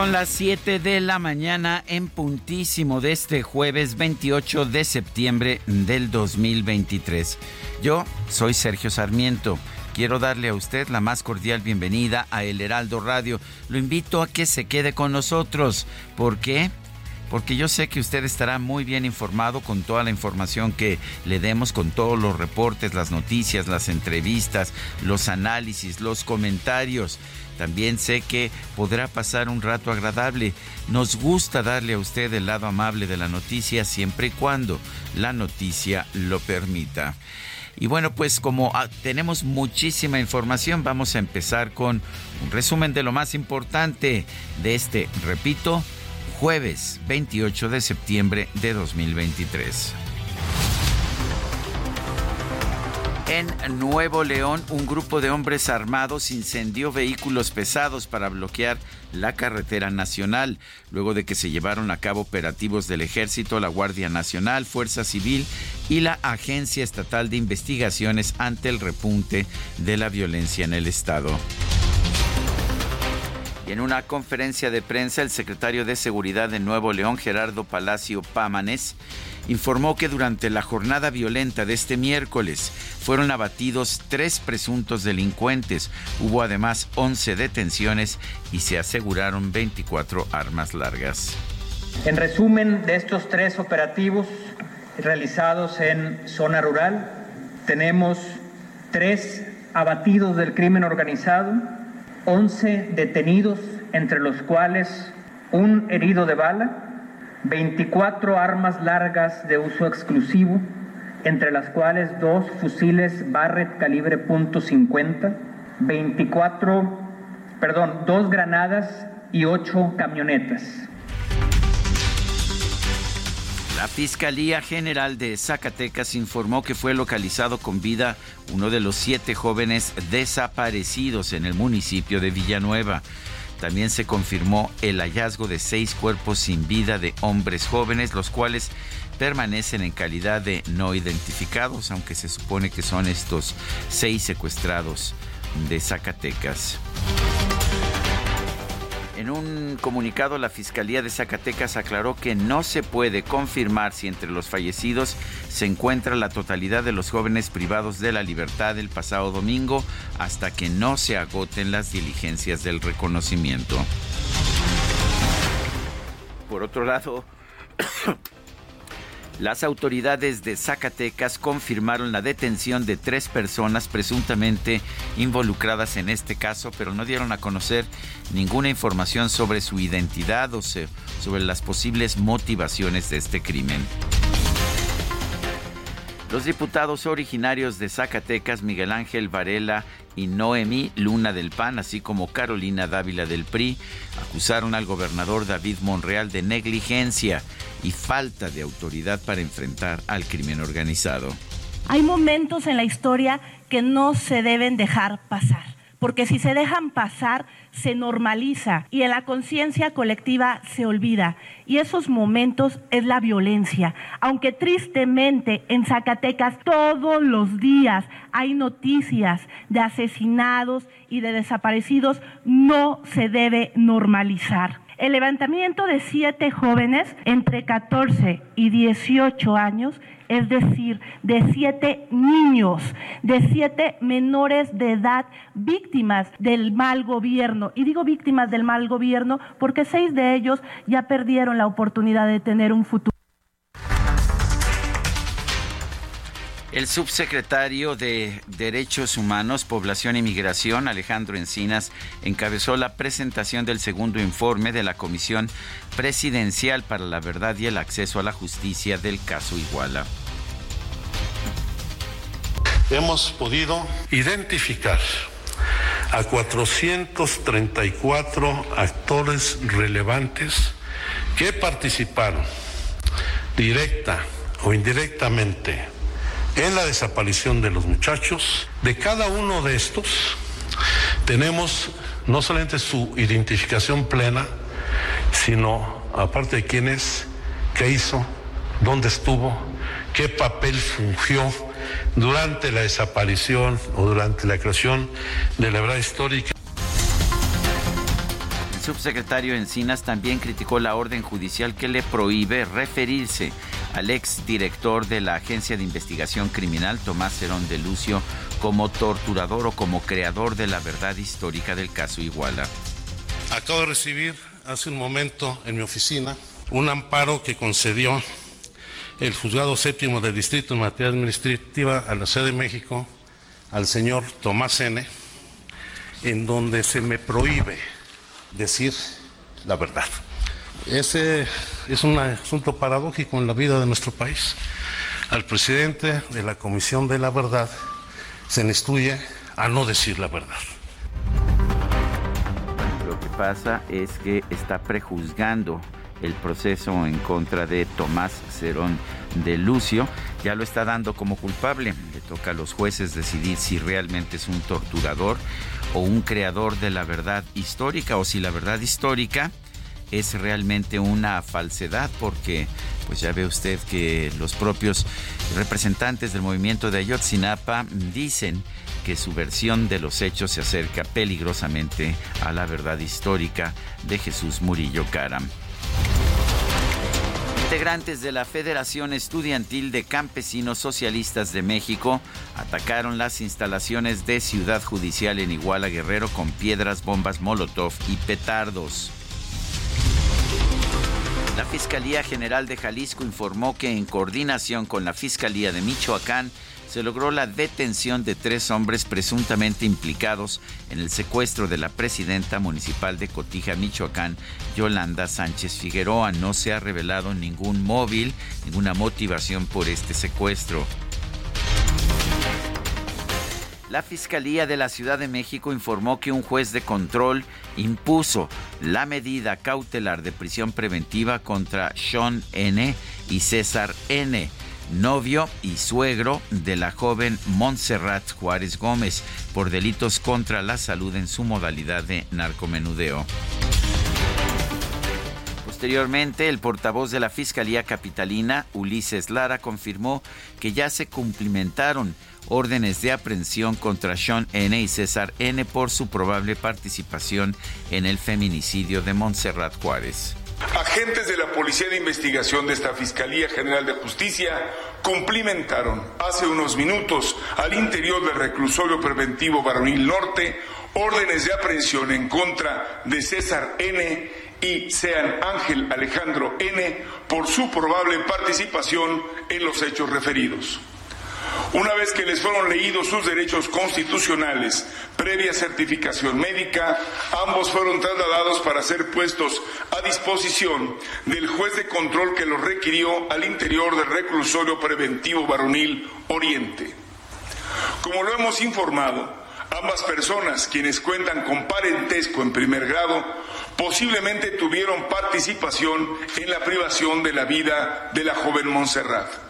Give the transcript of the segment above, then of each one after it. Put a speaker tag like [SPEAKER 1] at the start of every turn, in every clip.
[SPEAKER 1] Son las 7 de la mañana en puntísimo de este jueves 28 de septiembre del 2023. Yo soy Sergio Sarmiento. Quiero darle a usted la más cordial bienvenida a El Heraldo Radio. Lo invito a que se quede con nosotros. ¿Por qué? porque yo sé que usted estará muy bien informado con toda la información que le demos, con todos los reportes, las noticias, las entrevistas, los análisis, los comentarios. También sé que podrá pasar un rato agradable. Nos gusta darle a usted el lado amable de la noticia siempre y cuando la noticia lo permita. Y bueno, pues como ah, tenemos muchísima información, vamos a empezar con un resumen de lo más importante de este, repito, jueves 28 de septiembre de 2023. En Nuevo León, un grupo de hombres armados incendió vehículos pesados para bloquear la carretera nacional, luego de que se llevaron a cabo operativos del Ejército, la Guardia Nacional, Fuerza Civil y la Agencia Estatal de Investigaciones ante el repunte de la violencia en el Estado. Y en una conferencia de prensa, el secretario de Seguridad de Nuevo León, Gerardo Palacio Pámanes, informó que durante la jornada violenta de este miércoles fueron abatidos tres presuntos delincuentes. Hubo además 11 detenciones y se aseguraron 24 armas largas.
[SPEAKER 2] En resumen de estos tres operativos realizados en zona rural, tenemos tres abatidos del crimen organizado, 11 detenidos, entre los cuales un herido de bala, 24 armas largas de uso exclusivo, entre las cuales dos fusiles Barrett calibre .50, 24, perdón, dos granadas y ocho camionetas.
[SPEAKER 1] La Fiscalía General de Zacatecas informó que fue localizado con vida uno de los siete jóvenes desaparecidos en el municipio de Villanueva. También se confirmó el hallazgo de seis cuerpos sin vida de hombres jóvenes, los cuales permanecen en calidad de no identificados, aunque se supone que son estos seis secuestrados de Zacatecas. En un comunicado, la Fiscalía de Zacatecas aclaró que no se puede confirmar si entre los fallecidos se encuentra la totalidad de los jóvenes privados de la libertad el pasado domingo hasta que no se agoten las diligencias del reconocimiento. Por otro lado, Las autoridades de Zacatecas confirmaron la detención de tres personas presuntamente involucradas en este caso, pero no dieron a conocer ninguna información sobre su identidad o sobre las posibles motivaciones de este crimen. Los diputados originarios de Zacatecas, Miguel Ángel Varela y Noemí Luna del PAN, así como Carolina Dávila del PRI, acusaron al gobernador David Monreal de negligencia y falta de autoridad para enfrentar al crimen organizado.
[SPEAKER 3] Hay momentos en la historia que no se deben dejar pasar, porque si se dejan pasar, se normaliza y en la conciencia colectiva se olvida. Y esos momentos es la violencia. Aunque tristemente en Zacatecas todos los días hay noticias de asesinados y de desaparecidos, no se debe normalizar. El levantamiento de siete jóvenes entre 14 y 18 años, es decir, de siete niños, de siete menores de edad víctimas del mal gobierno. Y digo víctimas del mal gobierno porque seis de ellos ya perdieron la oportunidad de tener un futuro.
[SPEAKER 1] El subsecretario de Derechos Humanos, Población y Migración, Alejandro Encinas, encabezó la presentación del segundo informe de la Comisión Presidencial para la Verdad y el Acceso a la Justicia del caso Iguala.
[SPEAKER 4] Hemos podido identificar a 434 actores relevantes que participaron directa o indirectamente en la desaparición de los muchachos. De cada uno de estos tenemos no solamente su identificación plena, sino aparte de quién es, qué hizo, dónde estuvo, qué papel fungió durante la desaparición o durante la creación de la verdad histórica.
[SPEAKER 1] El subsecretario Encinas también criticó la orden judicial que le prohíbe referirse al ex director de la Agencia de Investigación Criminal, Tomás Herón de Lucio, como torturador o como creador de la verdad histórica del caso Iguala.
[SPEAKER 4] Acabo de recibir hace un momento en mi oficina un amparo que concedió el juzgado séptimo del distrito en materia administrativa a la sede de México al señor Tomás N., en donde se me prohíbe decir la verdad. Ese es un asunto paradójico en la vida de nuestro país. Al presidente de la Comisión de la Verdad se le instruye a no decir la verdad.
[SPEAKER 1] Lo que pasa es que está prejuzgando el proceso en contra de Tomás Cerón de Lucio. Ya lo está dando como culpable. Le toca a los jueces decidir si realmente es un torturador o un creador de la verdad histórica o si la verdad histórica es realmente una falsedad porque pues ya ve usted que los propios representantes del movimiento de Ayotzinapa dicen que su versión de los hechos se acerca peligrosamente a la verdad histórica de Jesús Murillo Caram. Integrantes de la Federación Estudiantil de Campesinos Socialistas de México atacaron las instalaciones de Ciudad Judicial en Iguala Guerrero con piedras, bombas Molotov y petardos. La Fiscalía General de Jalisco informó que en coordinación con la Fiscalía de Michoacán se logró la detención de tres hombres presuntamente implicados en el secuestro de la presidenta municipal de Cotija, Michoacán, Yolanda Sánchez Figueroa. No se ha revelado ningún móvil, ninguna motivación por este secuestro. La Fiscalía de la Ciudad de México informó que un juez de control impuso la medida cautelar de prisión preventiva contra Sean N. y César N., novio y suegro de la joven Montserrat Juárez Gómez, por delitos contra la salud en su modalidad de narcomenudeo. Posteriormente, el portavoz de la Fiscalía Capitalina, Ulises Lara, confirmó que ya se cumplimentaron órdenes de aprehensión contra Sean N. y César N. por su probable participación en el feminicidio de Montserrat Juárez.
[SPEAKER 5] Agentes de la Policía de Investigación de esta Fiscalía General de Justicia cumplimentaron hace unos minutos al interior del reclusorio preventivo Varonil Norte órdenes de aprehensión en contra de César N. y Sean Ángel Alejandro N. por su probable participación en los hechos referidos. Una vez que les fueron leídos sus derechos constitucionales previa certificación médica, ambos fueron trasladados para ser puestos a disposición del juez de control que los requirió al interior del reclusorio preventivo varonil Oriente. Como lo hemos informado, ambas personas, quienes cuentan con parentesco en primer grado, posiblemente tuvieron participación en la privación de la vida de la joven Montserrat.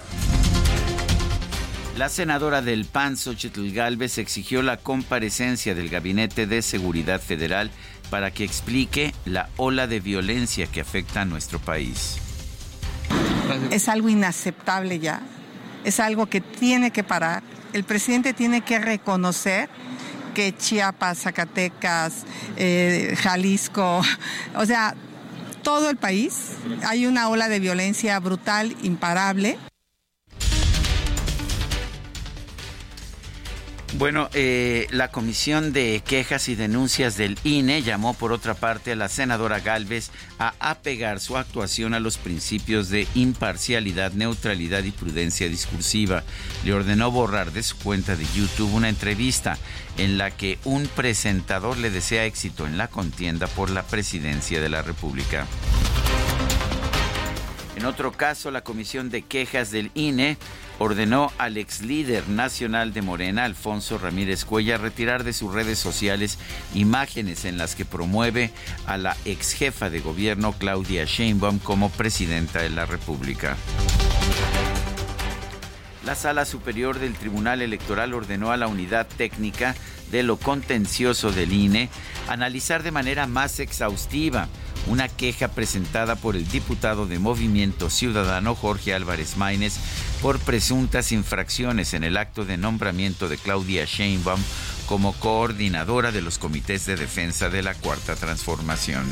[SPEAKER 1] La senadora del PAN, Xochitl Galvez, exigió la comparecencia del Gabinete de Seguridad Federal para que explique la ola de violencia que afecta a nuestro país.
[SPEAKER 6] Es algo inaceptable ya, es algo que tiene que parar. El presidente tiene que reconocer que Chiapas, Zacatecas, eh, Jalisco, o sea, todo el país. Hay una ola de violencia brutal, imparable.
[SPEAKER 1] Bueno, eh, la Comisión de Quejas y Denuncias del INE llamó por otra parte a la senadora Galvez a apegar su actuación a los principios de imparcialidad, neutralidad y prudencia discursiva. Le ordenó borrar de su cuenta de YouTube una entrevista en la que un presentador le desea éxito en la contienda por la presidencia de la República. En otro caso, la Comisión de Quejas del INE ordenó al ex líder nacional de Morena, Alfonso Ramírez Cuella, retirar de sus redes sociales imágenes en las que promueve a la ex jefa de gobierno, Claudia Sheinbaum, como presidenta de la República. La Sala Superior del Tribunal Electoral ordenó a la Unidad Técnica de lo Contencioso del INE analizar de manera más exhaustiva una queja presentada por el diputado de Movimiento Ciudadano Jorge Álvarez Maínez por presuntas infracciones en el acto de nombramiento de Claudia Sheinbaum como coordinadora de los comités de defensa de la Cuarta Transformación.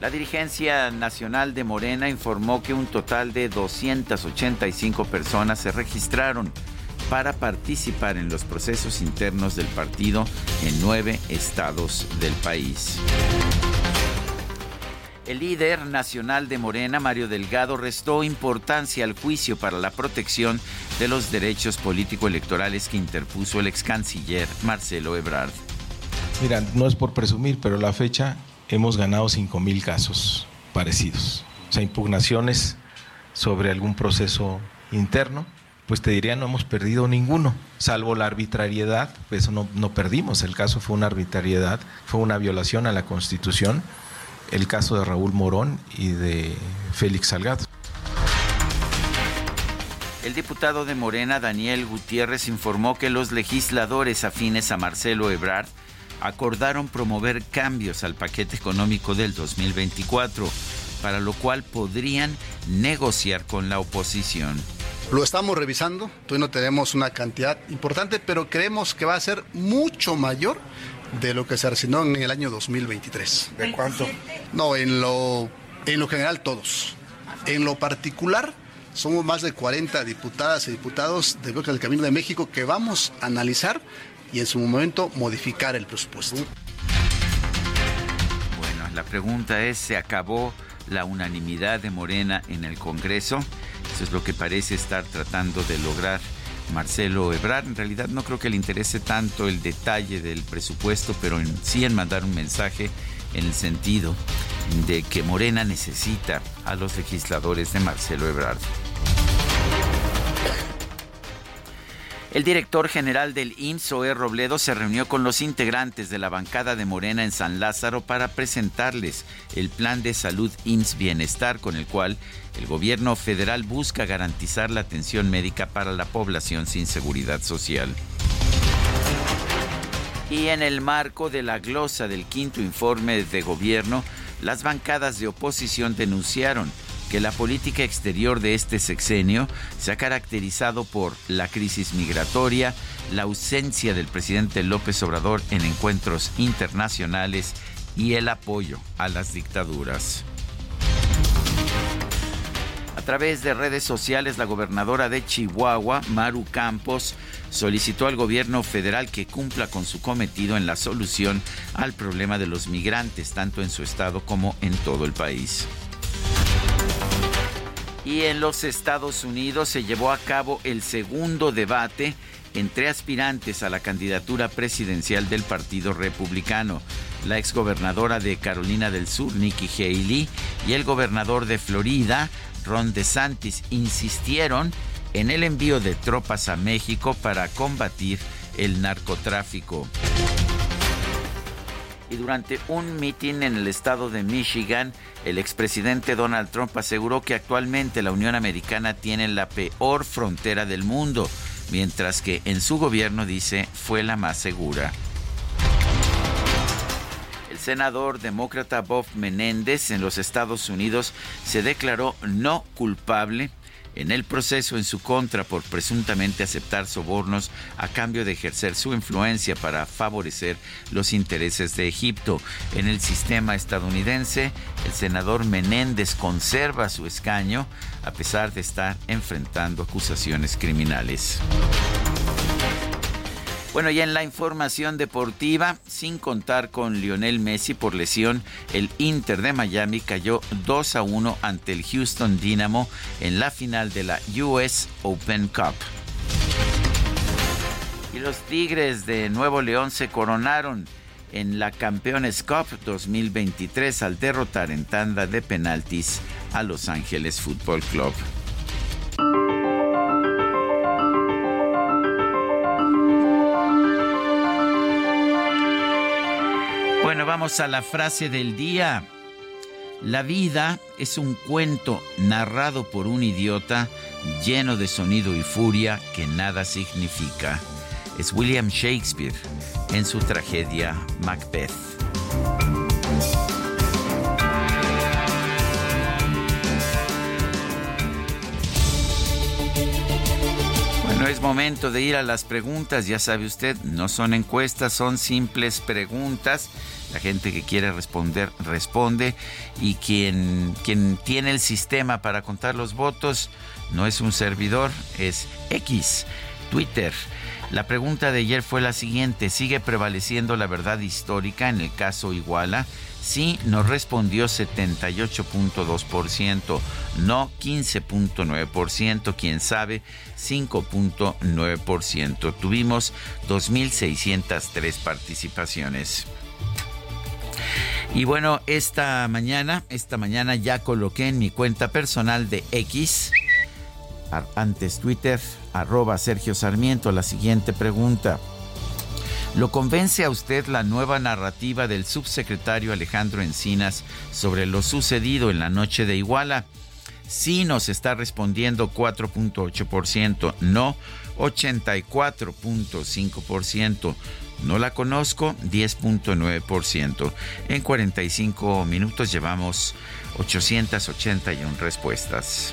[SPEAKER 1] La dirigencia nacional de Morena informó que un total de 285 personas se registraron para participar en los procesos internos del partido en nueve estados del país. El líder nacional de Morena, Mario Delgado, restó importancia al juicio para la protección de los derechos político-electorales que interpuso el ex canciller Marcelo Ebrard.
[SPEAKER 7] Mira, no es por presumir, pero la fecha hemos ganado 5.000 casos parecidos. O sea, impugnaciones sobre algún proceso interno, pues te diría no hemos perdido ninguno, salvo la arbitrariedad, pues no, no perdimos, el caso fue una arbitrariedad, fue una violación a la Constitución el caso de Raúl Morón y de Félix Salgado.
[SPEAKER 1] El diputado de Morena, Daniel Gutiérrez, informó que los legisladores afines a Marcelo Ebrard acordaron promover cambios al paquete económico del 2024, para lo cual podrían negociar con la oposición.
[SPEAKER 8] Lo estamos revisando, todavía no tenemos una cantidad importante, pero creemos que va a ser mucho mayor de lo que se asignó en el año 2023.
[SPEAKER 9] ¿De cuánto?
[SPEAKER 8] No, en lo, en lo general todos. En lo particular, somos más de 40 diputadas y diputados de del Camino de México que vamos a analizar y en su momento modificar el presupuesto.
[SPEAKER 1] Bueno, la pregunta es, ¿se acabó la unanimidad de Morena en el Congreso? Eso es lo que parece estar tratando de lograr Marcelo Ebrard. En realidad no creo que le interese tanto el detalle del presupuesto, pero en, sí en mandar un mensaje en el sentido de que Morena necesita a los legisladores de Marcelo Ebrard. El director general del IMSS, Robledo, se reunió con los integrantes de la bancada de Morena en San Lázaro para presentarles el plan de salud IMSS Bienestar con el cual el gobierno federal busca garantizar la atención médica para la población sin seguridad social. Y en el marco de la glosa del quinto informe de gobierno, las bancadas de oposición denunciaron que la política exterior de este sexenio se ha caracterizado por la crisis migratoria, la ausencia del presidente López Obrador en encuentros internacionales y el apoyo a las dictaduras. A través de redes sociales, la gobernadora de Chihuahua, Maru Campos, solicitó al gobierno federal que cumpla con su cometido en la solución al problema de los migrantes, tanto en su estado como en todo el país. Y en los Estados Unidos se llevó a cabo el segundo debate entre aspirantes a la candidatura presidencial del Partido Republicano. La exgobernadora de Carolina del Sur, Nikki Haley, y el gobernador de Florida, Ron DeSantis, insistieron en el envío de tropas a México para combatir el narcotráfico y durante un mitin en el estado de Michigan, el expresidente Donald Trump aseguró que actualmente la Unión Americana tiene la peor frontera del mundo, mientras que en su gobierno dice fue la más segura. El senador demócrata Bob Menéndez en los Estados Unidos se declaró no culpable en el proceso en su contra por presuntamente aceptar sobornos a cambio de ejercer su influencia para favorecer los intereses de Egipto. En el sistema estadounidense, el senador Menéndez conserva su escaño a pesar de estar enfrentando acusaciones criminales. Bueno, ya en la información deportiva, sin contar con Lionel Messi por lesión, el Inter de Miami cayó 2 a 1 ante el Houston Dynamo en la final de la US Open Cup. Y los Tigres de Nuevo León se coronaron en la Campeones Cup 2023 al derrotar en tanda de penaltis a Los Ángeles Football Club. Vamos a la frase del día. La vida es un cuento narrado por un idiota lleno de sonido y furia que nada significa. Es William Shakespeare en su tragedia Macbeth. Bueno, es momento de ir a las preguntas, ya sabe usted, no son encuestas, son simples preguntas. La gente que quiere responder, responde. Y quien, quien tiene el sistema para contar los votos no es un servidor, es X, Twitter. La pregunta de ayer fue la siguiente, ¿sigue prevaleciendo la verdad histórica en el caso Iguala? Sí, nos respondió 78.2%, no 15.9%, quién sabe 5.9%. Tuvimos 2.603 participaciones. Y bueno, esta mañana, esta mañana ya coloqué en mi cuenta personal de X, antes Twitter, arroba Sergio Sarmiento, la siguiente pregunta. ¿Lo convence a usted la nueva narrativa del subsecretario Alejandro Encinas sobre lo sucedido en la noche de Iguala? Sí nos está respondiendo 4.8%, no 84.5%. No la conozco, 10.9%. En 45 minutos llevamos 881 respuestas.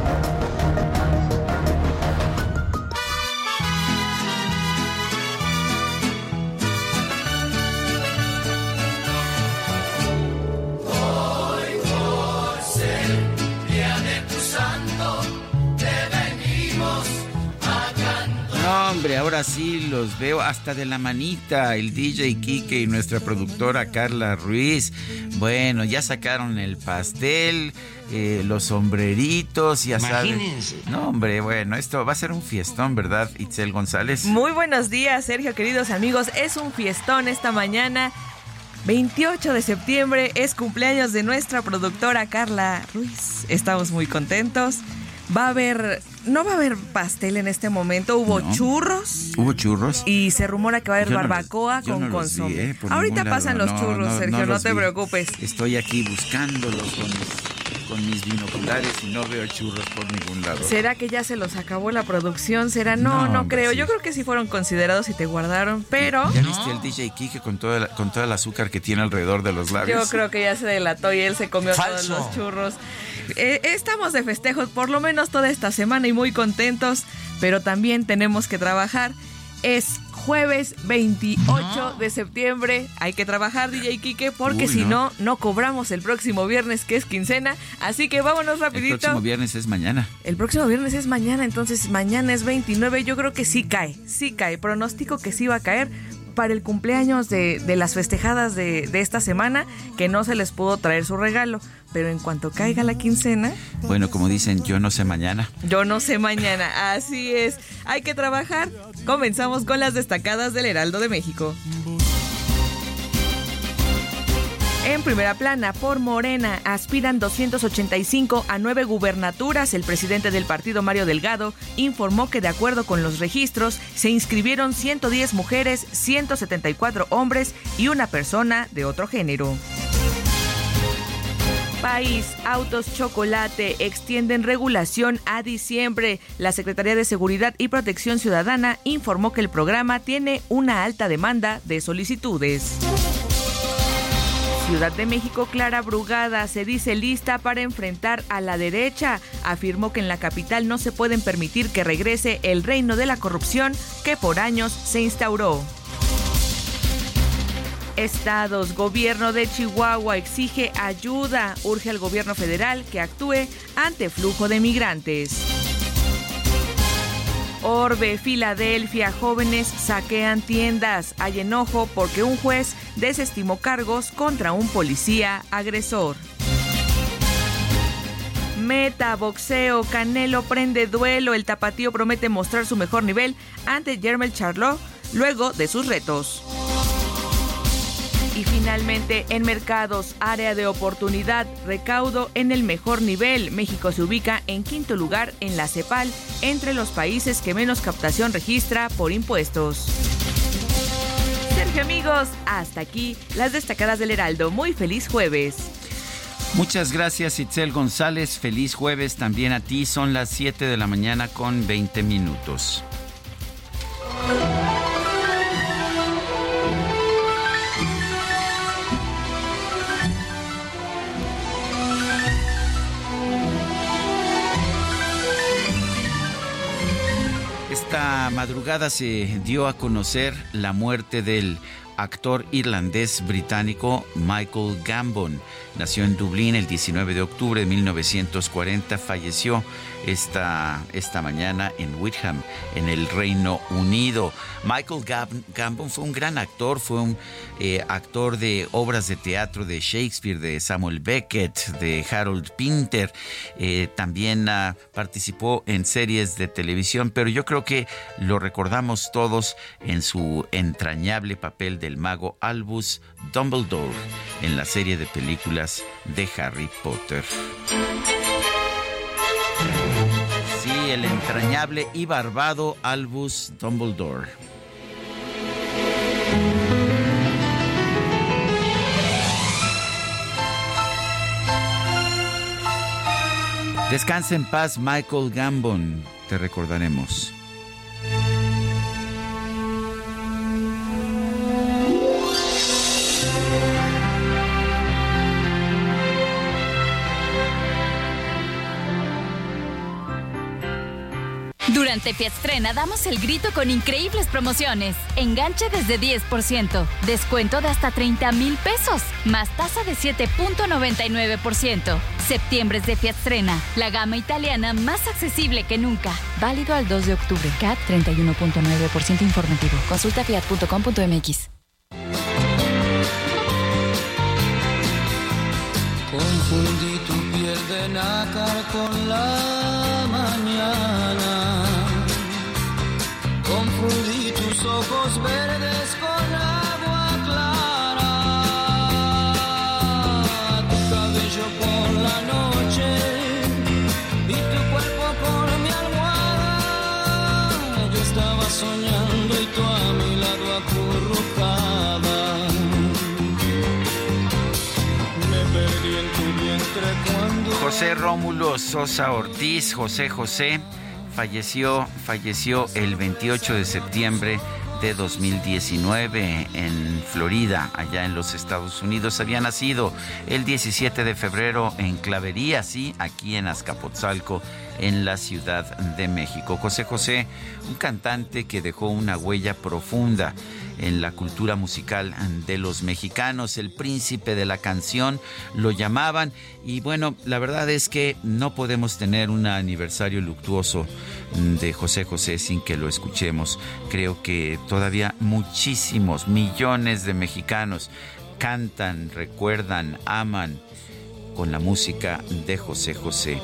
[SPEAKER 1] Hombre, ahora sí los veo hasta de la manita, el DJ Kike y nuestra productora Carla Ruiz. Bueno, ya sacaron el pastel, eh, los sombreritos, ya saben.
[SPEAKER 10] Imagínense.
[SPEAKER 1] No, hombre, bueno, esto va a ser un fiestón, ¿verdad, Itzel González?
[SPEAKER 10] Muy buenos días, Sergio, queridos amigos. Es un fiestón esta mañana. 28 de septiembre es cumpleaños de nuestra productora Carla Ruiz. Estamos muy contentos. Va a haber, no va a haber pastel en este momento, hubo
[SPEAKER 1] No.
[SPEAKER 10] churros
[SPEAKER 1] ¿Hubo churros?
[SPEAKER 10] y se rumora que va a haber
[SPEAKER 1] Yo
[SPEAKER 10] barbacoa con
[SPEAKER 1] no
[SPEAKER 10] consomé.
[SPEAKER 1] vi, eh,
[SPEAKER 10] Ahorita pasan los churros, Sergio, no, te
[SPEAKER 1] vi.
[SPEAKER 10] preocupes.
[SPEAKER 1] Estoy aquí buscándolos con mis, con mis binoculares y no veo churros por ningún lado.
[SPEAKER 10] ¿Será que ya se los acabó la producción? ¿Será? No,
[SPEAKER 1] No, hombre,
[SPEAKER 10] creo.
[SPEAKER 1] sí.
[SPEAKER 10] Yo creo que sí fueron considerados y te guardaron, pero
[SPEAKER 1] ¿Ya viste el DJ Kike con todo el, con todo el azúcar que tiene alrededor de los labios?
[SPEAKER 10] yo creo que ya se delató y él se comió todos los churros. Eh, estamos de festejos por lo menos toda esta semana y muy contentos, pero también tenemos que trabajar. Es jueves 28 de septiembre. Hay que trabajar, DJ Kike, porque
[SPEAKER 1] Uy,
[SPEAKER 10] si
[SPEAKER 1] no.
[SPEAKER 10] no, no cobramos el próximo viernes, que es quincena. Así que vámonos
[SPEAKER 1] El
[SPEAKER 10] rapidito.
[SPEAKER 1] próximo viernes es mañana.
[SPEAKER 10] El próximo viernes es mañana, entonces mañana es 29. Yo creo que sí cae, sí cae. Pronostico que sí va a caer para el cumpleaños de, de las festejadas de, de esta semana, que no se les pudo traer su regalo. Pero en cuanto caiga la quincena,
[SPEAKER 1] Bueno, como dicen, yo no sé mañana.
[SPEAKER 10] yo no sé mañana. Así es, hay que trabajar. Comenzamos con las destacadas del Heraldo de México. En primera plana, por Morena, aspiran 285 a nueve gubernaturas. El presidente del partido, Mario Delgado, informó que de acuerdo con los registros, se inscribieron 110 mujeres, 174 hombres y una persona de otro género. País, autos, chocolate, extienden regulación a diciembre. La Secretaría de Seguridad y Protección Ciudadana informó que el programa tiene una alta demanda de solicitudes. Ciudad de México, Clara Brugada se dice lista para enfrentar a la derecha. Afirmó que en la capital no se pueden permitir que regrese el reino de la corrupción que por años se instauró. Estados, gobierno de Chihuahua exige ayuda, urge al gobierno federal que actúe ante flujo de migrantes. Orbe, Filadelfia, jóvenes saquean tiendas. Hay enojo porque un juez desestimó cargos contra un policía agresor. Meta, boxeo, Canelo prende duelo. El tapatío promete mostrar su mejor nivel ante Jermel Charlot luego de sus retos. Y finalmente, en mercados, área de oportunidad, recaudo en el mejor nivel. México se ubica en quinto lugar en la CEPAL, entre los países que menos captación registra por impuestos. Sergio amigos, hasta aquí las destacadas del Heraldo. Muy feliz jueves.
[SPEAKER 1] Muchas gracias Itzel González, feliz jueves también a ti, son las 7 de la mañana con 20 minutos. Esta madrugada se dio a conocer la muerte del actor irlandés británico Michael Gambon. Nació en Dublín el 19 de octubre de 1940, falleció esta, esta mañana en Wickham, en el Reino Unido. Michael Gambon fue un gran actor, fue un eh, actor de obras de teatro de Shakespeare, de Samuel Beckett, de Harold Pinter. Eh, también ah, participó en series de televisión, pero yo creo que lo recordamos todos en su entrañable papel del mago Albus Dumbledore en la serie de películas de Harry Potter. El entrañable y barbado Albus Dumbledore. Descansa en paz, Michael Gambon. Te recordaremos.
[SPEAKER 11] Durante Fiatstrena damos el grito con increíbles promociones. Enganche desde 10%, descuento de hasta 30 mil pesos, más tasa de 7.99%. Septiembre es de Fiatstrena, la gama italiana más accesible que nunca. Válido al 2 de octubre. CAT 31.9% informativo. Consulta fiat.com.mx.
[SPEAKER 9] Confundí tu piel de nácar con la
[SPEAKER 1] José Rómulo Sosa Ortiz, José José, falleció, falleció el 28 de septiembre de 2019 en Florida, allá en los Estados Unidos. Había nacido el 17 de febrero en Clavería, sí, aquí en Azcapotzalco, en la Ciudad de México. José José, un cantante que dejó una huella profunda en la cultura musical de los mexicanos, el príncipe de la canción, lo llamaban. Y bueno, la verdad es que no podemos tener un aniversario luctuoso de José José sin que lo escuchemos. Creo que todavía muchísimos, millones de mexicanos cantan, recuerdan, aman con la música de José José.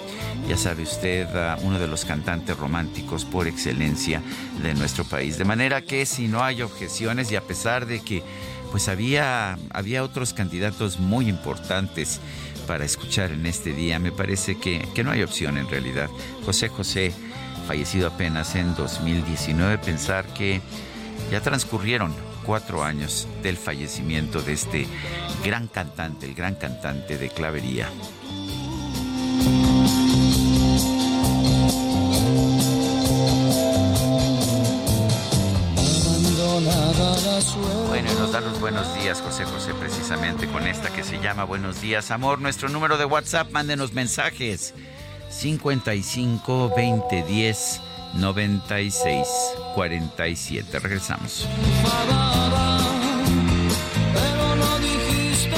[SPEAKER 1] Ya sabe usted, uh, uno de los cantantes románticos por excelencia de nuestro país. De manera que si no hay objeciones y a pesar de que pues había, había otros candidatos muy importantes para escuchar en este día, me parece que, que no hay opción en realidad. José José, fallecido apenas en 2019, pensar que ya transcurrieron cuatro años del fallecimiento de este gran cantante, el gran cantante de clavería. Bueno, y nos da los buenos días, José José, precisamente con esta que se llama Buenos días, amor. Nuestro número de WhatsApp, mándenos mensajes. 55 20 10 96 47. Regresamos.
[SPEAKER 9] Pero no dijiste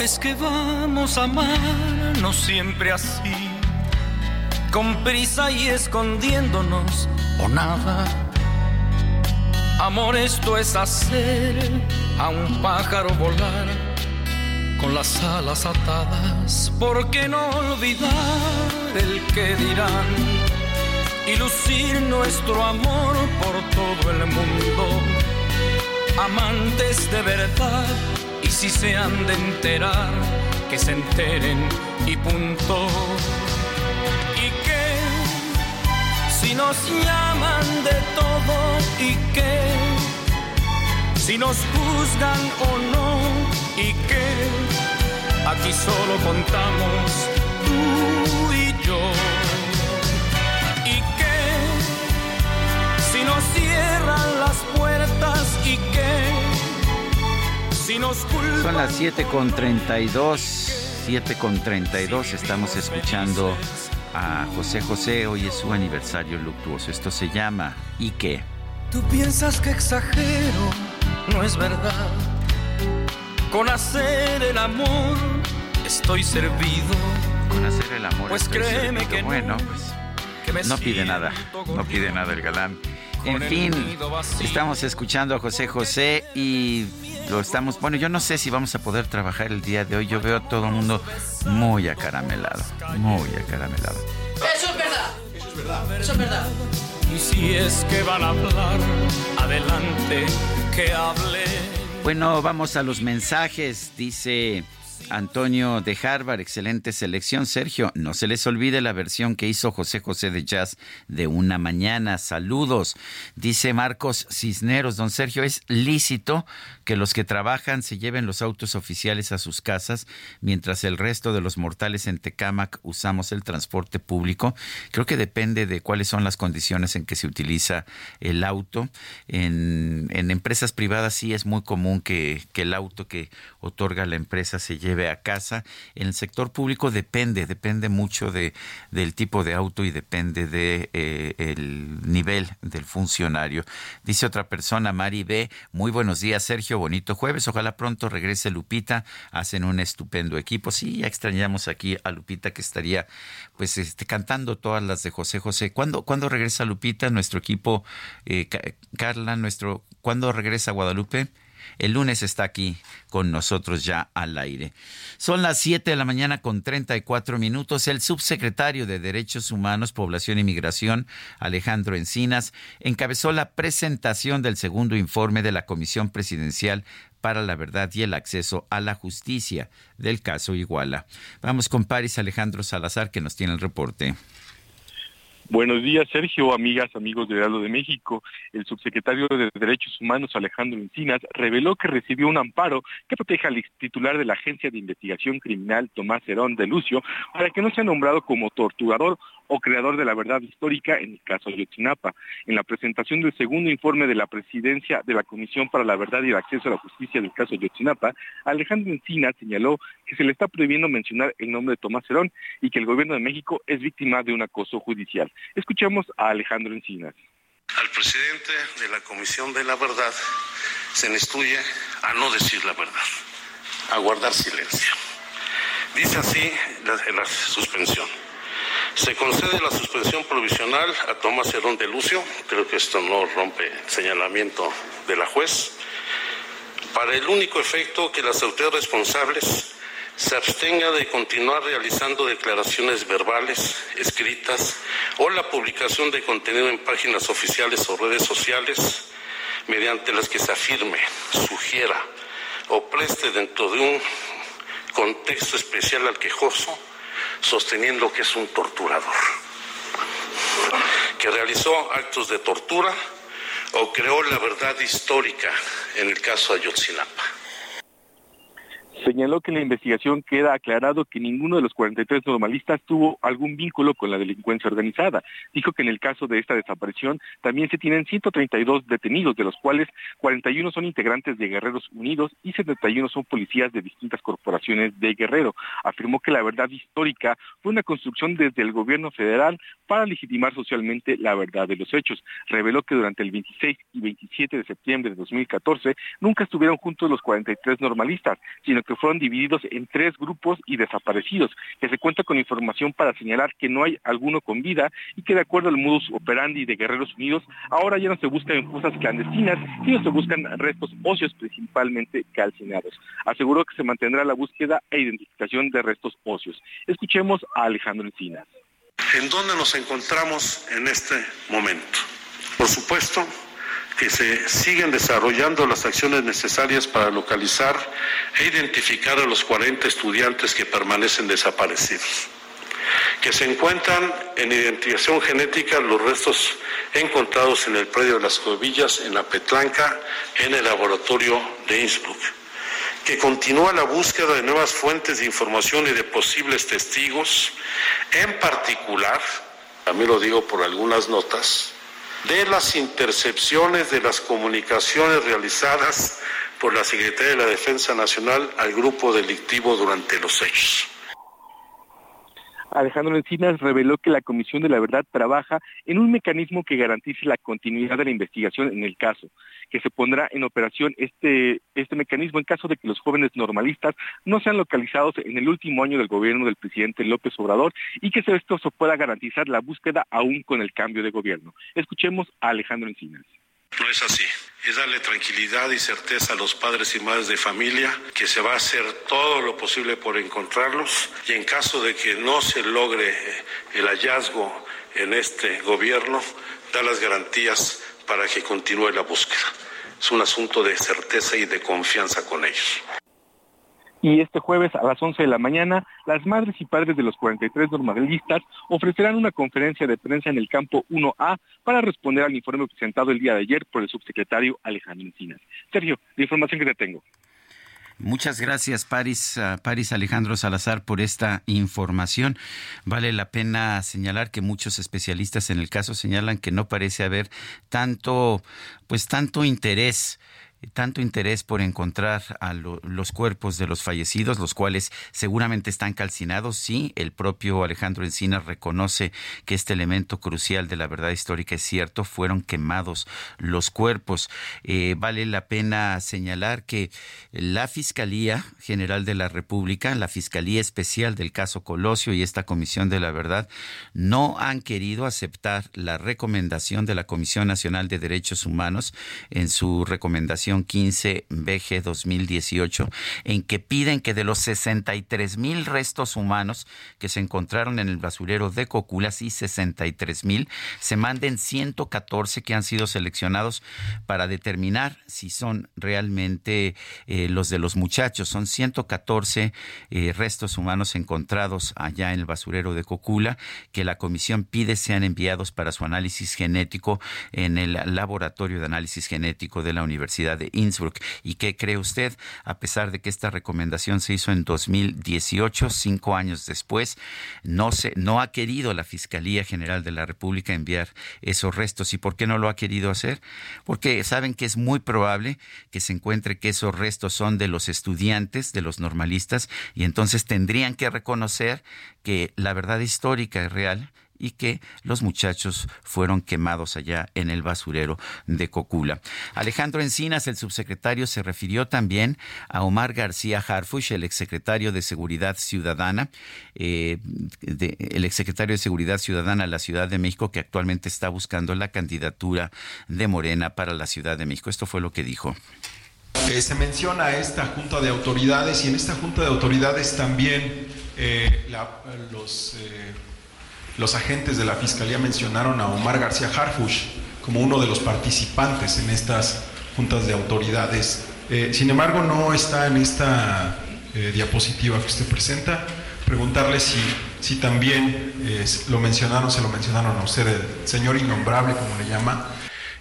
[SPEAKER 9] Es que vamos a amarnos siempre así, con prisa y escondiéndonos o nada. Amor, esto es hacer a un pájaro volar con las alas atadas. ¿Por qué no olvidar el que dirán y lucir nuestro amor por todo el mundo? Amantes de verdad y si se han de enterar, que se enteren y punto. Y que si nos llaman de todo y que si nos juzgan o no y que aquí solo contamos tú y yo. Y que si nos cierran las puertas
[SPEAKER 1] Son las 7 con 32. 7 con 32. Estamos escuchando a José José. Hoy es su aniversario luctuoso. Esto se llama ¿Y qué?
[SPEAKER 9] Tú piensas que exagero, no es verdad. Con hacer el amor estoy servido.
[SPEAKER 1] Con hacer el amor.
[SPEAKER 9] Pues
[SPEAKER 1] estoy
[SPEAKER 9] créeme
[SPEAKER 1] servido.
[SPEAKER 9] que no,
[SPEAKER 1] Bueno, pues no pide nada. No pide nada el galán. En fin, estamos escuchando a José José y lo estamos. Bueno, yo no sé si vamos a poder trabajar el día de hoy. Yo veo a todo el mundo muy acaramelado. Muy acaramelado.
[SPEAKER 12] Eso es verdad. Eso es verdad. Eso es verdad.
[SPEAKER 9] Y si es que van a hablar, adelante, que hable.
[SPEAKER 1] Bueno, vamos a los mensajes. Dice Antonio de Harvard, excelente selección. Sergio, no se les olvide la versión que hizo José José de Jazz de una mañana. Saludos. Dice Marcos Cisneros, don Sergio, ¿es lícito que los que trabajan se lleven los autos oficiales a sus casas mientras el resto de los mortales en Tecámac usamos el transporte público? Creo que depende de cuáles son las condiciones en que se utiliza el auto. En, empresas privadas sí es muy común que, que el auto que otorga la empresa se lleve lleve a casa. En el sector público depende, depende mucho de, del tipo de auto y depende de eh, el nivel del funcionario. Dice otra persona, Mari B, muy buenos días, Sergio, bonito jueves. Ojalá pronto regrese Lupita. Hacen un estupendo equipo. Sí, ya extrañamos aquí a Lupita que estaría pues este, cantando todas las de José José. ¿Cuándo, ¿cuándo regresa Lupita? Nuestro equipo, eh, Carla, nuestro, ¿cuándo regresa Guadalupe? El lunes está aquí con nosotros ya al aire. Son las 7 de la mañana con 34 minutos. El subsecretario de Derechos Humanos, Población y Migración, Alejandro Encinas, encabezó la presentación del segundo informe de la Comisión Presidencial para la Verdad y el Acceso a la Justicia del caso Iguala. Vamos con Paris Alejandro Salazar que nos tiene el reporte.
[SPEAKER 13] Buenos días, Sergio, amigas, amigos de Heraldo de México. El subsecretario de Derechos Humanos, Alejandro Encinas, reveló que recibió un amparo que protege al titular de la Agencia de Investigación Criminal, Tomás Herón de Lucio, para que no sea nombrado como torturador o creador de la verdad histórica en el caso Ayotzinapa. En la presentación del segundo informe de la presidencia de la Comisión para la Verdad y el Acceso a la Justicia del caso Ayotzinapa, Alejandro Encinas señaló que se le está prohibiendo mencionar el nombre de Tomás Herón y que el gobierno de México es víctima de un acoso judicial. Escuchemos a Alejandro Encinas.
[SPEAKER 14] Al presidente de la Comisión de la Verdad se le instruye a no decir la verdad, a guardar silencio. Dice así la suspensión. Se concede la suspensión provisional a Tomás Herón de Lucio, creo que esto no rompe el señalamiento de la juez, para el único efecto que las autoridades responsables se abstenga de continuar realizando declaraciones verbales, escritas o la publicación de contenido en páginas oficiales o redes sociales mediante las que se afirme, sugiera o preste dentro de un contexto especial al quejoso sosteniendo que es un torturador, que realizó actos de tortura o creó la verdad histórica en el caso Ayotzinapa.
[SPEAKER 13] Señaló que en la investigación queda aclarado que ninguno de los 43 normalistas tuvo algún vínculo con la delincuencia organizada. Dijo que en el caso de esta desaparición también se tienen 132 detenidos, de los cuales 41 son integrantes de Guerreros Unidos y 71 son policías de distintas corporaciones de Guerrero. Afirmó que la verdad histórica fue una construcción desde el gobierno federal para legitimar socialmente la verdad de los hechos. Reveló que durante el 26 y 27 de septiembre de 2014 nunca estuvieron juntos los 43 normalistas, sino que fueron divididos en tres grupos y desaparecidos, que se cuenta con información para señalar que no hay alguno con vida y que de acuerdo al modus operandi de Guerreros Unidos, ahora ya no se buscan fosas clandestinas, sino se buscan restos óseos principalmente calcinados. Aseguró que se mantendrá la búsqueda e identificación de restos óseos. Escuchemos a Alejandro Encinas.
[SPEAKER 14] ¿En dónde nos encontramos en este momento? Por supuesto, que se siguen desarrollando las acciones necesarias para localizar e identificar a los 40 estudiantes que permanecen desaparecidos, que se encuentran en identificación genética los restos encontrados en el predio de las Covillas, en la Petlanca, en el laboratorio de Innsbruck, que continúa la búsqueda de nuevas fuentes de información y de posibles testigos, en particular, mí lo digo por algunas notas, de las intercepciones de las comunicaciones realizadas por la Secretaría de la Defensa Nacional al grupo delictivo durante los hechos.
[SPEAKER 13] Alejandro Encinas reveló que la Comisión de la Verdad trabaja en un mecanismo que garantice la continuidad de la investigación en el caso, que se pondrá en operación este, este mecanismo en caso de que los jóvenes normalistas no sean localizados en el último año del gobierno del presidente López Obrador y que esto se pueda garantizar la búsqueda aún con el cambio de gobierno. Escuchemos a Alejandro Encinas.
[SPEAKER 14] No es así. Es darle tranquilidad y certeza a los padres y madres de familia que se va a hacer todo lo posible por encontrarlos y en caso de que no se logre el hallazgo en este gobierno, dar las garantías para que continúe la búsqueda. Es un asunto de certeza y de confianza con ellos
[SPEAKER 13] y este jueves a las 11 de la mañana, las madres y padres de los 43 normalistas ofrecerán una conferencia de prensa en el campo 1A para responder al informe presentado el día de ayer por el subsecretario Alejandro Encinas. Sergio, la información que te tengo.
[SPEAKER 1] Muchas gracias, Paris, uh, Paris Alejandro Salazar, por esta información. Vale la pena señalar que muchos especialistas en el caso señalan que no parece haber tanto, pues tanto interés tanto interés por encontrar a los cuerpos de los fallecidos, los cuales seguramente están calcinados. Sí, el propio Alejandro Encinas reconoce que este elemento crucial de la verdad histórica es cierto, fueron quemados los cuerpos. Eh, vale la pena señalar que la Fiscalía General de la República, la Fiscalía Especial del caso Colosio y esta Comisión de la Verdad no han querido aceptar la recomendación de la Comisión Nacional de Derechos Humanos en su recomendación 15 BG 2018 en que piden que de los 63 mil restos humanos que se encontraron en el basurero de Coculas y 63 mil se manden 114 que han sido seleccionados para determinar si son realmente eh, los de los muchachos. Son 114 eh, restos humanos encontrados allá en el basurero de Cocula que la comisión pide sean enviados para su análisis genético en el laboratorio de análisis genético de la Universidad Innsbruck. ¿Y qué cree usted? A pesar de que esta recomendación se hizo en 2018, cinco años después, no, se, no ha querido la Fiscalía General de la República enviar esos restos. ¿Y por qué no lo ha querido hacer? Porque saben que es muy probable que se encuentre que esos restos son de los estudiantes, de los normalistas, y entonces tendrían que reconocer que la verdad histórica es real y que los muchachos fueron quemados allá en el basurero de Cocula. Alejandro Encinas, el subsecretario, se refirió también a Omar García Harfush, el exsecretario de Seguridad Ciudadana, eh, el exsecretario de Seguridad Ciudadana de la Ciudad de México, que actualmente está buscando la candidatura de Morena para la Ciudad de México. Esto fue lo que dijo.
[SPEAKER 15] Eh, se menciona esta junta de autoridades y en esta junta de autoridades también eh, los los agentes de la Fiscalía mencionaron a Omar García Harfush como uno de los participantes en estas juntas de autoridades. Eh, sin embargo, no está en esta eh, diapositiva que usted presenta. Preguntarle si, también eh, lo mencionaron, se lo mencionaron a usted, el señor innombrable, como le llama.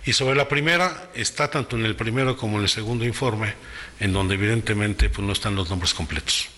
[SPEAKER 14] Y sobre la primera, está tanto en el primero como en el segundo informe, en donde evidentemente pues, no están los nombres completos.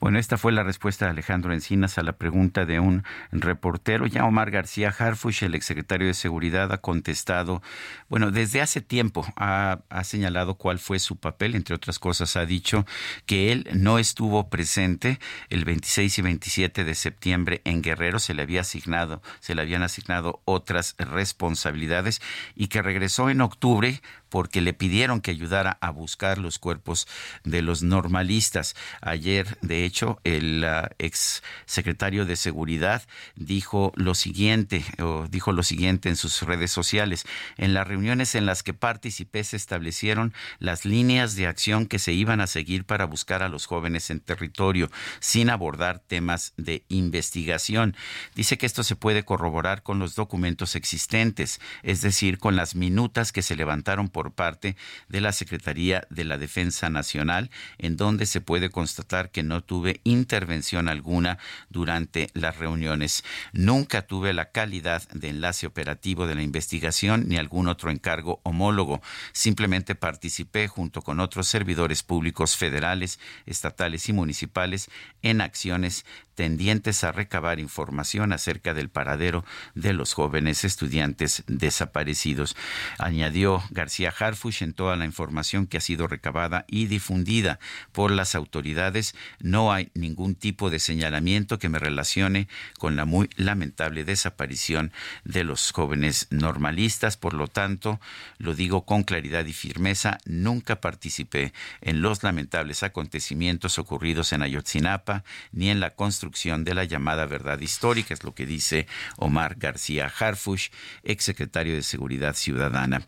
[SPEAKER 1] Bueno, esta fue la respuesta de Alejandro Encinas a la pregunta de un reportero. Ya Omar García Harfush, el exsecretario de Seguridad, ha contestado, bueno, desde hace tiempo ha, ha, señalado cuál fue su papel, entre otras cosas ha dicho que él no estuvo presente el 26 y 27 de septiembre en Guerrero, se le había asignado, se le habían asignado otras responsabilidades y que regresó en octubre porque le pidieron que ayudara a buscar los cuerpos de los normalistas. Ayer, de hecho, el uh, ex secretario de Seguridad dijo lo siguiente, o dijo lo siguiente en sus redes sociales. En las reuniones en las que participé se establecieron las líneas de acción que se iban a seguir para buscar a los jóvenes en territorio, sin abordar temas de investigación. Dice que esto se puede corroborar con los documentos existentes, es decir, con las minutas que se levantaron por por parte de la Secretaría de la Defensa Nacional, en donde se puede constatar que no tuve intervención alguna durante las reuniones. Nunca tuve la calidad de enlace operativo de la investigación ni algún otro encargo homólogo. Simplemente participé junto con otros servidores públicos federales, estatales y municipales en acciones tendientes a recabar información acerca del paradero de los jóvenes estudiantes desaparecidos. Añadió García Harfush en toda la información que ha sido recabada y difundida por las autoridades. No hay ningún tipo de señalamiento que me relacione con la muy lamentable desaparición de los jóvenes normalistas. Por lo tanto, lo digo con claridad y firmeza, nunca participé en los lamentables acontecimientos ocurridos en Ayotzinapa ni en la construcción de la llamada verdad histórica, es lo que dice Omar García Harfush, exsecretario de Seguridad Ciudadana.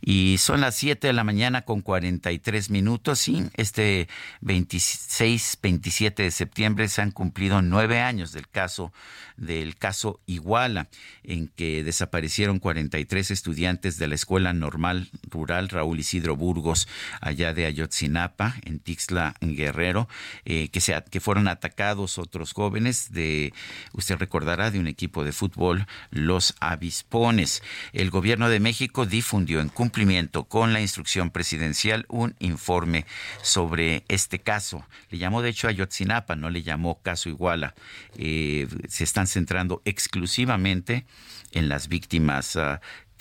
[SPEAKER 1] Y son las 7 de la mañana con 43 minutos y este 26, 27 de septiembre se han cumplido nueve años del caso del caso Iguala, en que desaparecieron 43 estudiantes de la Escuela Normal Rural Raúl Isidro Burgos, allá de Ayotzinapa, en Tixla, en Guerrero, eh, que, se, que fueron atacados otros jóvenes de, usted recordará, de un equipo de fútbol, los Avispones. El gobierno de México difundió en cumplimiento con la instrucción presidencial un informe sobre este caso. Le llamó de hecho Ayotzinapa, no le llamó caso Iguala. Eh, se están centrando exclusivamente en las víctimas ah,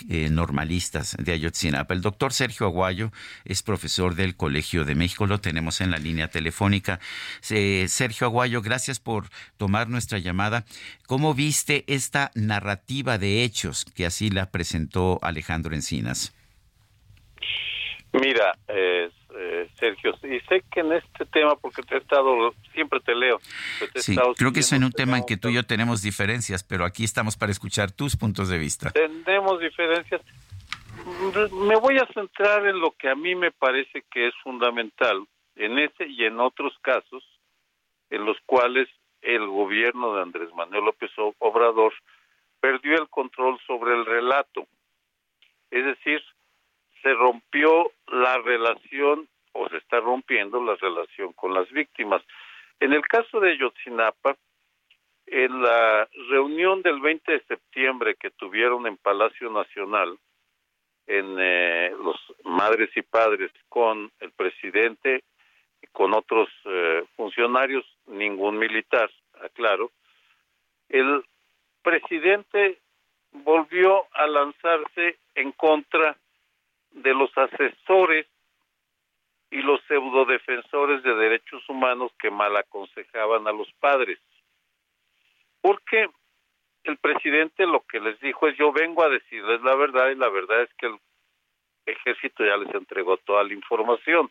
[SPEAKER 1] eh, normalistas de Ayotzinapa. El doctor Sergio Aguayo es profesor del Colegio de México, lo tenemos en la línea telefónica. Sergio Aguayo, gracias por tomar nuestra llamada. ¿Cómo viste esta narrativa de hechos que así la presentó Alejandro Encinas?
[SPEAKER 16] Mira, eh, eh, Sergio, y sé que en este tema, porque te he estado, siempre te leo.
[SPEAKER 1] sí, creo que es en un tema en que tú y yo tenemos diferencias, pero aquí estamos para escuchar tus puntos de vista.
[SPEAKER 16] Tenemos diferencias. Me voy a centrar en lo que a mí me parece que es fundamental, en ese y en otros casos, en los cuales el gobierno de Andrés Manuel López Obrador perdió el control sobre el relato. Es decir, se rompió la relación o se está rompiendo la relación con las víctimas. En el caso de Yotzinapa, en la reunión del 20 de septiembre que tuvieron en Palacio Nacional, en eh, los madres y padres con el presidente y con otros eh, funcionarios, ningún militar, aclaro, el presidente volvió a lanzarse en contra de los asesores y los pseudodefensores de derechos humanos que mal aconsejaban a los padres. Porque el presidente lo que les dijo es yo vengo a decirles la verdad y la verdad es que el ejército ya les entregó toda la información.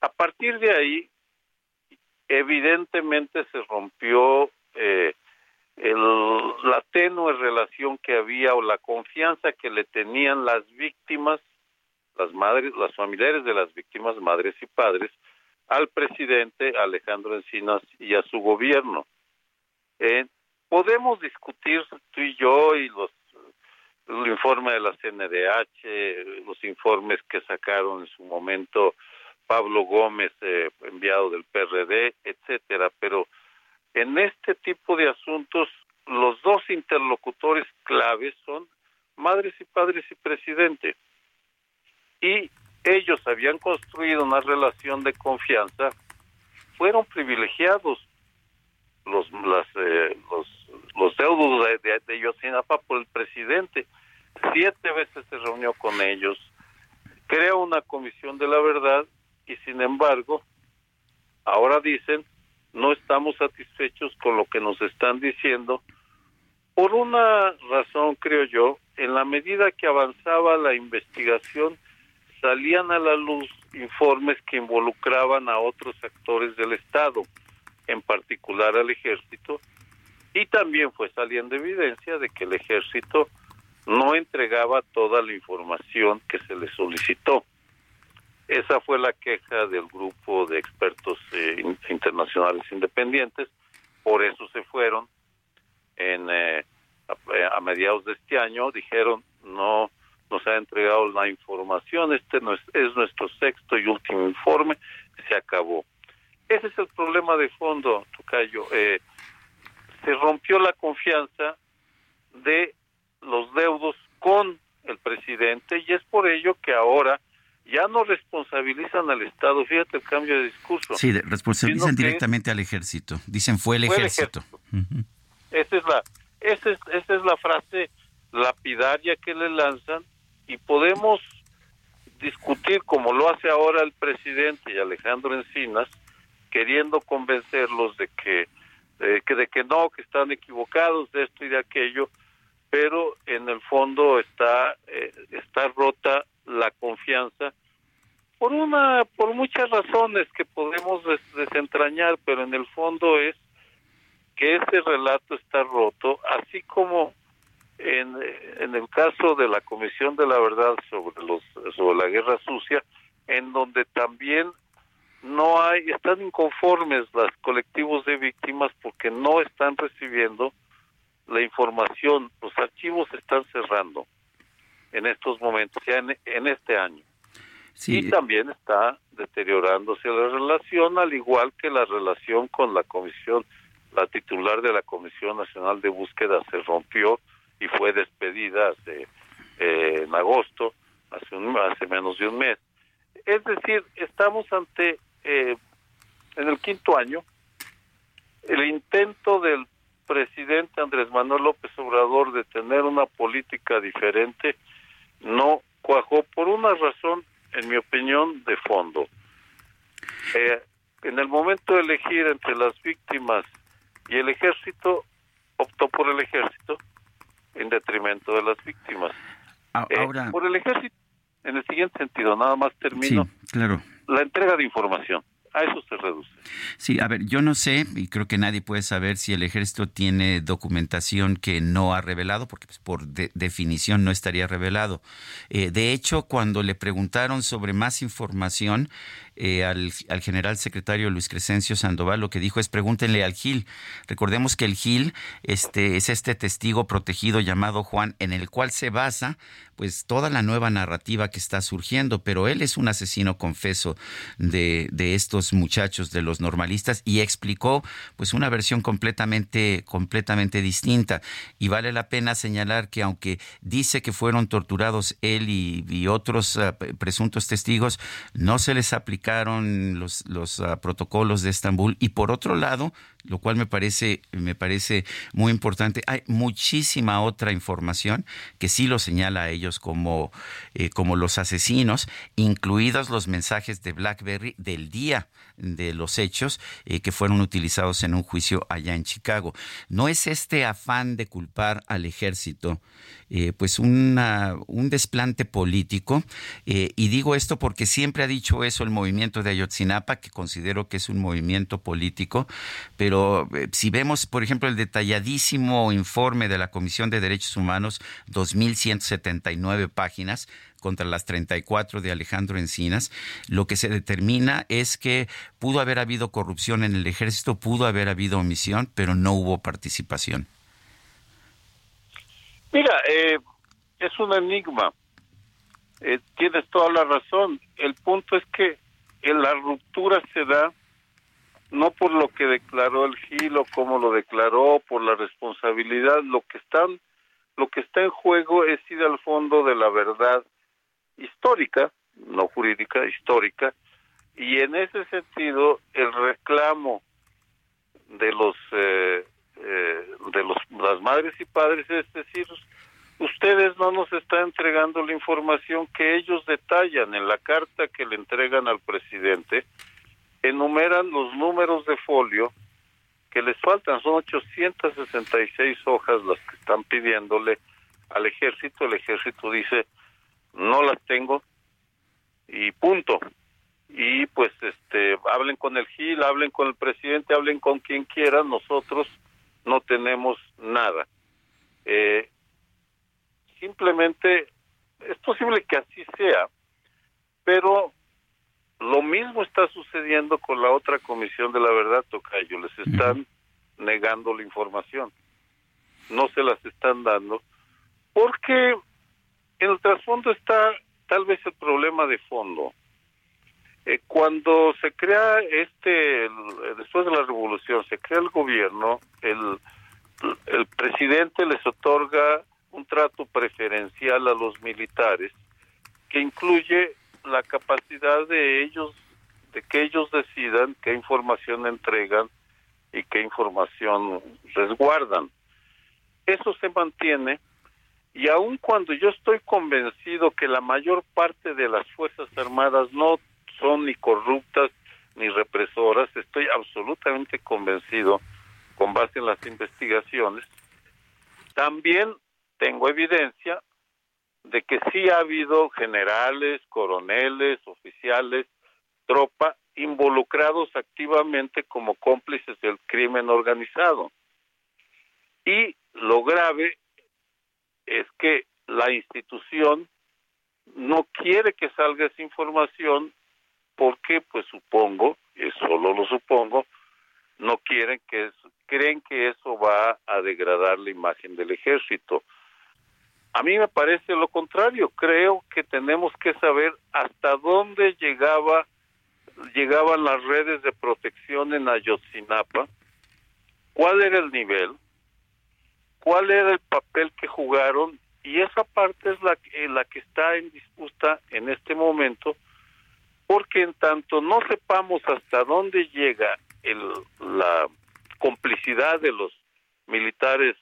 [SPEAKER 16] A partir de ahí, evidentemente se rompió eh, el, la tenue relación que había o la confianza que le tenían las víctimas, las madres, las familiares de las víctimas, madres y padres, al presidente Alejandro Encinas y a su gobierno. Eh, podemos discutir tú y yo y los el informe de la CNDH, los informes que sacaron en su momento Pablo Gómez, eh, enviado del PRD, etcétera, pero en este tipo de asuntos, los dos interlocutores claves son madres y padres y presidente. Y ellos habían construido una relación de confianza, fueron privilegiados los las, eh, los, los deudos de, de, de Yosinapa por el presidente. Siete veces se reunió con ellos, creó una comisión de la verdad y sin embargo, ahora dicen no estamos satisfechos con lo que nos están diciendo por una razón, creo yo, en la medida que avanzaba la investigación, salían a la luz informes que involucraban a otros actores del Estado, en particular al ejército, y también fue saliendo evidencia de que el ejército no entregaba toda la información que se le solicitó. Esa fue la queja del grupo de expertos eh, internacionales independientes, por eso se fueron en eh, a, mediados de este año, dijeron no nos ha entregado la información, este no es, es nuestro sexto y último informe, se acabó. Ese es el problema de fondo, Tocayo. Eh, se rompió la confianza de los deudos con el presidente y es por ello que ahora ya no responsabilizan al Estado. Fíjate el cambio de discurso.
[SPEAKER 1] Sí, responsabilizan directamente al ejército. Dicen fue el ejército.
[SPEAKER 16] Esa es la esa es, esa es la frase lapidaria que le lanzan y podemos discutir como lo hace ahora el presidente y Alejandro Encinas queriendo convencerlos de que, de que de que no que están equivocados de esto y de aquello pero en el fondo está eh, está rota la confianza por una por muchas razones que podemos desentrañar pero en el fondo es que ese relato está roto así como en, en el caso de la comisión de la verdad sobre los sobre la guerra sucia en donde también no hay están inconformes los colectivos de víctimas porque no están recibiendo la información los archivos están cerrando en estos momentos, ya en, este año. Y también está deteriorándose la relación, al igual que la relación con la comisión, la titular de la Comisión Nacional de Búsqueda se rompió y fue despedida hace, eh, en agosto, hace, un, hace menos de un mes. Es decir, estamos ante, eh, en el quinto año, el intento del presidente presidente Andrés Manuel López Obrador de tener una política diferente no cuajó por una razón, en mi opinión, de fondo. Eh, en el momento de elegir entre las víctimas y el ejército, optó por el ejército en detrimento de las víctimas. Eh, ahora... por el ejército, en el siguiente sentido, nada más termino.
[SPEAKER 1] claro.
[SPEAKER 16] La entrega de información a eso se reduce.
[SPEAKER 1] Sí, a ver, yo no sé y creo que nadie puede saber si el ejército tiene documentación que no ha revelado, porque pues, por definición no estaría revelado. Eh, de hecho, cuando le preguntaron sobre más información, eh, al, general secretario Luis Crescencio Sandoval, lo que dijo es pregúntenle al Gil. Recordemos que el Gil este, es este testigo protegido llamado Juan, en el cual se basa pues toda la nueva narrativa que está surgiendo, pero él es un asesino confeso de, de estos muchachos, de los normalistas, y explicó pues una versión completamente, completamente distinta. Y vale la pena señalar que aunque dice que fueron torturados él y, otros ah, presuntos testigos, no se les aplicó los, los ah, protocolos de Estambul y por otro lado, lo cual me parece, me parece muy importante, hay muchísima otra información que sí lo señala a ellos como, eh, como los asesinos, incluidos los mensajes de BlackBerry del día de los hechos eh, que fueron utilizados en un juicio allá en Chicago. No es este afán de culpar al ejército eh, pues una, un desplante político. Y digo esto porque siempre ha dicho eso el movimiento de Ayotzinapa, que considero que es un movimiento político, pero eh, si vemos, por ejemplo, el detalladísimo informe de la Comisión de Derechos Humanos, 2.179 páginas, contra las 34 de Alejandro Encinas, lo que se determina es que pudo haber habido corrupción en el ejército, pudo haber habido omisión, pero no hubo participación.
[SPEAKER 16] Mira, eh, es un enigma. Eh, tienes toda la razón. El punto es que en la ruptura se da no por lo que declaró el Gil o cómo lo declaró, por la responsabilidad. Lo que están, lo que está en juego es ir al fondo de la verdad histórica, no jurídica, histórica, y en ese sentido el reclamo de los eh, eh, de los, las madres y padres, es decir, ustedes no nos están entregando la información que ellos detallan en la carta que le entregan al presidente, enumeran los números de folio que les faltan, son 866 hojas las que están pidiéndole al ejército, el ejército dice, no las tengo y punto. Y pues este hablen con el GIL, hablen con el presidente, hablen con quien quieran, nosotros no tenemos nada. Eh, simplemente es posible que así sea, pero lo mismo está sucediendo con la otra comisión de la verdad, Tocayo. Les están negando la información. No se las están dando porque en el trasfondo está tal vez el problema de fondo. Eh, cuando se crea este, después de la revolución, se crea el gobierno, el, el presidente les otorga un trato preferencial a los militares que incluye la capacidad de ellos, de que ellos decidan qué información entregan y qué información resguardan. Eso se mantiene y aun cuando yo estoy convencido que la mayor parte de las Fuerzas Armadas no son ni corruptas ni represoras, estoy absolutamente convencido con base en las investigaciones. También tengo evidencia de que sí ha habido generales, coroneles, oficiales, tropa involucrados activamente como cómplices del crimen organizado. Y lo grave es que la institución no quiere que salga esa información porque pues supongo, y solo lo supongo, no quieren que creen que eso va a degradar la imagen del ejército. A mí me parece lo contrario, creo que tenemos que saber hasta dónde llegaba llegaban las redes de protección en Ayotzinapa, cuál era el nivel, cuál era el papel que jugaron y esa parte es la, la que está en disputa en este momento porque en tanto no sepamos hasta dónde llega el, la complicidad de los militares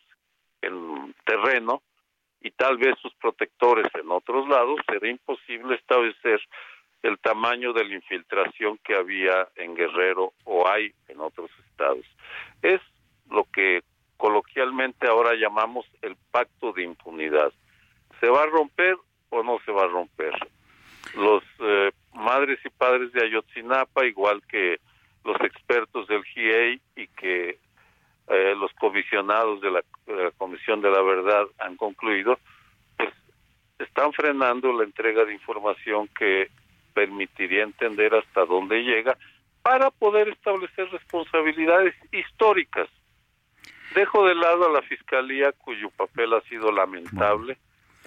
[SPEAKER 16] en terreno y tal vez sus protectores en otros lados, será imposible establecer el tamaño de la infiltración que había en Guerrero o hay en otros estados. Es lo que coloquialmente ahora llamamos el pacto de impunidad. ¿Se va a romper o no se va a romper? Los eh, madres y padres de Ayotzinapa, igual que los expertos del GIEI y que eh, los comisionados de la, Comisión de la Verdad han concluido, pues están frenando la entrega de información que permitiría entender hasta dónde llega para poder establecer responsabilidades históricas. Dejo de lado a la Fiscalía, cuyo papel ha sido lamentable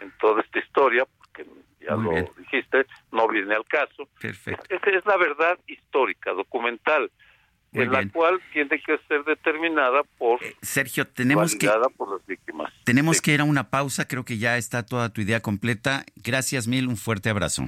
[SPEAKER 16] en toda esta historia, porque ya lo dijiste, no viene al caso.
[SPEAKER 1] Perfecto.
[SPEAKER 16] Esa es la verdad histórica, documental en la cual tiene que ser determinada por
[SPEAKER 1] eh, Sergio tenemos que
[SPEAKER 16] por las víctimas.
[SPEAKER 1] tenemos que ir a una pausa creo que ya está toda tu idea completa. Gracias mil un fuerte abrazo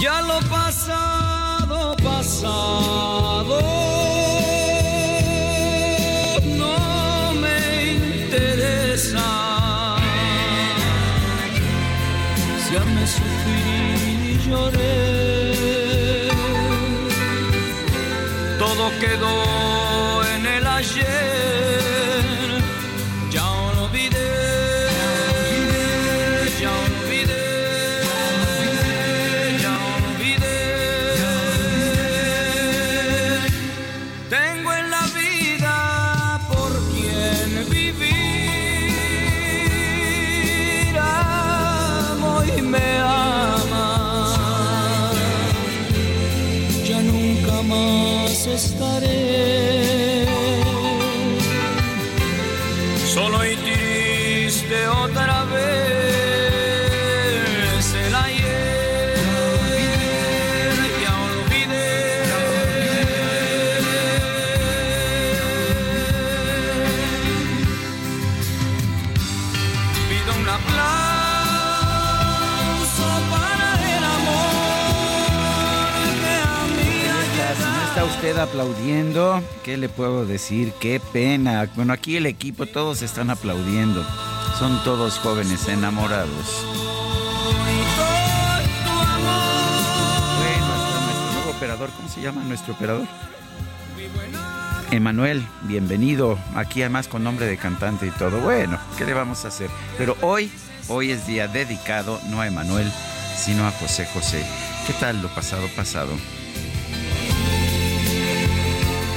[SPEAKER 9] Ya lo pasado, pasado. No me interesa. Ya me sufrí y lloré. Todo quedó
[SPEAKER 1] ¿Qué le puedo decir? Qué pena. Bueno, aquí el equipo, todos están aplaudiendo. Son todos jóvenes enamorados. Bueno, nuestro nuevo operador. ¿Cómo se llama nuestro operador? Emanuel, bienvenido. Aquí además con nombre de cantante y todo. Bueno, ¿qué le vamos a hacer? Pero hoy, hoy es día dedicado no a Emanuel, sino a José José. ¿Qué tal lo pasado pasado?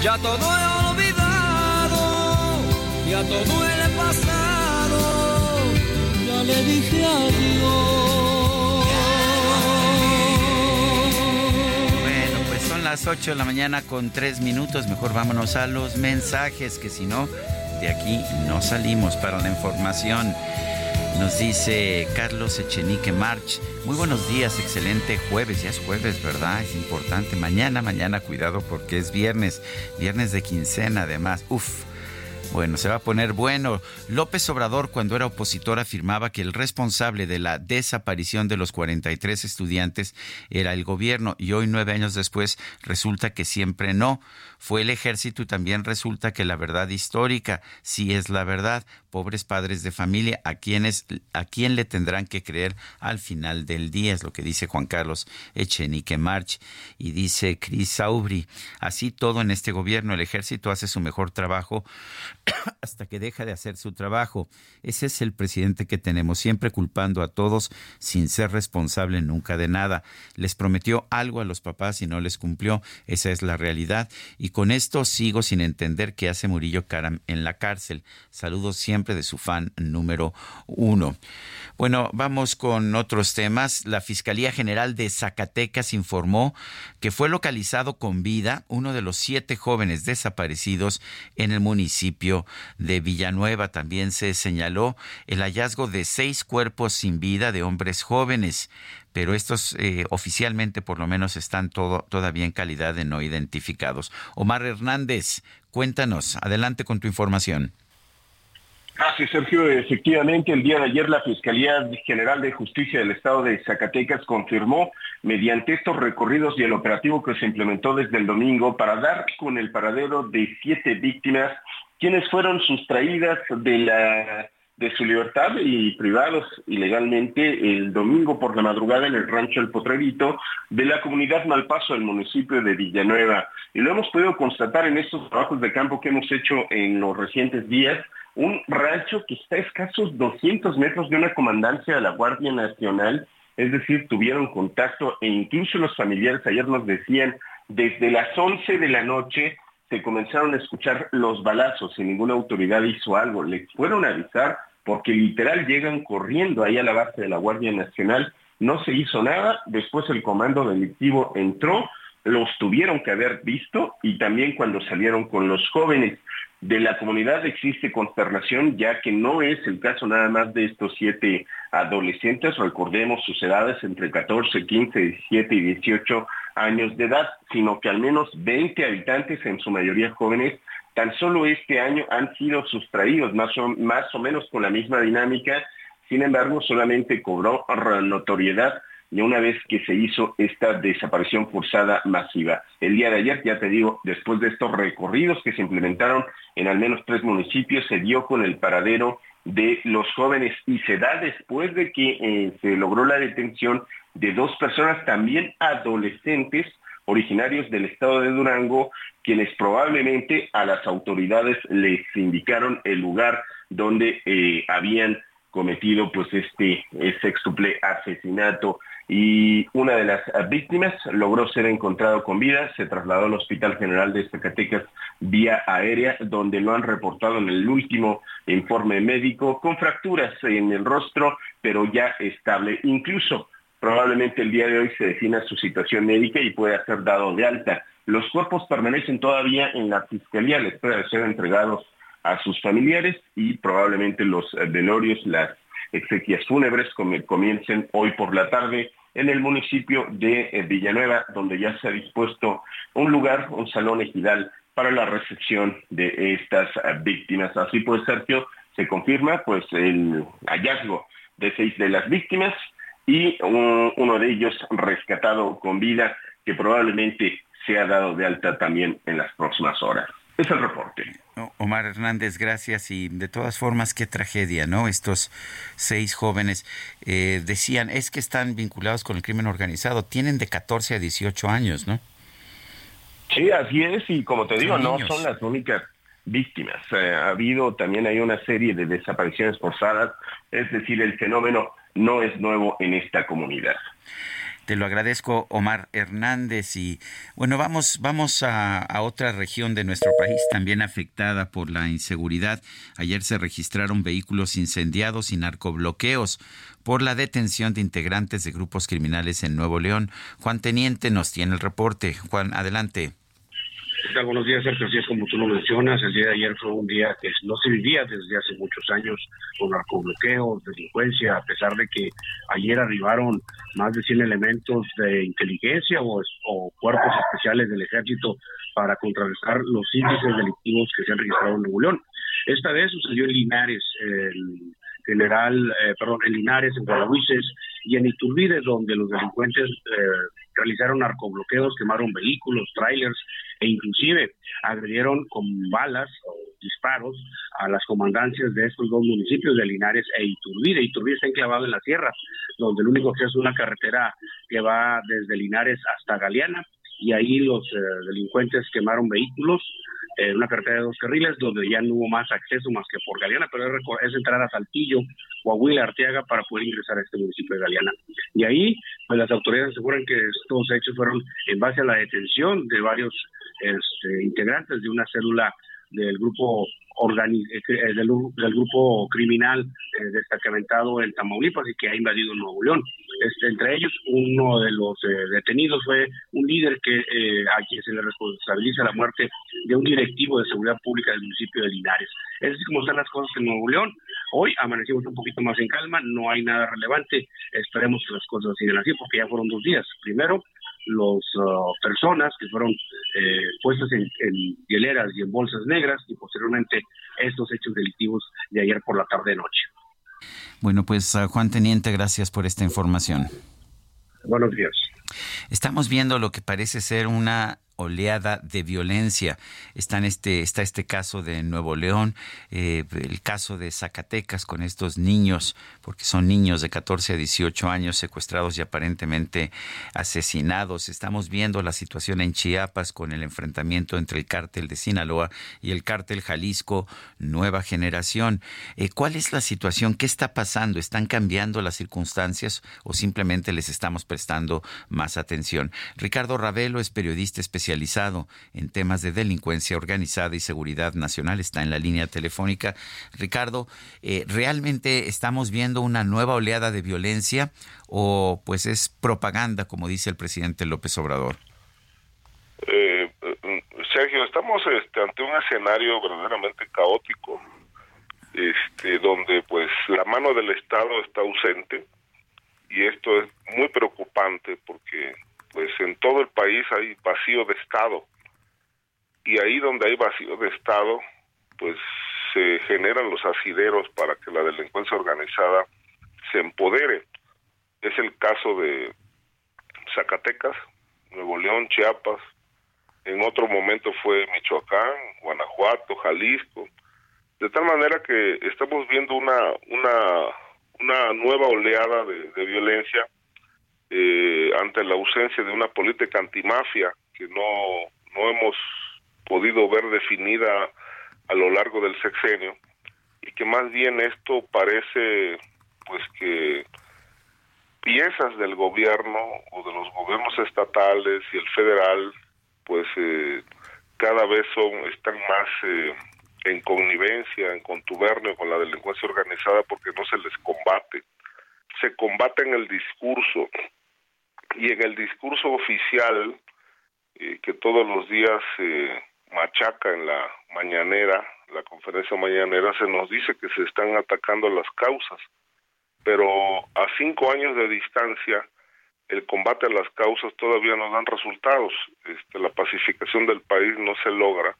[SPEAKER 9] Ya todo he olvidado, ya todo he pasado, ya le dije adiós.
[SPEAKER 1] Bueno, pues son las 8 de la mañana con 3 minutos. Mejor vámonos a los mensajes, que si no, de aquí no salimos para la información. Nos dice Carlos Echenique March. Muy buenos días, excelente jueves. Ya es jueves, ¿verdad? Es importante. Mañana, mañana, cuidado porque es viernes. Viernes de quincena, además. Uf. Bueno, se va a poner bueno. López Obrador, cuando era opositor, afirmaba que el responsable de la desaparición de los 43 estudiantes era el gobierno y hoy, nueve años después, resulta que siempre no. Fue el ejército y también resulta que la verdad histórica sí es la verdad. Pobres padres de familia, a quienes a quién le tendrán que creer al final del día, es lo que dice Juan Carlos Echenique March y dice Chris Saubri. Así todo en este gobierno, el ejército hace su mejor trabajo hasta que deja de hacer su trabajo. Ese es el presidente que tenemos, siempre culpando a todos sin ser responsable nunca de nada. Les prometió algo a los papás y no les cumplió. Esa es la realidad. Y con esto sigo sin entender qué hace Murillo Karam en la cárcel. Saludos siempre de su fan número uno. Bueno, vamos con otros temas. La Fiscalía General de Zacatecas informó que fue localizado con vida uno de los siete jóvenes desaparecidos en el municipio de Villanueva. También se señaló el hallazgo de seis cuerpos sin vida de hombres jóvenes pero estos eh, oficialmente por lo menos están todo, todavía en calidad de no identificados. Omar Hernández, cuéntanos, adelante con tu información.
[SPEAKER 17] Gracias, Sergio. Efectivamente, el día de ayer la Fiscalía General de Justicia del Estado de Zacatecas confirmó, mediante estos recorridos y el operativo que se implementó desde el domingo, para dar con el paradero de siete víctimas, quienes fueron sustraídas de la de su libertad y privados ilegalmente el domingo por la madrugada en el rancho El Potrerito de la comunidad Malpaso del municipio de Villanueva. Y lo hemos podido constatar en estos trabajos de campo que hemos hecho en los recientes días, un rancho que está a escasos 200 metros de una comandancia de la Guardia Nacional, es decir, tuvieron contacto e incluso los familiares ayer nos decían, desde las 11 de la noche se comenzaron a escuchar los balazos y ninguna autoridad hizo algo. Les fueron a avisar porque literal llegan corriendo ahí a la base de la Guardia Nacional. No se hizo nada. Después el comando delictivo entró, los tuvieron que haber visto y también cuando salieron con los jóvenes de la comunidad existe consternación, ya que no es el caso nada más de estos siete adolescentes, recordemos sus edades entre 14, 15, 17 y 18 años de edad, sino que al menos 20 habitantes, en su mayoría jóvenes, tan solo este año han sido sustraídos, más o, más o menos con la misma dinámica, sin embargo solamente cobró notoriedad y una vez que se hizo esta desaparición forzada masiva. El día de ayer, ya te digo, después de estos recorridos que se implementaron en al menos tres municipios, se dio con el paradero de los jóvenes y se da después de que eh, se logró la detención de dos personas también adolescentes originarios del estado de Durango, quienes probablemente a las autoridades les indicaron el lugar donde eh, habían cometido pues este sextuple asesinato y una de las víctimas logró ser encontrado con vida, se trasladó al Hospital General de Zacatecas vía aérea, donde lo han reportado en el último informe médico con fracturas en el rostro, pero ya estable. Incluso probablemente el día de hoy se defina su situación médica y pueda ser dado de alta. Los cuerpos permanecen todavía en la fiscalía, les puede ser entregados a sus familiares y probablemente los velorios, las exequias fúnebres comiencen hoy por la tarde en el municipio de eh, Villanueva, donde ya se ha dispuesto un lugar, un salón ejidal para la recepción de estas eh, víctimas. Así pues, Sergio, se confirma pues el hallazgo de seis de las víctimas y uno de ellos rescatado con vida que probablemente se ha dado de alta también en las próximas horas. Es el reporte.
[SPEAKER 1] Omar Hernández, gracias. Y de todas formas, qué tragedia, ¿no? Estos seis jóvenes eh, decían, es que están vinculados con el crimen organizado. Tienen de 14 a 18 años, ¿no?
[SPEAKER 17] Sí, así es. Y como te digo, no son las únicas víctimas. Eh, ha habido también hay una serie de desapariciones forzadas. Es decir, el fenómeno no es nuevo en esta comunidad.
[SPEAKER 1] Te lo agradezco, Omar Hernández. Y bueno, vamos, vamos a, otra región de nuestro país también afectada por la inseguridad. Ayer se registraron vehículos incendiados y narcobloqueos por la detención de integrantes de grupos criminales en Nuevo León. Juan Teniente nos tiene el reporte. Juan, adelante.
[SPEAKER 18] Buenos días, Sergio. Así es como tú lo mencionas, el día de ayer fue un día que no se vivía desde hace muchos años con narcobloqueos, delincuencia, a pesar de que ayer arribaron más de 100 elementos de inteligencia o, cuerpos especiales del ejército para contrarrestar los índices delictivos que se han registrado en Nuevo León. Esta vez sucedió en Linares, el general, eh, perdón, en Linares, en Guadaluices y en Iturbide, donde los delincuentes eh, realizaron narcobloqueos, quemaron vehículos, trailers e inclusive agredieron con balas o disparos a las comandancias de estos dos municipios de Linares e Iturbide. Iturbide está enclavado en la sierra, donde el único acceso es una carretera que va desde Linares hasta Galeana y ahí los eh, delincuentes quemaron vehículos, en una carretera de dos carriles donde ya no hubo más acceso más que por Galeana, pero es, entrar a Saltillo, Coahuila, Arteaga para poder ingresar a este municipio de Galeana. Y ahí, pues las autoridades aseguran que estos hechos fueron en base a la detención de varios este, integrantes de una célula del grupo eh, eh, del, grupo criminal eh, destacamentado en Tamaulipas y que ha invadido Nuevo León. Este, entre ellos, uno de los detenidos fue un líder que a quien se le responsabiliza la muerte de un directivo de seguridad pública del municipio de Linares. Es así como están las cosas en Nuevo León. Hoy amanecimos un poquito más en calma, no hay nada relevante. Esperemos que las cosas sigan así porque ya fueron dos días. Primero, las uh, personas que fueron eh, puestas en, hieleras y en bolsas negras y posteriormente estos hechos delictivos de ayer por la tarde-noche.
[SPEAKER 1] Bueno, pues uh, Juan Teniente, gracias por esta información.
[SPEAKER 18] Buenos días.
[SPEAKER 1] Estamos viendo lo que parece ser una oleada de violencia. Está, este, está este caso de Nuevo León, eh, el caso de Zacatecas con estos niños, porque son niños de 14 a 18 años secuestrados y aparentemente asesinados. Estamos viendo la situación en Chiapas con el enfrentamiento entre el cártel de Sinaloa y el cártel Jalisco Nueva Generación. Eh, ¿Cuál es la situación? ¿Qué está pasando? ¿Están cambiando las circunstancias o simplemente les estamos prestando más atención? Ricardo Ravelo es periodista especial en temas de delincuencia organizada y seguridad nacional. Está en la línea telefónica. Ricardo, eh, ¿realmente estamos viendo una nueva oleada de violencia o pues es propaganda, como dice el presidente López Obrador?
[SPEAKER 19] Eh, Sergio, estamos este, ante un escenario verdaderamente caótico, este, donde pues la mano del Estado está ausente y esto es muy preocupante porque pues en todo el país hay vacío de Estado. Y ahí donde hay vacío de Estado, pues se generan los asideros para que la delincuencia organizada se empodere. Es el caso de Zacatecas, Nuevo León, Chiapas, en otro momento fue Michoacán, Guanajuato, Jalisco, de tal manera que estamos viendo una una una nueva oleada de violencia eh, ante la ausencia de una política antimafia que no, no hemos podido ver definida a lo largo del sexenio y que más bien esto parece pues que piezas del gobierno o de los gobiernos estatales y el federal pues eh, cada vez son están más eh, en connivencia, en contubernio con la delincuencia organizada porque no se les combate. Se combate en el discurso, y en el discurso oficial eh, que todos los días se machaca en la mañanera, la conferencia mañanera, se nos dice que se están atacando las causas, pero a cinco años de distancia el combate a las causas todavía no dan resultados, este, la pacificación del país no se logra.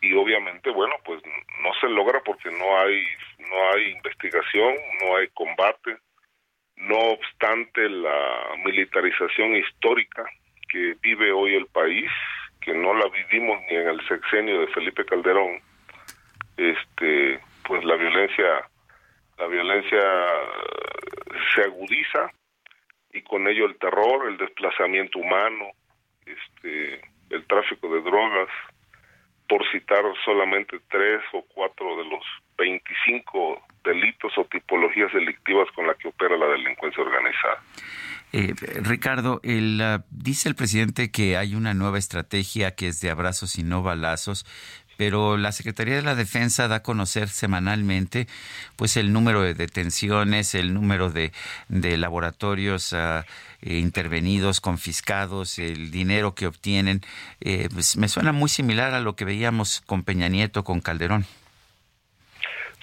[SPEAKER 19] Y obviamente bueno pues no se logra porque no hay no hay investigación, no hay combate, no obstante la militarización histórica que vive hoy el país, que no la vivimos ni en el sexenio de Felipe Calderón, este, pues la violencia, la violencia se agudiza y con ello el terror, el desplazamiento humano, este, el tráfico de drogas, por citar solamente tres o cuatro de los 25 delitos o tipologías delictivas con las que opera la delincuencia organizada.
[SPEAKER 1] Eh, Ricardo, el, ah, dice el presidente que hay una nueva estrategia que es de abrazos y no balazos, pero la Secretaría de la Defensa da a conocer semanalmente pues el número de detenciones, el número de, laboratorios ah, eh, intervenidos, confiscados, el dinero que obtienen. Eh, pues me suena muy similar a lo que veíamos con Peña Nieto, con Calderón.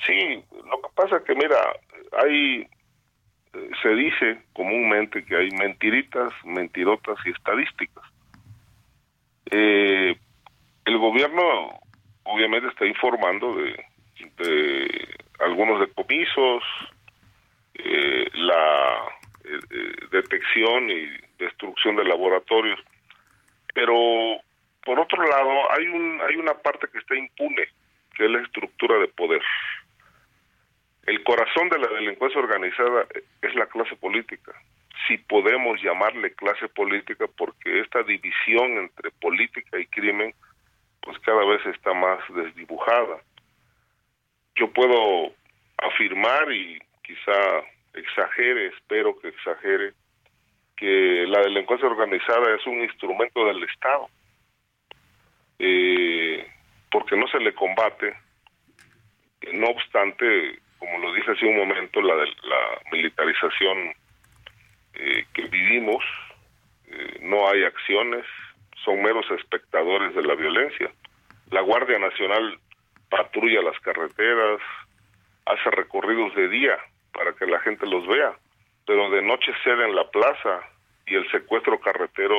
[SPEAKER 19] Sí, lo que pasa es que, mira, hay, eh, se dice comúnmente que hay mentiritas, mentirotas y estadísticas. Eh, el gobierno obviamente está informando de algunos decomisos, eh, la eh, eh, detección y destrucción de laboratorios. Pero por otro lado, hay un hay una parte que está impune, que es la estructura de poder. El corazón de la delincuencia organizada es la clase política. Si podemos llamarle clase política porque esta división entre política y crimen pues cada vez está más desdibujada. Yo puedo afirmar y quizá exagere, espero que exagere, que la delincuencia organizada es un instrumento del Estado, eh, porque no se le combate, no obstante, como lo dije hace un momento, la, la militarización eh, que vivimos, eh, no hay acciones, son meros espectadores de la violencia. La Guardia Nacional patrulla las carreteras, hace recorridos de día para que la gente los vea, pero de noche cede en la plaza y el secuestro carretero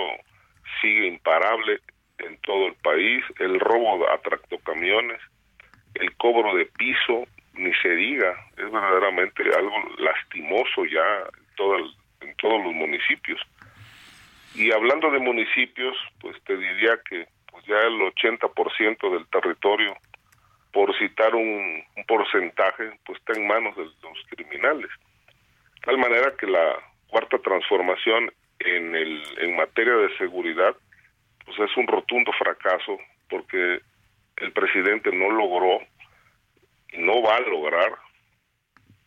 [SPEAKER 19] sigue imparable en todo el país, el robo a tractocamiones, el cobro de piso, ni se diga, es verdaderamente algo lastimoso ya en, en todos los municipios. Y hablando de municipios, pues te diría que pues ya el 80% del territorio, por citar un, porcentaje, pues está en manos de los criminales. De tal manera que la cuarta transformación en, el, en materia de seguridad, pues es un rotundo fracaso porque el presidente no logró y no va a lograr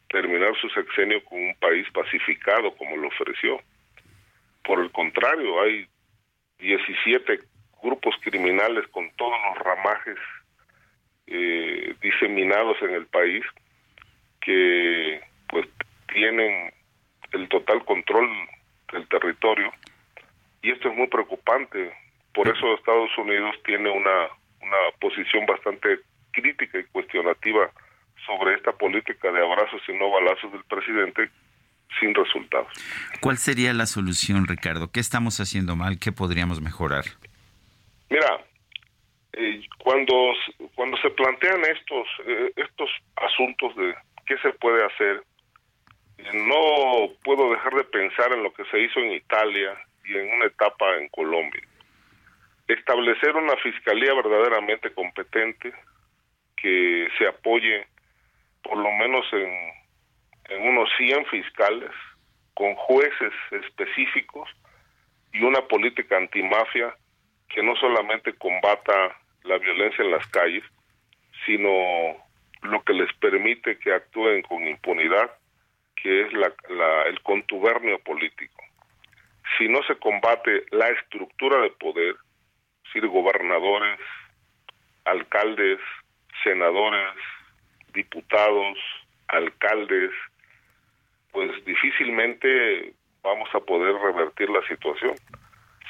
[SPEAKER 19] terminar su sexenio con un país pacificado como lo ofreció. Por el contrario, hay 17 grupos criminales con todos los ramajes eh, diseminados en el país que pues tienen el total control del territorio y esto es muy preocupante. Por eso Estados Unidos tiene una una posición bastante crítica y cuestionativa sobre esta política de abrazos y no balazos del presidente sin resultados.
[SPEAKER 1] ¿Cuál sería la solución, Ricardo? ¿Qué estamos haciendo mal? ¿Qué podríamos mejorar?
[SPEAKER 19] Mira, eh, cuando, cuando se plantean estos, eh, estos asuntos de qué se puede hacer, no puedo dejar de pensar en lo que se hizo en Italia y en una etapa en Colombia. Establecer una fiscalía verdaderamente competente que se apoye por lo menos en en unos 100 fiscales con jueces específicos y una política antimafia que no solamente combata la violencia en las calles, sino lo que les permite que actúen con impunidad, que es la, el contubernio político. Si no se combate la estructura de poder, es decir, gobernadores, alcaldes, senadores, diputados, alcaldes, pues difícilmente vamos a poder revertir la situación.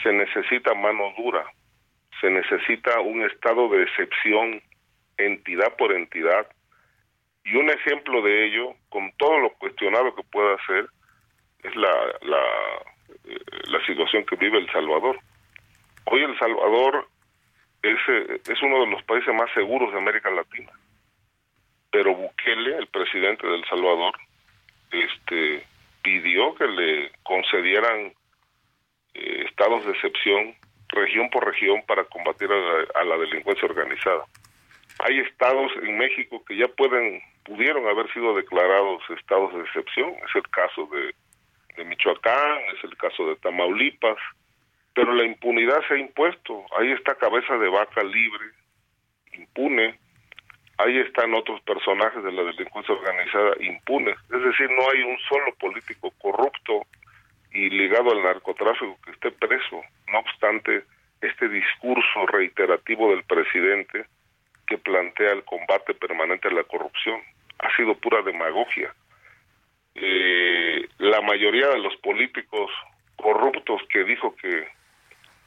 [SPEAKER 19] Se necesita mano dura, se necesita un estado de excepción entidad por entidad y un ejemplo de ello, con todo lo cuestionado que pueda ser, es la, la, eh, la situación que vive El Salvador. Hoy El Salvador es, eh, es uno de los países más seguros de América Latina, pero Bukele, el presidente de El Salvador, este pidió que le concedieran eh, estados de excepción región por región para combatir a la, delincuencia organizada. Hay estados en México que ya pueden pudieron haber sido declarados estados de excepción, es el caso de, de Michoacán, es el caso de Tamaulipas, pero la impunidad se ha impuesto. Ahí está cabeza de vaca libre, impune, ahí están otros personajes de la delincuencia organizada impunes. Es decir, no hay un solo político corrupto y ligado al narcotráfico que esté preso. No obstante, este discurso reiterativo del presidente que plantea el combate permanente a la corrupción ha sido pura demagogia. Eh, la mayoría de los políticos corruptos que dijo que,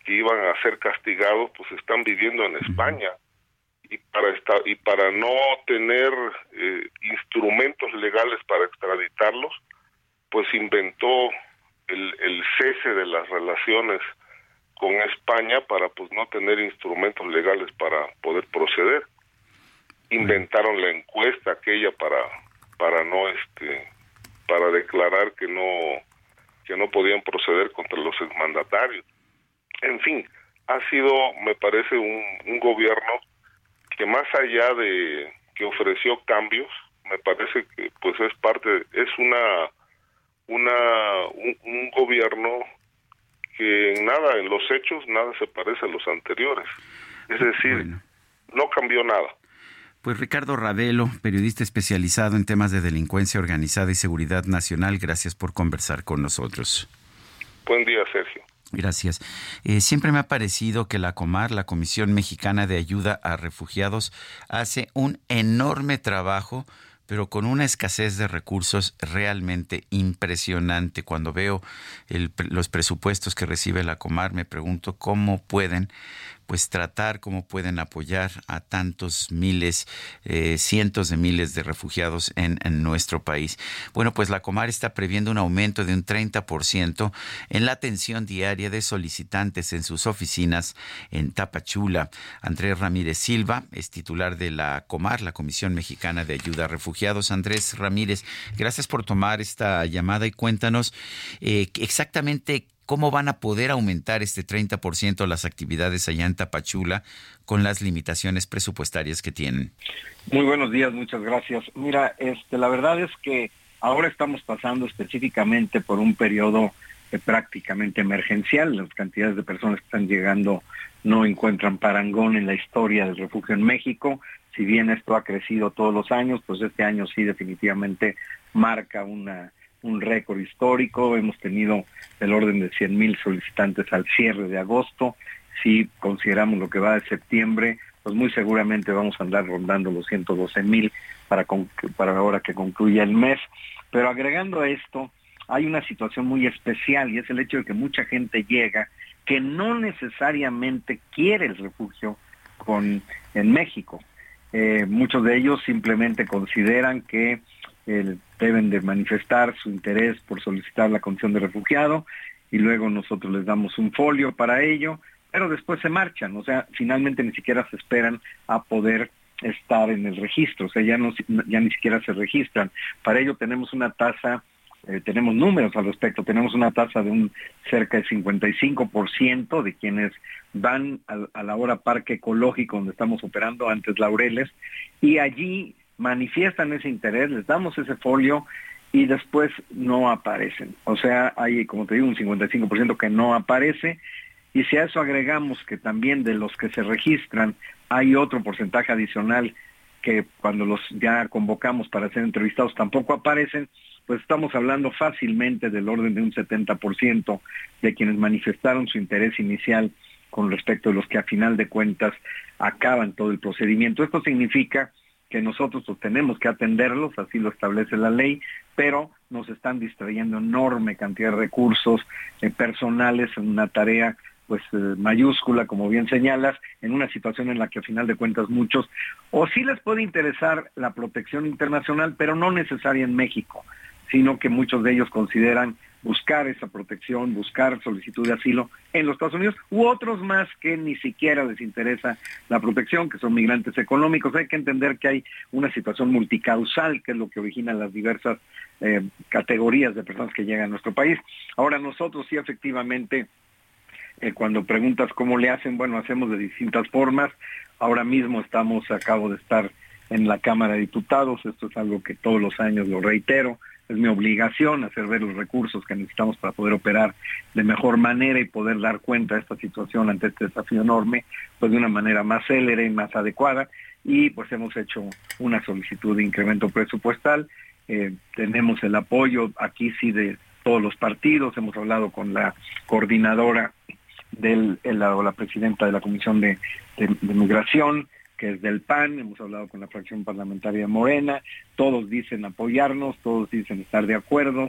[SPEAKER 19] que iban a ser castigados, pues están viviendo en España y para esta, y para no tener eh, instrumentos legales para extraditarlos, pues inventó el, el cese de las relaciones con España para pues no tener instrumentos legales para poder proceder. inventaron la encuesta aquella para para no este para declarar que no que no podían proceder contra los exmandatarios. En fin, ha sido, me parece, un, un gobierno que más allá de que ofreció cambios, me parece que pues es parte, es una una un, gobierno que en nada, en los hechos, nada se parece a los anteriores. Es decir, no cambió nada.
[SPEAKER 1] Pues Ricardo Ravelo, periodista especializado en temas de delincuencia organizada y seguridad nacional, gracias por conversar con nosotros.
[SPEAKER 19] Buen día, Sergio.
[SPEAKER 1] Gracias. Eh, siempre me ha parecido que la Comar, la Comisión Mexicana de Ayuda a Refugiados, hace un enorme trabajo pero con una escasez de recursos realmente impresionante. Cuando veo los presupuestos que recibe la Comar, me pregunto cómo pueden pues tratar cómo pueden apoyar a tantos miles, eh, cientos de miles de refugiados en, nuestro país. Bueno, pues la Comar está previendo un aumento de un 30% en la atención diaria de solicitantes en sus oficinas en Tapachula. Andrés Ramírez Silva es titular de la Comar, la Comisión Mexicana de Ayuda a Refugiados. Andrés Ramírez, gracias por tomar esta llamada y cuéntanos eh, exactamente ¿Cómo van a poder aumentar este 30% las actividades allá en Tapachula con las limitaciones presupuestarias que tienen?
[SPEAKER 13] Muy buenos días, muchas gracias. Mira, este, la verdad es que ahora estamos pasando específicamente por un periodo eh, prácticamente emergencial. Las cantidades de personas que están llegando no encuentran parangón en la historia del refugio en México. Si bien esto ha crecido todos los años, pues este año sí definitivamente marca una un récord histórico, hemos tenido el orden de 100 mil solicitantes al cierre de agosto, si consideramos lo que va de septiembre, pues muy seguramente vamos a andar rondando los 112 mil para, para ahora que concluya el mes, pero agregando a esto, hay una situación muy especial y es el hecho de que mucha gente llega que no necesariamente quiere el refugio con, en México. Eh, muchos de ellos simplemente consideran que deben de manifestar su interés por solicitar la condición de refugiado y luego nosotros les damos un folio para ello, pero después se marchan, o sea, finalmente ni siquiera se esperan a poder estar en el registro, o sea, ya, no, ya ni siquiera se registran. Para ello tenemos una tasa, eh, tenemos números al respecto, tenemos una tasa de un cerca de 55% de quienes van a, a la hora parque ecológico donde estamos operando antes Laureles, y allí manifiestan ese interés, les damos ese folio y después no aparecen. O sea, hay, como te digo, un 55% que no aparece. Y si a eso agregamos que también de los que se registran hay otro porcentaje adicional que cuando los ya convocamos para ser entrevistados tampoco aparecen, pues estamos hablando fácilmente del orden de un 70% de quienes manifestaron su interés inicial con respecto a los que a final de cuentas acaban todo el procedimiento. Esto significa que nosotros pues, tenemos que atenderlos, así lo establece la ley, pero nos están distrayendo enorme cantidad de recursos eh, personales en una tarea pues eh, mayúscula, como bien señalas, en una situación en la que a final de cuentas muchos, o sí les puede interesar la protección internacional, pero no necesaria en México, sino que muchos de ellos consideran buscar esa protección, buscar solicitud de asilo en los Estados Unidos, u otros más que ni siquiera les interesa la protección, que son migrantes económicos. Hay que entender que hay una situación multicausal, que es lo que origina las diversas eh, categorías de personas que llegan a nuestro país. Ahora nosotros sí efectivamente, eh, cuando preguntas cómo le hacen, bueno, hacemos de distintas formas. Ahora mismo estamos, acabo de estar en la Cámara de Diputados, esto es algo que todos los años lo reitero, es mi obligación hacer ver los recursos que necesitamos para poder operar de mejor manera y poder dar cuenta de esta situación ante este desafío enorme, pues de una manera más célere y más adecuada. Y pues hemos hecho una solicitud de incremento presupuestal. Eh, tenemos el apoyo aquí sí de todos los partidos. Hemos hablado con la coordinadora del, la, o la presidenta de la Comisión de Migración, que es del PAN, hemos hablado con la fracción parlamentaria Morena, todos dicen apoyarnos, todos dicen estar de acuerdo,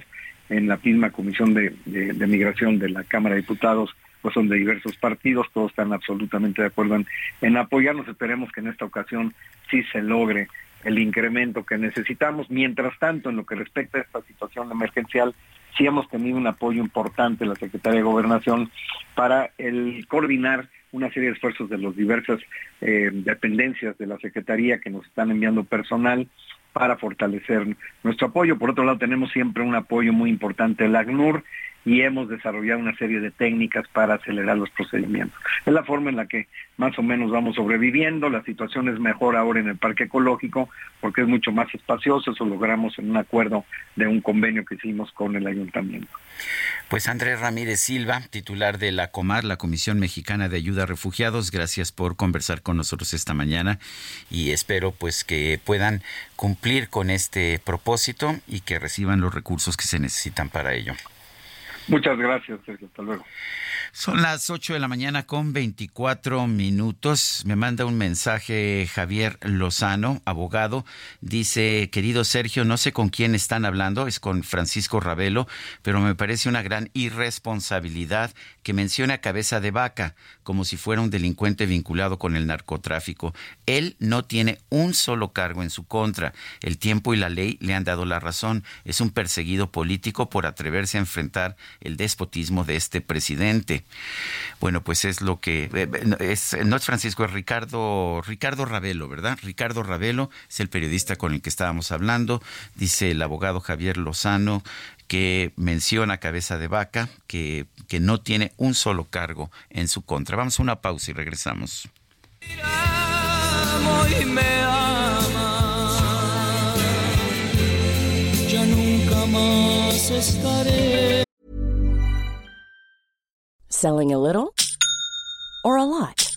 [SPEAKER 13] en la misma comisión de, migración de la Cámara de Diputados, pues son de diversos partidos, todos están absolutamente de acuerdo en, apoyarnos, esperemos que en esta ocasión sí se logre el incremento que necesitamos. Mientras tanto, en lo que respecta a esta situación emergencial, sí hemos tenido un apoyo importante de la Secretaría de Gobernación para el coordinar
[SPEAKER 20] una serie de esfuerzos de las diversas eh, dependencias de la Secretaría que nos están enviando personal para fortalecer nuestro apoyo. Por otro lado, tenemos siempre un apoyo muy importante del ACNUR y hemos desarrollado una serie de técnicas para acelerar los procedimientos. Es la forma en la que más o menos vamos sobreviviendo, la situación es mejor ahora en el parque ecológico porque es mucho más espacioso, eso logramos en un acuerdo de un convenio que hicimos con el ayuntamiento.
[SPEAKER 1] Pues Andrés Ramírez Silva, titular de la COMAR, la Comisión Mexicana de Ayuda a Refugiados, gracias por conversar con nosotros esta mañana y espero pues que puedan cumplir con este propósito y que reciban los recursos que se necesitan para ello.
[SPEAKER 20] Muchas gracias, Sergio. Hasta luego.
[SPEAKER 1] Son las 8 de la mañana con 24 minutos. Me manda un mensaje Javier Lozano, abogado. Dice, querido Sergio, no sé con quién están hablando, es con Francisco Ravelo, pero me parece una gran irresponsabilidad que mencione a cabeza de vaca como si fuera un delincuente vinculado con el narcotráfico. Él no tiene un solo cargo en su contra. El tiempo y la ley le han dado la razón. Es un perseguido político por atreverse a enfrentar el despotismo de este presidente. Bueno, pues es lo que eh, es, no es Francisco, es Ricardo, Ricardo Ravelo, ¿verdad? Ricardo Ravelo es el periodista con el que estábamos hablando, dice el abogado Javier Lozano, que menciona cabeza de vaca, que, que no tiene un solo cargo en su contra. Vamos a una pausa y regresamos.
[SPEAKER 21] Ya nunca más estaré. Selling a little or a lot?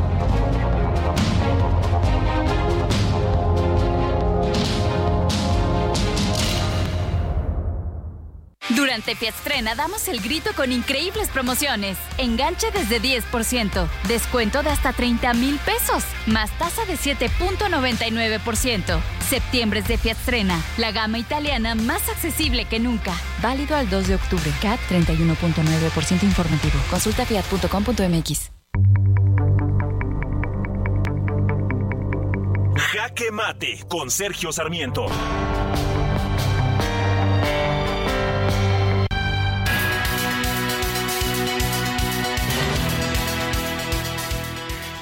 [SPEAKER 11] Durante Fiatstrena damos el grito con increíbles promociones. Enganche desde 10%, descuento de hasta 30 mil pesos, más tasa de 7.99%. Septiembre es de Fiatstrena, la gama italiana más accesible que nunca. Válido al 2 de octubre. CAT 31.9% informativo. Consulta fiat.com.mx.
[SPEAKER 22] Jaque Mate con Sergio Sarmiento.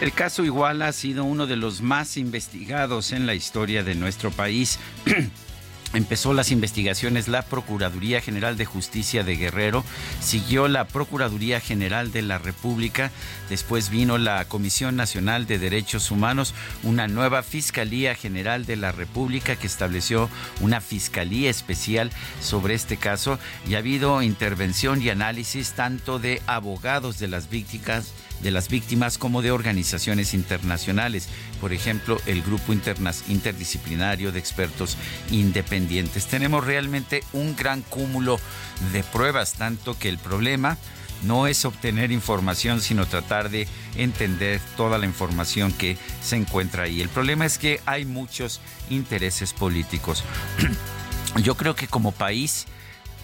[SPEAKER 1] El caso Iguala ha sido uno de los más investigados en la historia de nuestro país. Empezó las investigaciones la Procuraduría General de Justicia de Guerrero, siguió la Procuraduría General de la República, después vino la Comisión Nacional de Derechos Humanos, una nueva Fiscalía General de la República que estableció una Fiscalía Especial sobre este caso y ha habido intervención y análisis tanto de abogados de las víctimas, de las víctimas como de organizaciones internacionales, por ejemplo, el Grupo Interdisciplinario de Expertos Independientes. Tenemos realmente un gran cúmulo de pruebas, tanto que el problema no es obtener información, sino tratar de entender toda la información que se encuentra ahí. El problema es que hay muchos intereses políticos. Yo creo que como país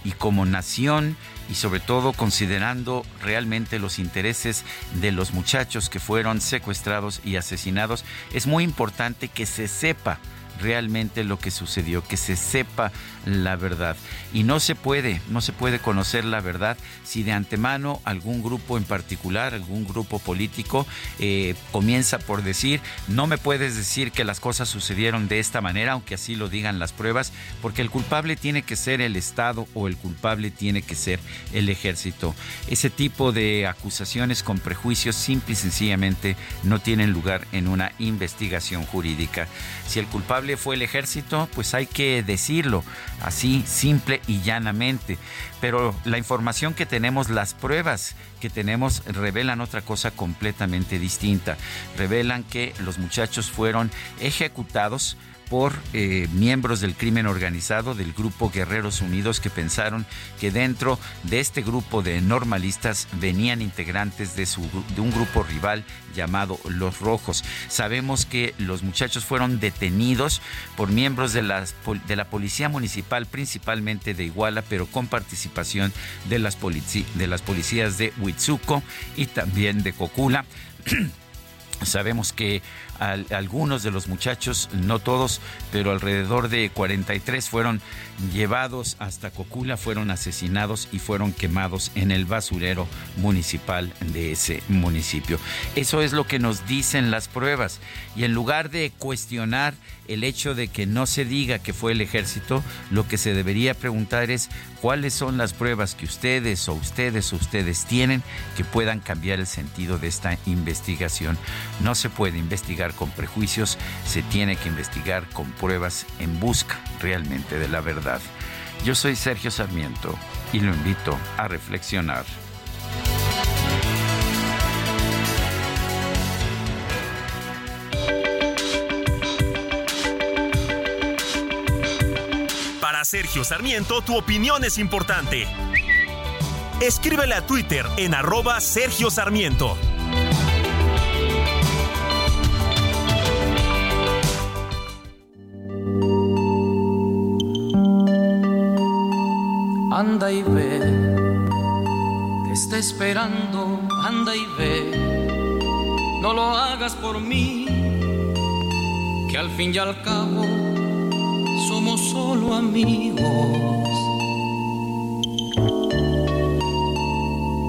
[SPEAKER 1] y como nación y sobre todo considerando realmente los intereses de los muchachos que fueron secuestrados y asesinados, es muy importante que se sepa realmente lo que sucedió, que se sepa la verdad. Y no se puede, no se puede conocer la verdad si de antemano algún grupo en particular, algún grupo político, eh, comienza por decir, no me puedes decir que las cosas sucedieron de esta manera, aunque así lo digan las pruebas, porque el culpable tiene que ser el Estado o el culpable tiene que ser el ejército. Ese tipo de acusaciones con prejuicios simple y sencillamente no tienen lugar en una investigación jurídica. Si el culpable fue el ejército, pues hay que decirlo así, simple y llanamente. Pero la información que tenemos, las pruebas que tenemos, revelan otra cosa completamente distinta. Revelan que los muchachos fueron ejecutados por eh, miembros del crimen organizado del grupo Guerreros Unidos que pensaron que dentro de este grupo de normalistas venían integrantes de, su, de un grupo rival llamado Los Rojos. Sabemos que los muchachos fueron detenidos por miembros de, las, de la Policía Municipal, principalmente de Iguala, pero con participación de las, de las policías de Huitzuco y también de Cocula. Sabemos que algunos de los muchachos, no todos, pero alrededor de 43 fueron llevados hasta Cocula, fueron asesinados y fueron quemados en el basurero municipal de ese municipio. Eso es lo que nos dicen las pruebas. Y en lugar de cuestionar el hecho de que no se diga que fue el ejército, lo que se debería preguntar es cuáles son las pruebas que ustedes o ustedes o ustedes tienen que puedan cambiar el sentido de esta investigación. No se puede investigar con prejuicios, se tiene que investigar con pruebas en busca realmente de la verdad. Yo soy Sergio Sarmiento y lo invito a reflexionar.
[SPEAKER 22] Para Sergio Sarmiento, tu opinión es importante. Escríbele a Twitter en arroba Sergio Sarmiento.
[SPEAKER 9] anda y ve, te está esperando, anda y ve, no lo hagas por mí, que al fin y al cabo solo amigos.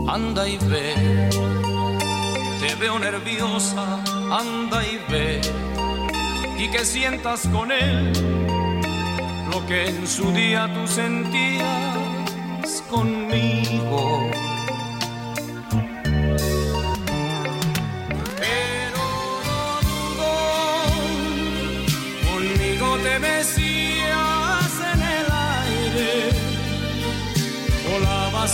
[SPEAKER 9] Anda y ve, te veo nerviosa, anda y ve, y que sientas con él lo que en su día tú sentías conmigo.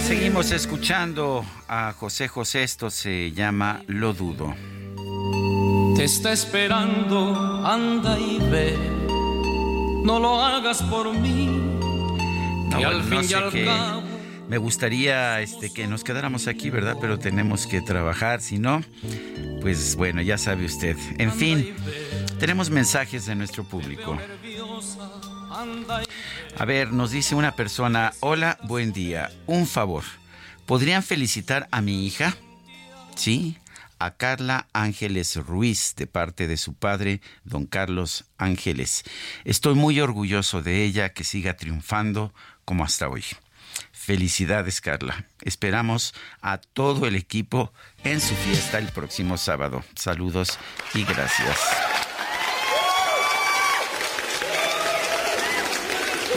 [SPEAKER 1] seguimos escuchando a José José, esto se llama Lo Dudo.
[SPEAKER 9] Te está esperando, anda y ve, no lo hagas por mí
[SPEAKER 1] me gustaría este, que nos quedáramos aquí, ¿verdad? Pero tenemos que trabajar, si no, pues bueno, ya sabe usted. En fin, tenemos mensajes de nuestro público. A ver, nos dice una persona, hola, buen día, un favor, ¿podrían felicitar a mi hija? Sí, a Carla Ángeles Ruiz de parte de su padre, don Carlos Ángeles. Estoy muy orgulloso de ella, que siga triunfando como hasta hoy. Felicidades, Carla. Esperamos a todo el equipo en su fiesta el próximo sábado. Saludos y gracias.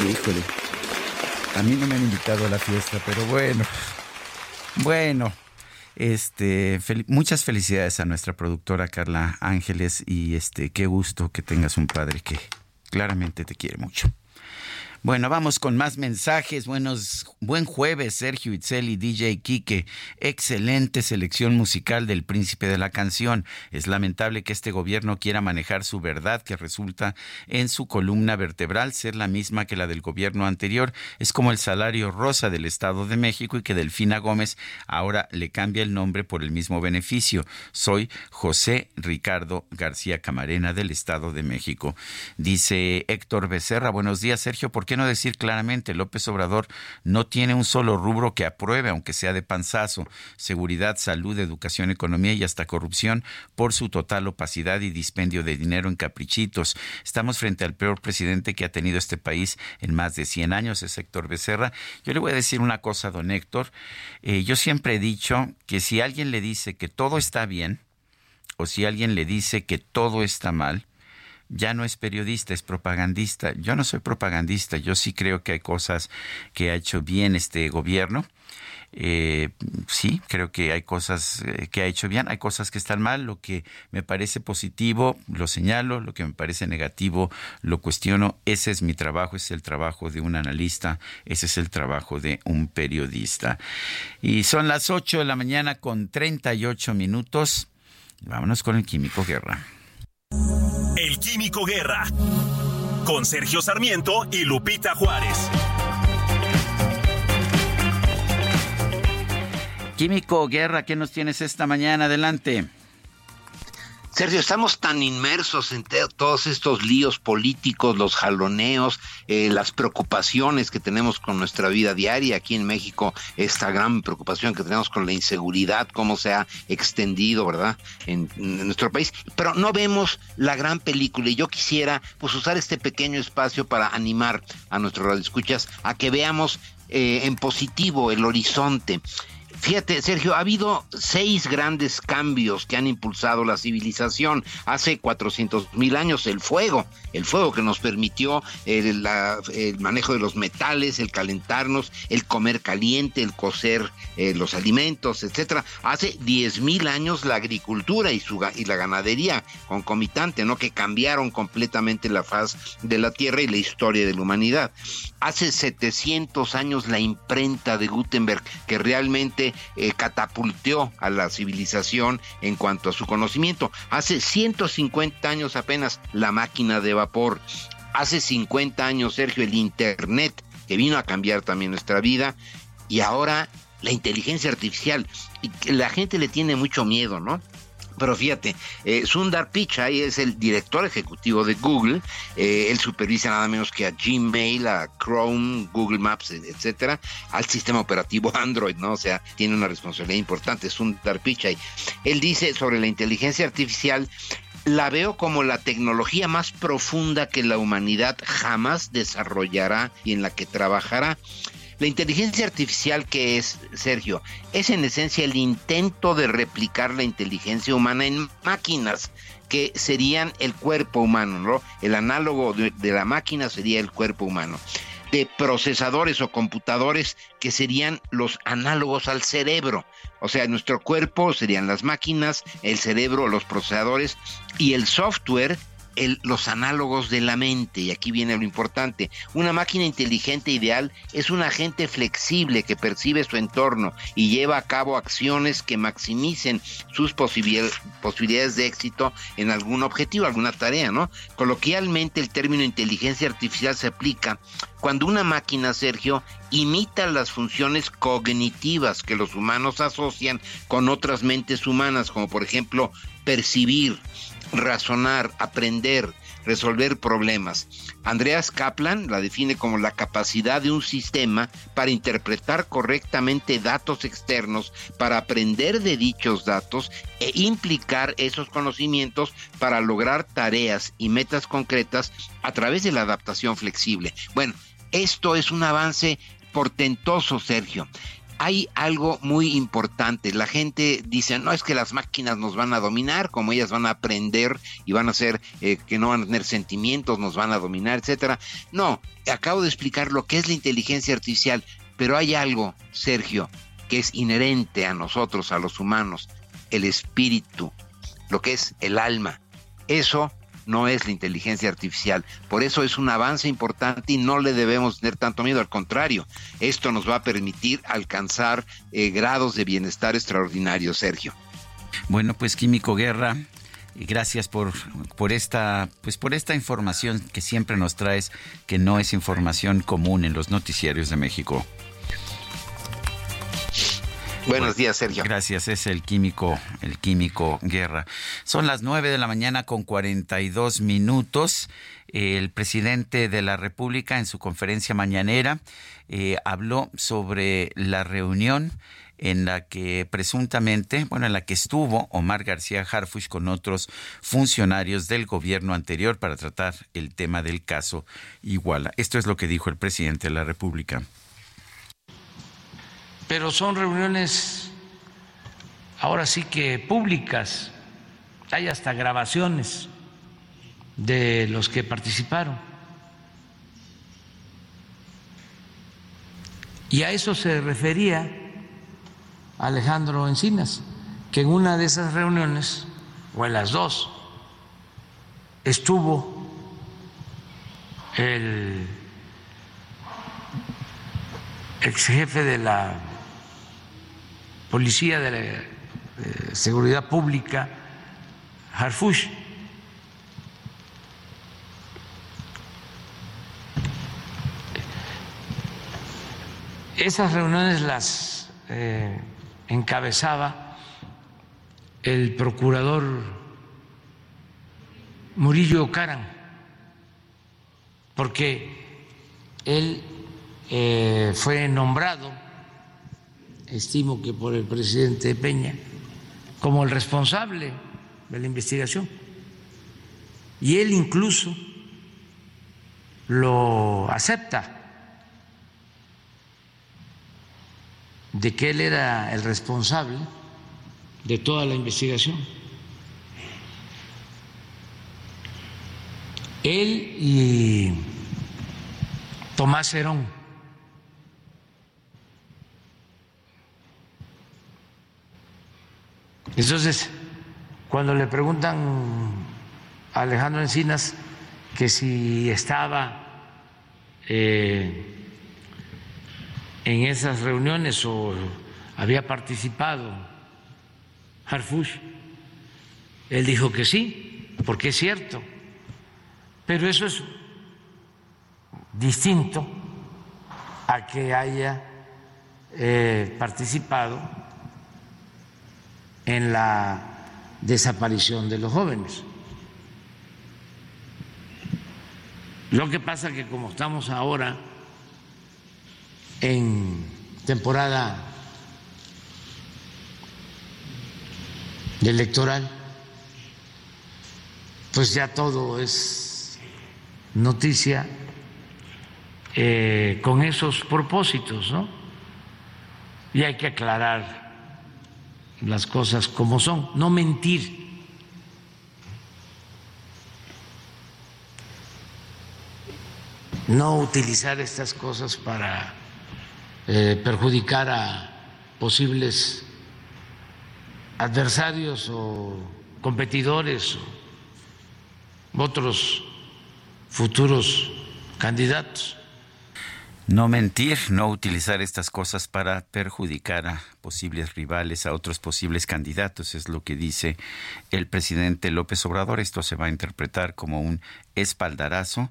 [SPEAKER 1] Híjole, a mí no me han invitado a la fiesta, pero bueno, bueno, este, muchas felicidades a nuestra productora Carla Ángeles y este, qué gusto que tengas un padre que claramente te quiere mucho. Bueno, vamos con más mensajes. Buenos, buen jueves, Sergio Itzel y DJ Kike. Excelente selección musical del príncipe de la canción. Es lamentable que este gobierno quiera manejar su verdad que resulta en su columna vertebral ser la misma que la del gobierno anterior. Es como el salario rosa del Estado de México y que Delfina Gómez ahora le cambia el nombre por el mismo beneficio. Soy José Ricardo García Camarena del Estado de México. Dice Héctor Becerra, buenos días Sergio, ¿por qué no decir claramente López Obrador no tiene un solo rubro que apruebe, aunque sea de panzazo? Seguridad, salud, educación, economía y hasta corrupción por su total opacidad y dispendio de dinero en caprichitos. Estamos frente al peor presidente que ha tenido este país en más de 100 años, es Héctor Becerra. Yo le voy a decir una cosa, don Héctor. Eh, yo siempre he dicho que si alguien le dice que todo está bien, o si alguien le dice que todo está mal, ya no es periodista, es propagandista. Yo no soy propagandista, yo sí creo que hay cosas que ha hecho bien este gobierno. Eh, sí, creo que hay cosas eh, que ha hecho bien, hay cosas que están mal, lo que me parece positivo lo señalo, lo que me parece negativo lo cuestiono, ese es mi trabajo, ese es el trabajo de un analista, ese es el trabajo de un periodista. Y son las 8 de la mañana con 38 minutos, vámonos con el Químico Guerra.
[SPEAKER 22] El Químico Guerra. Con Sergio Sarmiento y Lupita Juárez.
[SPEAKER 1] Químico Guerra, ¿qué nos tienes esta mañana? Adelante.
[SPEAKER 23] Sergio, estamos tan inmersos en todos estos líos políticos, los jaloneos, eh, las preocupaciones que tenemos con nuestra vida diaria aquí en México, esta gran preocupación que tenemos con la inseguridad, cómo se ha extendido, ¿verdad?, en, nuestro país. Pero no vemos la gran película y yo quisiera pues usar este pequeño espacio para animar a nuestros radioescuchas a que veamos eh, en positivo el horizonte. Fíjate, Sergio, ha habido seis grandes cambios que han impulsado la civilización. Hace 400 mil años el fuego, el fuego que nos permitió el, manejo de los metales, el calentarnos, el comer caliente, el cocer eh, los alimentos, etcétera. Hace 10 mil años la agricultura y, su, y la ganadería concomitante, ¿no? Que cambiaron completamente la faz de la tierra y la historia de la humanidad. Hace 700 años la imprenta de Gutenberg, que realmente eh, catapultó a la civilización en cuanto a su conocimiento. Hace 150 años apenas la máquina de vapor. Hace 50 años, Sergio, el Internet, que vino a cambiar también nuestra vida. Y ahora la inteligencia artificial. Y la gente le tiene mucho miedo, ¿no? Pero fíjate, eh, Sundar Pichai es el director ejecutivo de Google. Eh, él supervisa nada menos que a Gmail, a Chrome, Google Maps, etcétera, al sistema operativo Android, ¿no? O sea, tiene una responsabilidad importante. Sundar Pichai. Él dice sobre la inteligencia artificial la veo como la tecnología más profunda que la humanidad jamás desarrollará y en la que trabajará. La inteligencia artificial que es, Sergio, es en esencia el intento de replicar la inteligencia humana en máquinas que serían el cuerpo humano, ¿no? El análogo de, la máquina sería el cuerpo humano. De procesadores o computadores que serían los análogos al cerebro. O sea, nuestro cuerpo serían las máquinas, el cerebro, los procesadores y el software los análogos de la mente, y aquí viene lo importante. Una máquina inteligente ideal es un agente flexible que percibe su entorno y lleva a cabo acciones que maximicen sus posibilidades de éxito en algún objetivo, alguna tarea, ¿no? Coloquialmente el término inteligencia artificial se aplica cuando una máquina, Sergio, imita las funciones cognitivas que los humanos asocian con otras mentes humanas, como por ejemplo percibir, razonar, aprender, resolver problemas. Andreas Kaplan la define como la capacidad de un sistema para interpretar correctamente datos externos, para aprender de dichos datos e implicar esos conocimientos para lograr tareas y metas concretas a través de la adaptación flexible. Bueno, esto es un avance portentoso, Sergio hay algo muy importante. La gente dice, no es que las máquinas nos van a dominar, como ellas van a aprender y van a ser eh, que no van a tener sentimientos, nos van a dominar, etcétera. No, acabo de explicar lo que es la inteligencia artificial, pero hay algo, Sergio, que es inherente a nosotros, a los humanos, el espíritu, lo que es el alma. Eso no es la inteligencia artificial. Por eso es un avance importante y no le debemos tener tanto miedo, al contrario, esto nos va a permitir alcanzar eh, grados de bienestar extraordinarios, Sergio.
[SPEAKER 1] Bueno, pues Químico Guerra, gracias por, por esta pues por esta información que siempre nos traes que no es información común en los noticiarios de México.
[SPEAKER 23] Buenos días, Sergio.
[SPEAKER 1] Gracias, es el químico, el químico Guerra. Son las nueve de la mañana con 42 minutos. El presidente de la República en su conferencia mañanera eh, habló sobre la reunión en la que presuntamente, bueno, en la que estuvo Omar García Harfuch con otros funcionarios del gobierno anterior para tratar el tema del caso Iguala. Esto es lo que dijo el presidente de la República.
[SPEAKER 24] Pero son reuniones ahora sí que públicas, hay hasta grabaciones de los que participaron. Y a eso se refería Alejandro Encinas, que en una de esas reuniones, o en las dos, estuvo el ex jefe de la Policía de la Seguridad Pública, Harfush. Esas reuniones las eh, encabezaba el procurador Murillo Caran, porque él eh, fue nombrado, estimo que por el presidente Peña, como el responsable de la investigación. Y él incluso lo acepta de que él era el responsable de toda la investigación. Él y Tomás Herón. Entonces, cuando le preguntan a Alejandro Encinas que si estaba eh, en esas reuniones o había participado Harfush. Él dijo que sí, porque es cierto, pero eso es distinto a que haya eh, participado en la desaparición de los jóvenes. Lo que pasa que como estamos ahora en temporada electoral, pues ya todo es noticia eh, con esos propósitos, ¿no? Y hay que aclarar las cosas como son, no mentir. No utilizar estas cosas para eh, perjudicar a posibles adversarios o competidores o otros futuros candidatos.
[SPEAKER 1] No mentir, no utilizar estas cosas para perjudicar a posibles rivales, a otros posibles candidatos, es lo que dice el presidente López Obrador. Esto se va a interpretar como un espaldarazo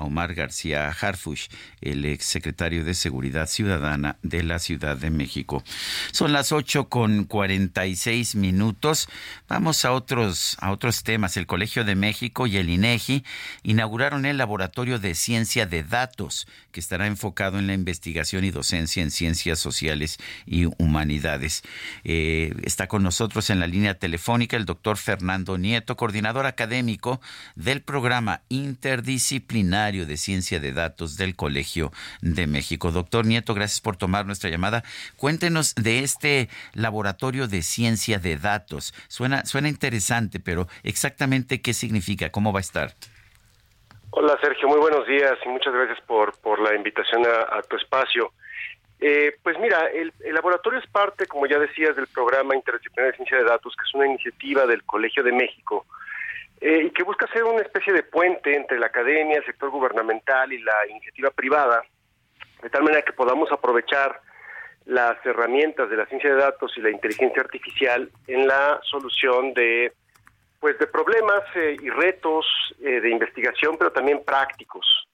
[SPEAKER 1] Omar García Harfush, el ex secretario de Seguridad Ciudadana de la Ciudad de México. Son las ocho con cuarenta y seis minutos. Vamos a otros, a otros temas. El Colegio de México y el INEGI inauguraron el Laboratorio de Ciencia de Datos, que estará enfocado en la investigación y docencia en ciencias sociales y humanidades. Eh, está con nosotros en la línea telefónica el doctor Fernando Nieto, coordinador académico del programa interdisciplinario de Ciencia de Datos del Colegio de México. Doctor Nieto, gracias por tomar nuestra llamada. Cuéntenos de este laboratorio de ciencia de datos. Suena, suena interesante, pero exactamente qué significa, cómo va a estar.
[SPEAKER 25] Hola Sergio, muy buenos días y muchas gracias por, por la invitación a, tu espacio. Eh, pues mira, el, el, laboratorio es parte, como ya decías, del programa interdisciplinario de ciencia de datos, que es una iniciativa del Colegio de México eh, y que busca ser una especie de puente entre la academia, el sector gubernamental y la iniciativa privada, de tal manera que podamos aprovechar las herramientas de la ciencia de datos y la inteligencia artificial en la solución de pues de problemas eh, y retos eh, de investigación, pero también prácticos.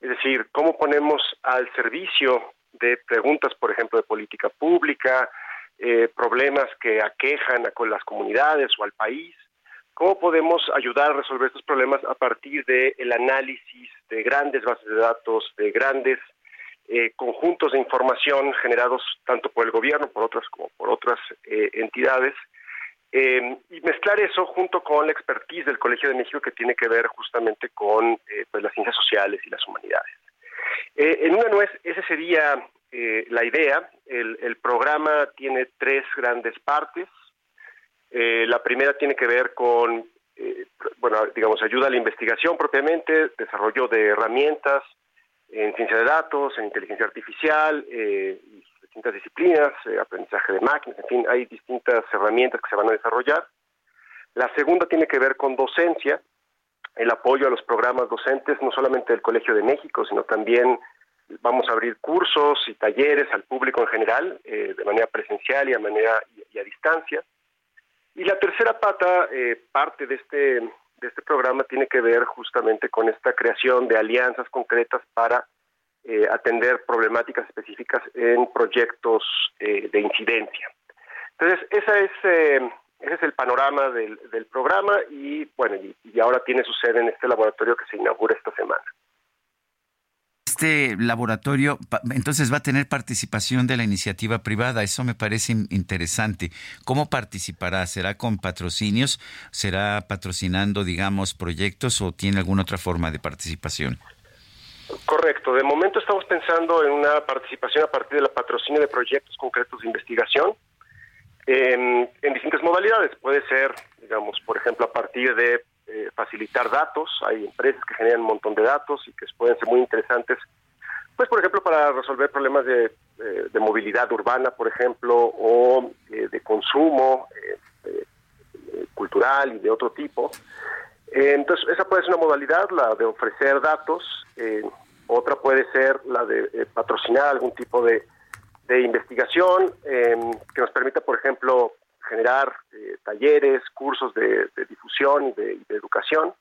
[SPEAKER 25] Es decir, cómo ponemos al servicio de preguntas, por ejemplo, de política pública, problemas que aquejan a con las comunidades o al país, cómo podemos ayudar a resolver estos problemas a partir del el análisis de grandes bases de datos, de grandes conjuntos de información generados tanto por el gobierno, por otras como por otras entidades, eh, y mezclar eso junto con la expertise del Colegio de México que tiene que ver justamente con eh, pues las ciencias sociales y las humanidades. Eh, en una nuez, esa sería la idea. El, programa tiene tres grandes partes. La primera tiene que ver con, bueno, digamos, ayuda a la investigación propiamente, desarrollo de herramientas en ciencia de datos, en inteligencia artificial y distintas disciplinas, eh, aprendizaje de máquinas, en fin, hay distintas herramientas que se van a desarrollar. La segunda tiene que ver con docencia, el apoyo a los programas docentes, no solamente del Colegio de México, sino también vamos a abrir cursos y talleres al público en general, eh, de manera presencial y a manera y, a distancia. Y la tercera pata, eh, parte de este, de este programa, tiene que ver justamente con esta creación de alianzas concretas para eh, atender problemáticas específicas en proyectos eh, de incidencia. Entonces, esa es, eh, ese es el panorama del, del programa y, bueno, y, ahora tiene su sede en este laboratorio que se inaugura esta semana.
[SPEAKER 1] Este laboratorio, entonces, va a tener participación de la iniciativa privada. Eso me parece interesante. ¿Cómo participará? ¿Será con patrocinios? ¿Será patrocinando, digamos, proyectos o tiene alguna otra forma de participación?
[SPEAKER 25] Correcto. De momento estamos pensando en una participación a partir de la patrocinio de proyectos concretos de investigación en, distintas modalidades. Puede ser, digamos, por ejemplo, a partir de eh, facilitar datos. Hay empresas que generan un montón de datos y que pueden ser muy interesantes, pues, por ejemplo, para resolver problemas de, movilidad urbana, por ejemplo, o eh, de consumo eh, cultural y de otro tipo. Entonces, esa puede ser una modalidad, la de ofrecer datos. Eh, otra puede ser la de eh, patrocinar algún tipo de, investigación que nos permita, por ejemplo, generar eh, talleres, cursos de, difusión y de, educación.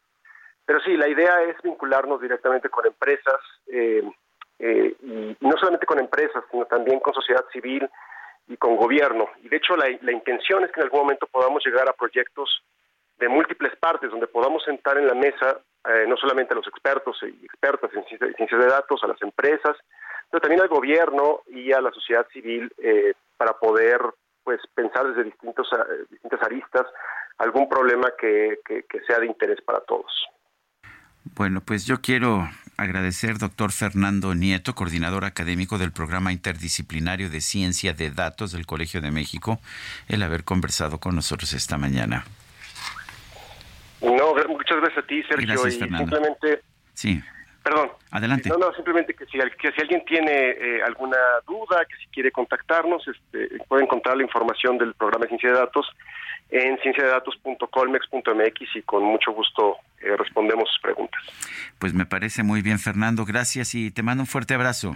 [SPEAKER 25] Pero sí, la idea es vincularnos directamente con empresas, em, y no solamente con empresas, sino también con sociedad civil y con gobierno. Y de hecho, la, la intención es que en algún momento podamos llegar a proyectos de múltiples partes donde podamos sentar en la mesa eh, no solamente a los expertos y expertas en ciencias de datos, a las empresas, pero también al gobierno y a la sociedad civil eh, para poder pues pensar desde distintos, eh, distintas aristas algún problema que, que, sea de interés para todos.
[SPEAKER 1] Bueno, pues yo quiero agradecer, doctor Fernando Nieto, coordinador académico del Programa Interdisciplinario de Ciencia de Datos del Colegio de México, el haber conversado con nosotros esta mañana.
[SPEAKER 25] No, muchas gracias a ti, Sergio. y simplemente.
[SPEAKER 1] Sí.
[SPEAKER 25] Perdón.
[SPEAKER 1] Adelante.
[SPEAKER 25] No, no, simplemente que si, que si alguien tiene eh, alguna duda, que si quiere contactarnos, este, puede encontrar la información del programa de ciencia de datos en cienciadedatos.colmex.mx y con mucho gusto eh, respondemos sus preguntas.
[SPEAKER 1] Pues me parece muy bien, Fernando. Gracias y te mando un fuerte abrazo.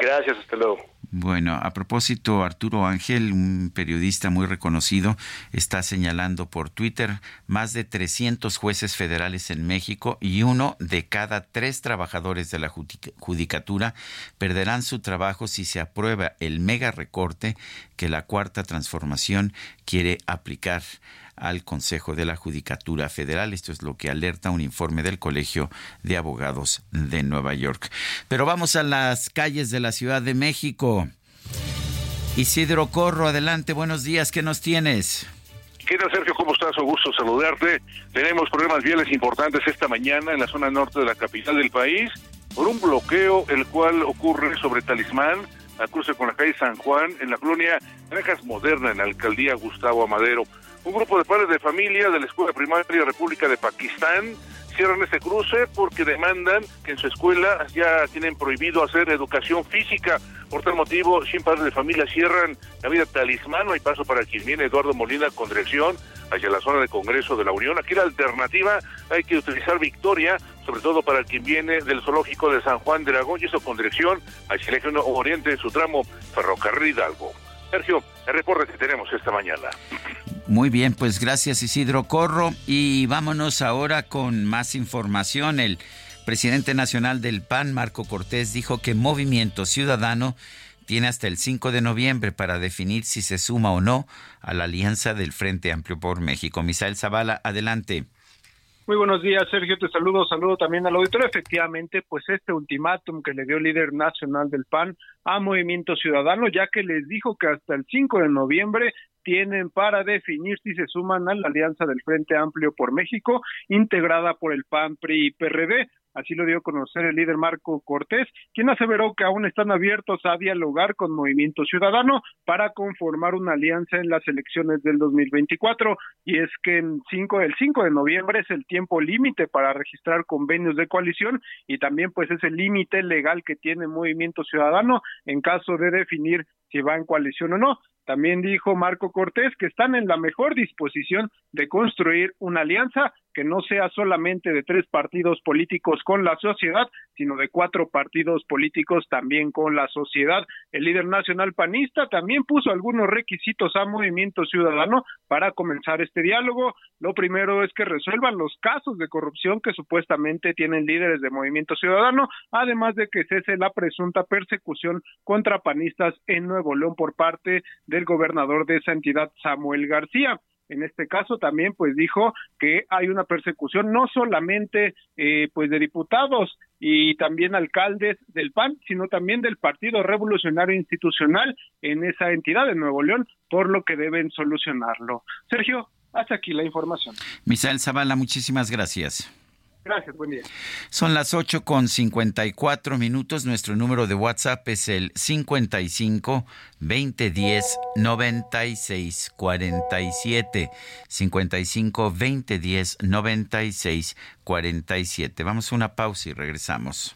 [SPEAKER 25] Gracias, hasta luego.
[SPEAKER 1] Bueno, a propósito, Arturo Ángel, un periodista muy reconocido, está señalando por Twitter más de 300 jueces federales en México y uno de cada tres trabajadores de la judicatura perderán su trabajo si se aprueba el mega recorte que la cuarta transformación quiere aplicar al Consejo de la Judicatura Federal. Esto es lo que alerta un informe del Colegio de Abogados de Nueva York. Pero vamos a las calles de la Ciudad de México. Isidro Corro, adelante, buenos días, ¿qué nos tienes?
[SPEAKER 26] ¿Qué tal, Sergio? ¿Cómo estás? Un gusto saludarte. Tenemos problemas viales importantes esta mañana en la zona norte de la capital del país por un bloqueo el cual ocurre sobre Talismán, a cruce con la calle San Juan, en la colonia Granjas Moderna, en la alcaldía Gustavo Amadero. Un grupo de padres de familia de la Escuela Primaria República de Pakistán cierran este cruce porque demandan que en su escuela ya tienen prohibido hacer educación física. Por tal motivo, 100 padres de familia cierran la vida talismán, no hay paso para quien viene Eduardo Molina con dirección hacia la zona de Congreso de la Unión. Aquí la alternativa hay que utilizar Victoria, sobre todo para quien viene del zoológico de San Juan de Aragón y eso con dirección hacia el oriente de su tramo ferrocarril Hidalgo. Sergio, el reporte que tenemos esta mañana.
[SPEAKER 1] Muy bien, pues gracias Isidro Corro y vámonos ahora con más información. El presidente nacional del PAN, Marco Cortés, dijo que Movimiento Ciudadano tiene hasta el 5 de noviembre para definir si se suma o no a la alianza del Frente Amplio por México. Misael Zavala, adelante.
[SPEAKER 27] Muy buenos días, Sergio. Te saludo, saludo también al auditorio. Efectivamente, pues este ultimátum que le dio el líder nacional del PAN a Movimiento Ciudadano, ya que les dijo que hasta el 5 de noviembre tienen para definir si se suman a la alianza del Frente Amplio por México, integrada por el PAN, PRI y PRD. Así lo dio a conocer el líder Marco Cortés, quien aseveró que aún están abiertos a dialogar con Movimiento Ciudadano para conformar una alianza en las elecciones del 2024. Y es que el 5, el 5 de noviembre es el tiempo límite para registrar convenios de coalición y también pues es el límite legal que tiene Movimiento Ciudadano en caso de definir si va en coalición o no. También dijo Marco Cortés que están en la mejor disposición de construir una alianza que no sea solamente de tres partidos políticos con la sociedad, sino de cuatro partidos políticos también con la sociedad. El líder nacional panista también puso algunos requisitos a Movimiento Ciudadano para comenzar este diálogo. Lo primero es que resuelvan los casos de corrupción que supuestamente tienen líderes de Movimiento Ciudadano, además de que cese la presunta persecución contra panistas en Nuevo León por parte del gobernador de esa entidad, Samuel García en este caso también pues dijo que hay una persecución no solamente eh, pues de diputados y también alcaldes del PAN, sino también del Partido Revolucionario Institucional en esa entidad de Nuevo León, por lo que deben solucionarlo. Sergio, hasta aquí la información.
[SPEAKER 1] Misael Zavala, muchísimas gracias.
[SPEAKER 27] Gracias, buen día.
[SPEAKER 1] Son las 8 con 54 minutos. Nuestro número de WhatsApp es el 55 2010 96 47. 55 2010 96 47. Vamos a una pausa y regresamos.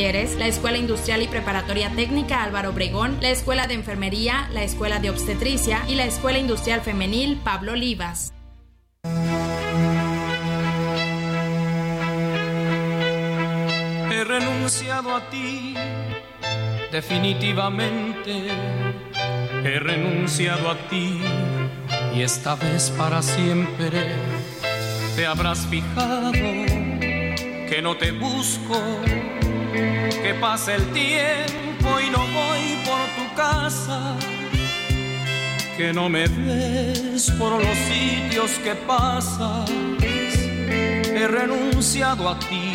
[SPEAKER 28] la Escuela Industrial y Preparatoria Técnica Álvaro Obregón, la Escuela de Enfermería, la Escuela de Obstetricia y la Escuela Industrial Femenil Pablo Olivas.
[SPEAKER 9] He renunciado a ti, definitivamente. He renunciado a ti y esta vez para siempre te habrás fijado que no te busco que pasa el tiempo y no voy por tu casa, que no me ves por los sitios que pasas. He renunciado a ti,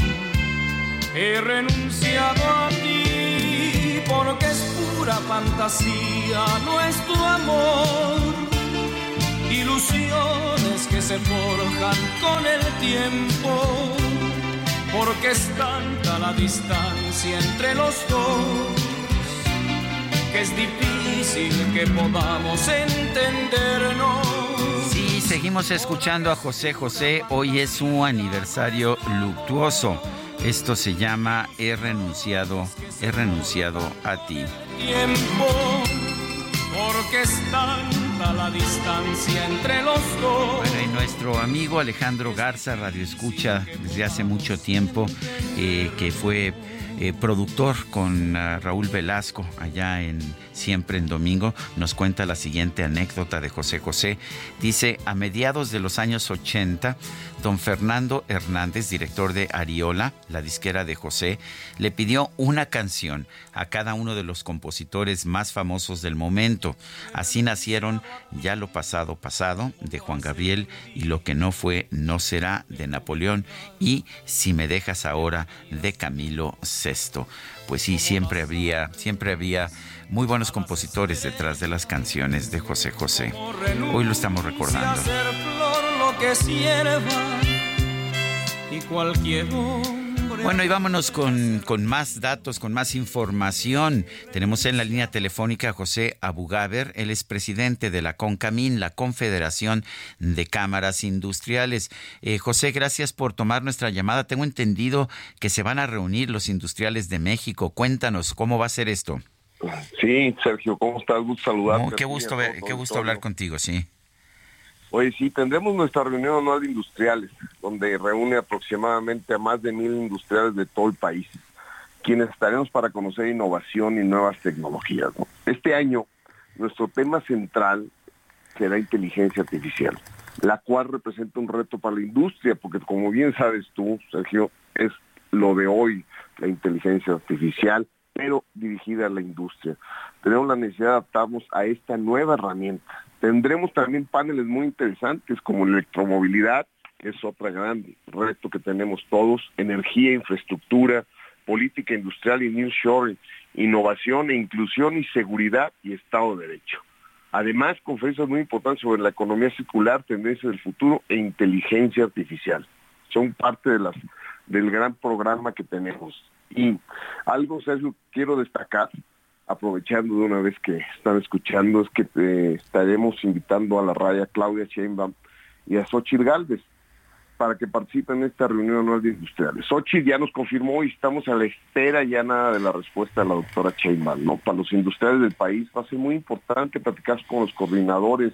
[SPEAKER 9] he renunciado a ti, porque es pura fantasía nuestro amor. Ilusiones que se forjan con el tiempo porque es tanta la distancia entre los dos que es difícil que podamos entendernos.
[SPEAKER 1] Sí, seguimos escuchando a José José. Hoy es su aniversario luctuoso. Esto se llama He renunciado, he renunciado a ti.
[SPEAKER 9] Tiempo, porque es tanta la distancia entre los dos.
[SPEAKER 1] Bueno, y nuestro amigo Alejandro Garza, Radio Escucha desde hace mucho tiempo, eh, que fue eh, productor con uh, Raúl Velasco allá en Siempre en Domingo, nos cuenta la siguiente anécdota de José José. Dice, a mediados de los años 80, don Fernando Hernández, director de Ariola, la disquera de José, le pidió una canción a cada uno de los compositores más famosos del momento. Así nacieron Ya lo pasado pasado de Juan Gabriel y Lo que no fue no será de Napoleón y Si me dejas ahora de Camilo VI. Pues sí, siempre había, siempre había muy buenos compositores detrás de las canciones de José José. Hoy lo estamos recordando.
[SPEAKER 9] Y cualquier
[SPEAKER 1] bueno, y vámonos con, con, más datos, con más información. Tenemos en la línea telefónica a José Abugaber, él es presidente de la CONCAMIN, la Confederación de Cámaras Industriales. Eh, José, gracias por tomar nuestra llamada. Tengo entendido que se van a reunir los industriales de México. Cuéntanos, ¿cómo va a ser esto?
[SPEAKER 29] Sí, Sergio, ¿cómo estás? Gusto saludarte.
[SPEAKER 1] qué gusto, ver, qué gusto hablar contigo, sí.
[SPEAKER 29] Oye, sí, tendremos nuestra reunión anual de industriales, donde reúne aproximadamente a más de mil industriales de todo el país, quienes estaremos para conocer innovación y nuevas tecnologías. Este año, nuestro tema central será inteligencia artificial, la cual representa un reto para la industria, porque como bien sabes tú, Sergio, es lo de hoy, la inteligencia artificial, pero dirigida a la industria. Tenemos la necesidad de adaptarnos a esta nueva herramienta Tendremos también paneles muy interesantes como electromovilidad, que es otra gran reto que tenemos todos, energía, infraestructura, política industrial y new shoring, innovación e inclusión y seguridad y Estado de Derecho. Además, conferencias muy importantes sobre la economía circular, tendencias del futuro e inteligencia artificial. Son parte de las, del gran programa que tenemos. Y algo, Sergio, quiero destacar, aprovechando de una vez que están escuchando, es que eh, estaremos invitando a la raya Claudia Sheinbaum y a Xochitl Galvez para que participen en esta reunión anual de industriales. Xochitl ya nos confirmó y estamos a la espera ya nada de la respuesta de la doctora Sheinbaum, ¿no? Para los industriales del país va a ser muy importante platicar con los coordinadores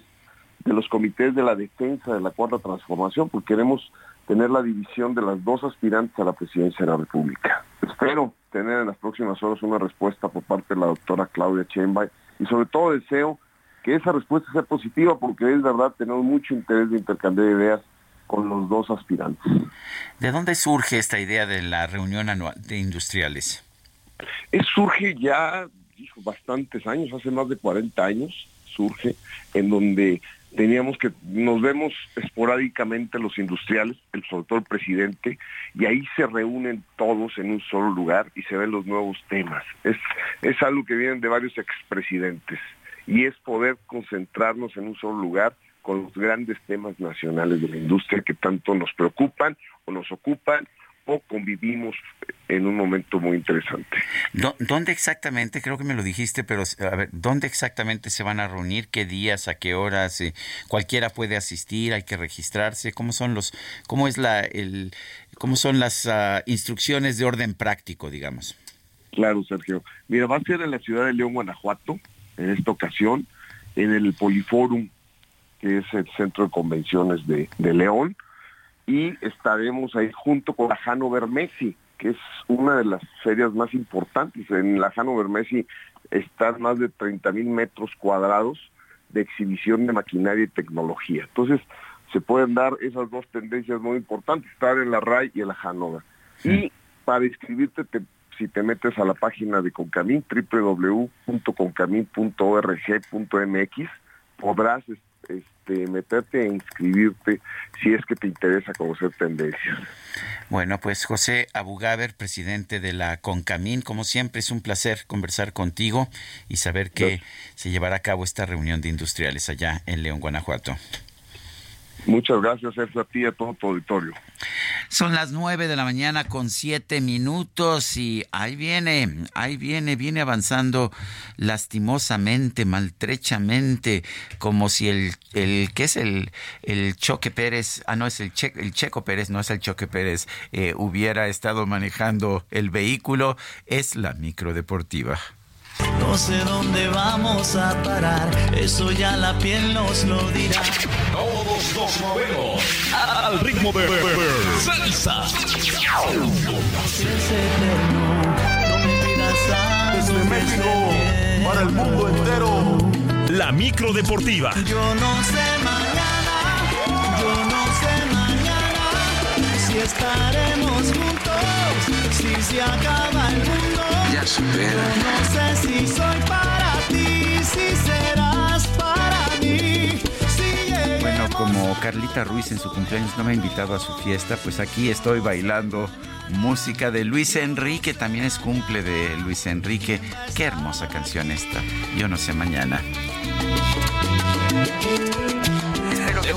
[SPEAKER 29] de los comités de la defensa de la cuarta transformación, porque queremos tener la división de las dos aspirantes a la presidencia de la República. Espero tener en las próximas horas una respuesta por parte de la doctora Claudia Chembay y sobre todo deseo que esa respuesta sea positiva porque es verdad tenemos mucho interés de intercambiar ideas con los dos aspirantes.
[SPEAKER 1] ¿De dónde surge esta idea de la reunión anual de industriales?
[SPEAKER 29] Es, surge ya dijo, bastantes años, hace más de 40 años surge, en donde teníamos que, nos vemos esporádicamente los industriales, el sobre el presidente, y ahí se reúnen todos en un solo lugar y se ven los nuevos temas. Es, es algo que viene de varios expresidentes y es poder concentrarnos en un solo lugar con los grandes temas nacionales de la industria que tanto nos preocupan o nos ocupan convivimos en un momento muy interesante.
[SPEAKER 1] ¿Dónde exactamente? Creo que me lo dijiste, pero a ver, ¿dónde exactamente se van a reunir? ¿Qué días? ¿A qué horas? Eh, ¿Cualquiera puede asistir? ¿Hay que registrarse? ¿Cómo son los, cómo es la, el, cómo son las uh, instrucciones de orden práctico, digamos?
[SPEAKER 29] Claro, Sergio. Mira, va a ser en la ciudad de León, Guanajuato, en esta ocasión, en el Poliforum, que es el centro de convenciones de, de León y estaremos ahí junto con la Hannover Messi, que es una de las ferias más importantes. En la Hannover Messi están más de 30 mil metros cuadrados de exhibición de maquinaria y tecnología. Entonces, se pueden dar esas dos tendencias muy importantes, estar en la RAI y en la Hannover. Y para inscribirte, si te metes a la página de Concamin, www.concamin.org.mx, podrás este, meterte e inscribirte si es que te interesa conocer tendencias.
[SPEAKER 1] Bueno, pues José Abugaber, presidente de la CONCAMIN, como siempre es un placer conversar contigo y saber que se llevará a cabo esta reunión de industriales allá en León, Guanajuato.
[SPEAKER 29] Muchas gracias, Sergio, a ti y a todo tu auditorio.
[SPEAKER 1] Son las nueve de la mañana con siete minutos y ahí viene, ahí viene, viene avanzando lastimosamente, maltrechamente, como si el, el ¿qué es el, el Choque Pérez? Ah, no, es el, el Checo Pérez, no es el Choque Pérez, eh, hubiera estado manejando el vehículo, es la microdeportiva.
[SPEAKER 30] No sé dónde vamos a parar, eso ya la piel nos lo dirá.
[SPEAKER 22] Todos nos movemos al ritmo de salsa.
[SPEAKER 30] Desde
[SPEAKER 22] México para el mundo entero. La micro deportiva.
[SPEAKER 30] Yo no sé mañana, yo no sé mañana si estaremos juntos, si se acaba el mundo.
[SPEAKER 23] Supera.
[SPEAKER 30] Yo no sé si soy para ti, si serás para mí. Si
[SPEAKER 1] Bueno, como Carlita Ruiz en su cumpleaños no me ha invitado a su fiesta, pues aquí estoy bailando música de Luis Enrique, también es cumple de Luis Enrique. Qué hermosa canción esta. Yo no sé mañana.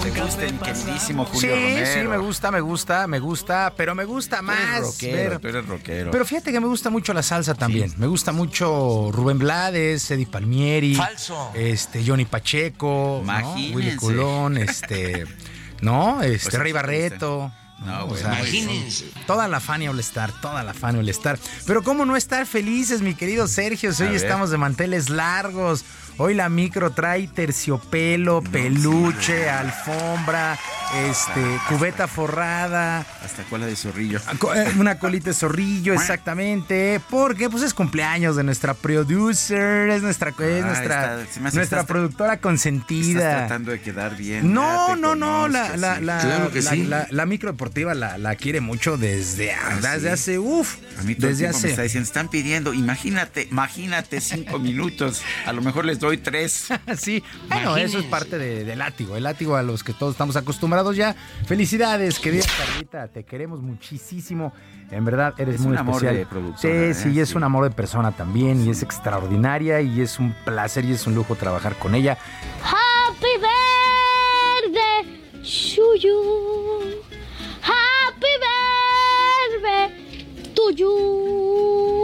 [SPEAKER 1] Espero que te guste, mi queridísimo Julio
[SPEAKER 31] sí,
[SPEAKER 1] Romero.
[SPEAKER 31] sí, me gusta, me gusta, me gusta, pero me gusta
[SPEAKER 1] Tú eres
[SPEAKER 31] más.
[SPEAKER 1] rockero,
[SPEAKER 31] ver-
[SPEAKER 1] tú eres rockero.
[SPEAKER 31] Pero fíjate que me gusta mucho la salsa también. Me gusta mucho Rubén Blades, Eddie Palmieri.
[SPEAKER 32] Falso.
[SPEAKER 31] Este, Johnny Pacheco. ¿no? Willy Colón, este. ¿No? Este,
[SPEAKER 1] Pues
[SPEAKER 31] Rey
[SPEAKER 1] sí,
[SPEAKER 31] Barreto.
[SPEAKER 1] No,
[SPEAKER 31] O
[SPEAKER 1] güey,
[SPEAKER 31] sea,
[SPEAKER 32] Imagínense.
[SPEAKER 31] Toda la Fania All Star, toda la Fania All Star. Pero cómo no estar felices, mi querido Sergio, si hoy
[SPEAKER 1] ver.
[SPEAKER 31] estamos de manteles largos. Hoy la micro trae terciopelo, peluche, alfombra, este, cubeta forrada.
[SPEAKER 1] Hasta cola de zorrillo.
[SPEAKER 31] Co- eh, Una colita de zorrillo, exactamente. Porque pues es cumpleaños de nuestra producer, es nuestra, es
[SPEAKER 1] Ah,
[SPEAKER 31] nuestra,
[SPEAKER 1] está- hace
[SPEAKER 31] nuestra
[SPEAKER 1] estás-
[SPEAKER 31] productora
[SPEAKER 1] Estás
[SPEAKER 31] consentida.
[SPEAKER 1] tratando de quedar bien.
[SPEAKER 31] No, no, no, la, la,
[SPEAKER 1] sí.
[SPEAKER 31] la,
[SPEAKER 23] Claro que
[SPEAKER 31] la-
[SPEAKER 23] sí.
[SPEAKER 31] la- la micro deportiva la, la quiere mucho desde, desde
[SPEAKER 1] sí.
[SPEAKER 31] hace, uff,
[SPEAKER 1] A mí todo el
[SPEAKER 31] desde
[SPEAKER 1] tiempo me está
[SPEAKER 31] hace.
[SPEAKER 1] diciendo, están pidiendo, imagínate, imagínate cinco minutos, a lo mejor les doy tres.
[SPEAKER 31] sí, bueno, eso es parte de- del látigo, el látigo a los que todos estamos acostumbrados ya. Felicidades, querida Carlita, te queremos muchísimo. En verdad, eres
[SPEAKER 1] Es
[SPEAKER 31] muy
[SPEAKER 1] un amor
[SPEAKER 31] especial.
[SPEAKER 1] de productora,
[SPEAKER 31] Sí, sí,
[SPEAKER 1] ¿eh?
[SPEAKER 31] y es
[SPEAKER 1] Sí.
[SPEAKER 31] un amor de persona también, y es extraordinaria, y es un placer y es un lujo trabajar con ella.
[SPEAKER 33] Happy birthday to you. Happy birthday to you.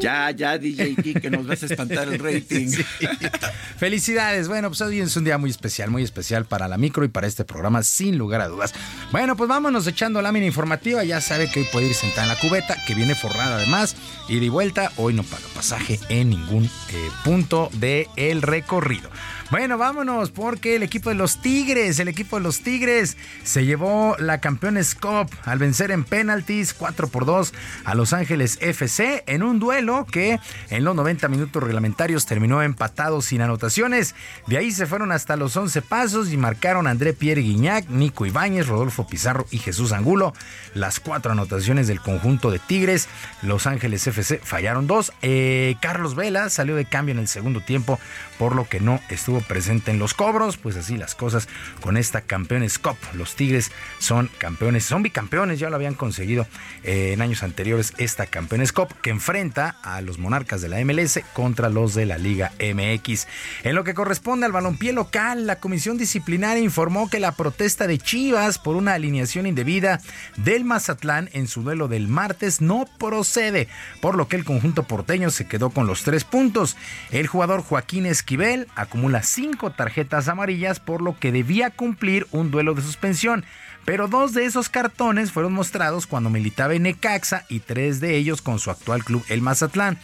[SPEAKER 1] Ya, ya, DJ que nos vas a espantar el rating.
[SPEAKER 31] Felicidades. Bueno, pues hoy es un día muy especial, muy especial para la micro y para este programa, sin lugar a dudas. Bueno, pues vámonos echando lámina informativa. Ya sabe que hoy puede ir sentada en la cubeta, que viene forrada además, y vuelta. Hoy no paga pasaje en ningún eh, punto del recorrido. Bueno, vámonos porque el equipo de los Tigres, el equipo de los Tigres se llevó la Campeones Cup al vencer en penaltis 4 por 2 a Los Ángeles FC en un duelo que en los 90 minutos reglamentarios terminó empatado sin anotaciones. De ahí se fueron hasta los 11 pasos y marcaron André Pierre Guignac, Nico Ibáñez, Rodolfo Pizarro y Jesús Angulo. Las cuatro anotaciones del conjunto de Tigres. Los Ángeles FC fallaron dos. Eh, Carlos Vela salió de cambio en el segundo tiempo por lo que no estuvo presente en los cobros, pues así las cosas con esta Campeones Cup. Los Tigres son campeones, son bicampeones, ya lo habían conseguido eh, en años anteriores esta Campeones Cup que enfrenta a los monarcas de la MLS contra los de la Liga MX. En lo que corresponde al balompié local, la Comisión Disciplinaria informó que la protesta de Chivas por una alineación indebida del Mazatlán en su duelo del martes no procede, por lo que el conjunto porteño se quedó con los tres puntos. El jugador Joaquín Esquivel acumula cinco tarjetas amarillas, por lo que debía cumplir un duelo de suspensión. Pero dos de esos cartones fueron mostrados cuando militaba en Necaxa y tres de ellos con su actual club, el Mazatlán.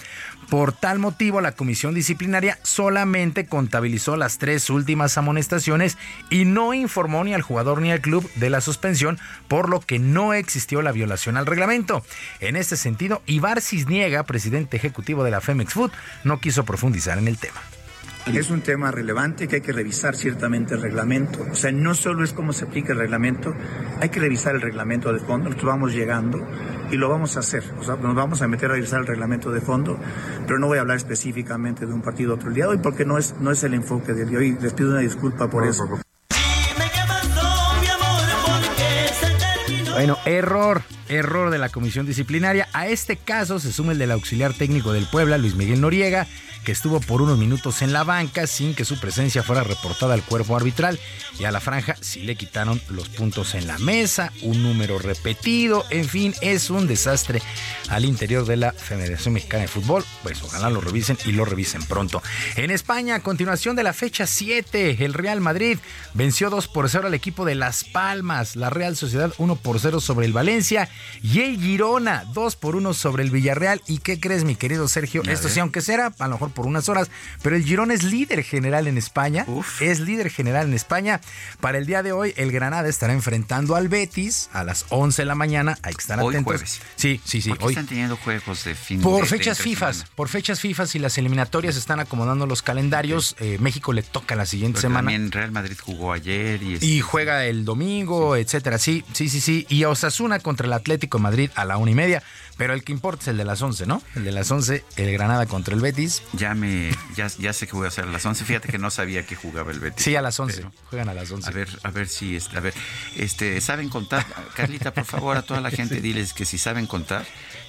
[SPEAKER 31] Por tal motivo, la comisión disciplinaria solamente contabilizó las tres últimas amonestaciones y no informó ni al jugador ni al club de la suspensión, por lo que no existió la violación al reglamento. En este sentido, Ibar Cisniega, presidente ejecutivo de la Femex Food, no quiso profundizar en el tema.
[SPEAKER 34] Es un tema relevante que hay que revisar ciertamente el reglamento. O sea, no solo es cómo se aplica el reglamento, hay que revisar el reglamento de fondo. Nosotros vamos llegando y lo vamos a hacer. O sea, nos vamos a meter a revisar el reglamento de fondo, pero no voy a hablar específicamente de un partido otro el día de hoy porque no es, no es el enfoque del día de hoy. Les pido una disculpa por eso.
[SPEAKER 31] Bueno, error. Error de la comisión disciplinaria. A este caso se suma el del auxiliar técnico del Puebla, Luis Miguel Noriega, que estuvo por unos minutos en la banca sin que su presencia fuera reportada al cuerpo arbitral. Y a la franja sí le quitaron los puntos en la mesa, un número repetido. En fin, es un desastre al interior de la Federación Mexicana de Fútbol. Pues ojalá lo revisen y lo revisen pronto. En España, a continuación de la fecha 7, el Real Madrid venció 2 por 0 al equipo de Las Palmas. La Real Sociedad 1 por 0 sobre el Valencia. Y el Girona 2 por 1 sobre el Villarreal. ¿Y qué crees, mi querido Sergio?
[SPEAKER 1] A
[SPEAKER 31] Esto
[SPEAKER 1] ver.
[SPEAKER 31] sí, aunque será a lo mejor por unas horas, pero el Girona es líder general en España. Es líder general en España. Para el día de hoy, el Granada estará enfrentando al Betis a las 11 de la mañana. Hay que estar
[SPEAKER 1] Hoy
[SPEAKER 31] atentos.
[SPEAKER 1] jueves.
[SPEAKER 31] Sí, sí, sí.
[SPEAKER 1] ¿Por qué
[SPEAKER 31] Hoy.
[SPEAKER 1] están teniendo juegos de fin
[SPEAKER 31] Por
[SPEAKER 1] de- de
[SPEAKER 31] fechas
[SPEAKER 1] entre
[SPEAKER 31] FIFAs,
[SPEAKER 1] semana?
[SPEAKER 31] por fechas FIFAs y las eliminatorias están acomodando los calendarios. Eh, México le toca la siguiente semana.
[SPEAKER 1] También Real Madrid jugó ayer y,
[SPEAKER 31] Y juega el domingo, etcétera. Sí, sí, sí, sí. Y Osasuna contra el Atlético de Madrid a la una y media. Pero el que importa es el de las 11, ¿no? El de las 11, el Granada contra el Betis.
[SPEAKER 1] ya me ya, ya sé que voy a hacer a las 11. Fíjate que no sabía que jugaba el Betis.
[SPEAKER 31] Sí, a las 11.
[SPEAKER 1] Pero-
[SPEAKER 31] Juegan a las 11.
[SPEAKER 1] A ver, a ver si a ver, este, saben contar, Carlita, por favor, a toda la gente diles que si saben contar,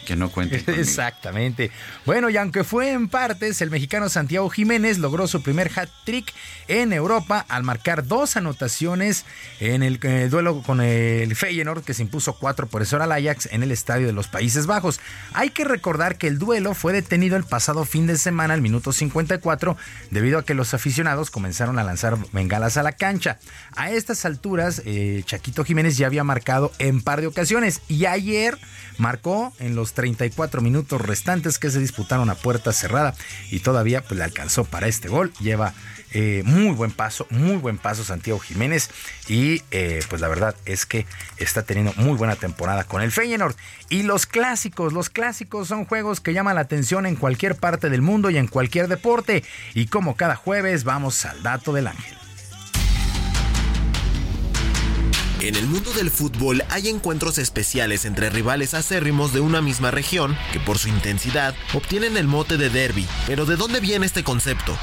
[SPEAKER 1] que no cuenten. conmigo.
[SPEAKER 31] Exactamente. Bueno, y aunque fue en partes, el mexicano Santiago Jiménez logró su primer hat-trick en Europa al marcar dos anotaciones en el eh, duelo con el Feyenoord que se impuso 4 por eso al Ajax en el Estadio de los Países Bajos. Hay que recordar que el duelo fue detenido el pasado fin de semana al minuto 54 debido a que los aficionados comenzaron a lanzar bengalas a la cancha. A estas alturas, eh, Chaquito Jiménez ya había marcado en par de ocasiones y ayer marcó en los 34 minutos restantes que se disputaron a puerta cerrada y todavía pues, le alcanzó para este gol. Lleva eh, muy buen paso, muy buen paso Santiago Jiménez y eh, pues la verdad es que está teniendo muy buena temporada con el Feyenoord. Y los clásicos, los clásicos son juegos que llaman la atención en cualquier parte del mundo y en cualquier deporte. Y como cada jueves vamos al dato del ángel.
[SPEAKER 35] En el mundo del fútbol hay encuentros especiales entre rivales acérrimos de una misma región que por su intensidad obtienen el mote de derby. Pero ¿de dónde viene este concepto?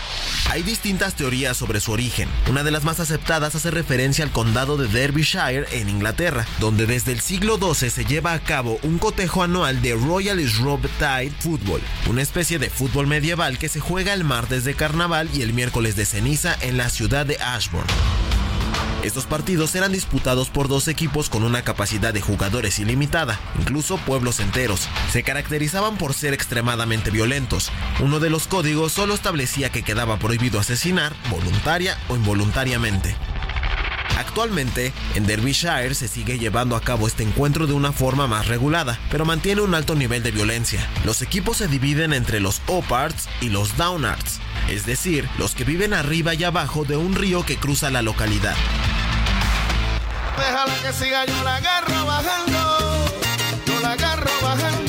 [SPEAKER 35] Hay distintas teorías sobre su origen. Una de las más aceptadas hace referencia al condado de Derbyshire en Inglaterra, donde desde el siglo XII se lleva a cabo un cotejo anual de Royal Shropshire Football, una especie de fútbol medieval que se juega el martes de carnaval y el miércoles de ceniza en la ciudad de Ashbourne. Estos partidos eran disputados por dos equipos con una capacidad de jugadores ilimitada, incluso pueblos enteros. Se caracterizaban por ser extremadamente violentos. Uno de los códigos solo establecía que quedaba prohibido asesinar, voluntaria o involuntariamente. Actualmente, en Derbyshire se sigue llevando a cabo este encuentro de una forma más regulada, pero mantiene un alto nivel de violencia. Los equipos se dividen entre los Upards y los Downards, es decir, los que viven arriba y abajo de un río que cruza la localidad.
[SPEAKER 30] Déjala que siga, yo la agarro bajando. Yo la agarro bajando.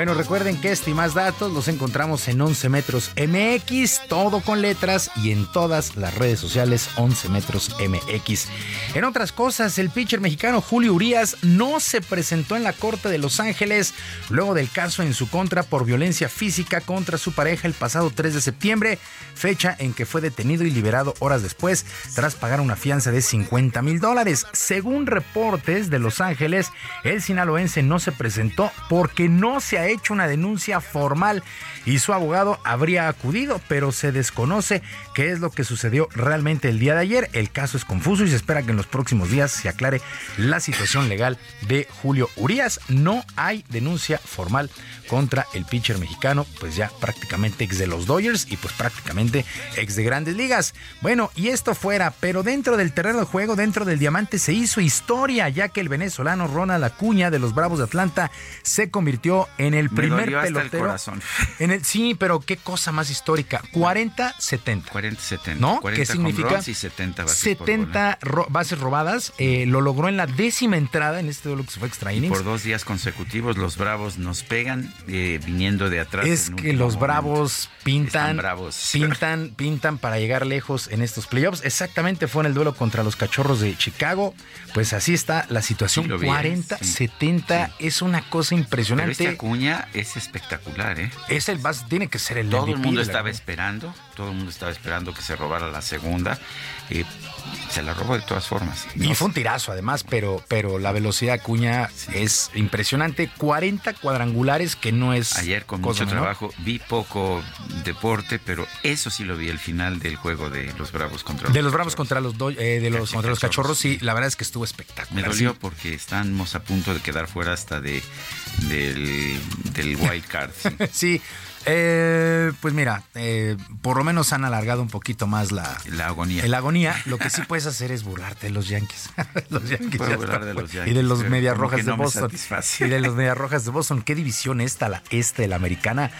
[SPEAKER 31] Bueno, recuerden que este y más datos los encontramos en 11 metros MX, todo con letras y en todas las redes sociales 11 metros MX. En otras cosas, el pitcher mexicano Julio Urias no se presentó en la Corte de Los Ángeles luego del caso en su contra por violencia física contra su pareja el pasado 3 de septiembre, fecha en que fue detenido y liberado horas después tras pagar una fianza de 50 mil dólares. Según reportes de Los Ángeles, el sinaloense no se presentó porque no se ha hecho una denuncia formal y su abogado habría acudido, pero se desconoce qué es lo que sucedió realmente el día de ayer. El caso es confuso y se espera que en los próximos días se aclare la situación legal de Julio Urias. No hay denuncia formal contra el pitcher mexicano, pues ya prácticamente ex de los Dodgers y pues prácticamente ex de grandes ligas. Bueno, y esto fuera, pero dentro del terreno de juego, dentro del diamante, se hizo historia, ya que el venezolano Ronald Acuña de los Bravos de Atlanta se convirtió en el
[SPEAKER 1] Me
[SPEAKER 31] primer
[SPEAKER 1] el
[SPEAKER 31] pelotero.
[SPEAKER 1] Corazón.
[SPEAKER 31] En el, sí, pero qué cosa más histórica. 40-70.
[SPEAKER 1] 40-70.
[SPEAKER 31] ¿No?
[SPEAKER 1] 40
[SPEAKER 31] ¿Qué significa?
[SPEAKER 1] home runs y 70 bases por bola.
[SPEAKER 31] 70 ro- bases robadas. eh, lo logró en la décima entrada en este duelo que se fue extra innings.
[SPEAKER 1] por dos días consecutivos los Bravos nos pegan eh, viniendo de atrás.
[SPEAKER 31] Es que los
[SPEAKER 1] momento.
[SPEAKER 31] Bravos pintan,
[SPEAKER 1] bravos.
[SPEAKER 31] pintan, pintan para llegar lejos en estos playoffs. Exactamente fue en el duelo contra los Cachorros de Chicago. Pues así está la situación.
[SPEAKER 1] Sí, lo vi,
[SPEAKER 31] 40,
[SPEAKER 1] sí.
[SPEAKER 31] 70 es una cosa
[SPEAKER 1] Pero
[SPEAKER 31] impresionante.
[SPEAKER 1] este Acuña Acuña es espectacular, ¿eh?
[SPEAKER 31] Es el tiene que ser el
[SPEAKER 1] Todo el mundo estaba esperando, todo el mundo estaba esperando que se robara la segunda. y se la robó de todas formas.
[SPEAKER 31] Y fue un tirazo además, pero, pero la velocidad de Acuña es impresionante. 40 cuadrangulares que no es
[SPEAKER 1] Ayer con mucho
[SPEAKER 31] menor.
[SPEAKER 1] trabajo vi poco deporte, pero eso sí lo vi el final del juego de los Bravos contra
[SPEAKER 31] De los Bravos contra los Do- eh, de los contra los cachorros, sí, la verdad es que estuvo
[SPEAKER 1] Me
[SPEAKER 31] espectacular.
[SPEAKER 1] dolió
[SPEAKER 31] sí.
[SPEAKER 1] porque estamos a punto de quedar fuera hasta de del, del wild card. sí.
[SPEAKER 31] Sí, eh, pues mira, eh, por lo menos han alargado un poquito más la,
[SPEAKER 1] La agonía.
[SPEAKER 31] la agonía. Lo que sí puedes hacer es burlarte de los Yankees. los Yankees
[SPEAKER 1] Puedo burlar de los. Yankees,
[SPEAKER 31] y de los Medias Rojas de
[SPEAKER 1] no
[SPEAKER 31] Boston. Y de los Medias Rojas de Boston. ¿Qué división esta, la este de la americana?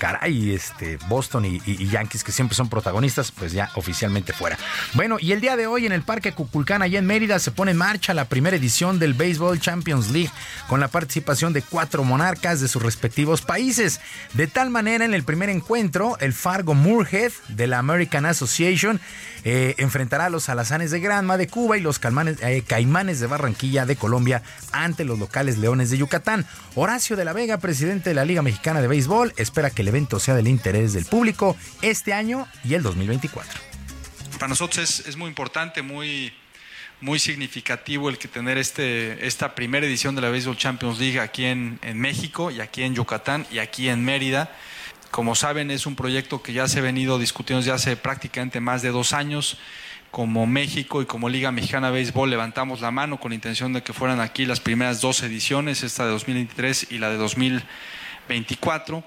[SPEAKER 31] Caray, este, Boston y, Yankees, que siempre son protagonistas, pues ya oficialmente fuera. Bueno, y el día de hoy en el Parque Cuculcán, allá en Mérida, se pone en marcha la primera edición del Baseball Champions League, con la participación de cuatro monarcas de sus respectivos países. De tal manera, en el primer encuentro, el Fargo Moorhead de la American Association eh, enfrentará a los alazanes de Granma de Cuba y los eh, caimanes de Barranquilla de Colombia ante los locales Leones de Yucatán. Horacio de la Vega, presidente de la Liga Mexicana de Béisbol, espera que el evento sea del interés del público este año y el 2024.
[SPEAKER 36] Para nosotros es, muy importante, muy, muy significativo el que tener este, esta primera edición de la Baseball Champions League aquí en, en México y aquí en Yucatán y aquí en Mérida. Como saben, es un proyecto que ya se ha venido discutiendo desde hace prácticamente más de dos años. Como México y como Liga Mexicana de Béisbol levantamos la mano con la intención de que fueran aquí las primeras dos ediciones, esta de 2023 y la de 2024.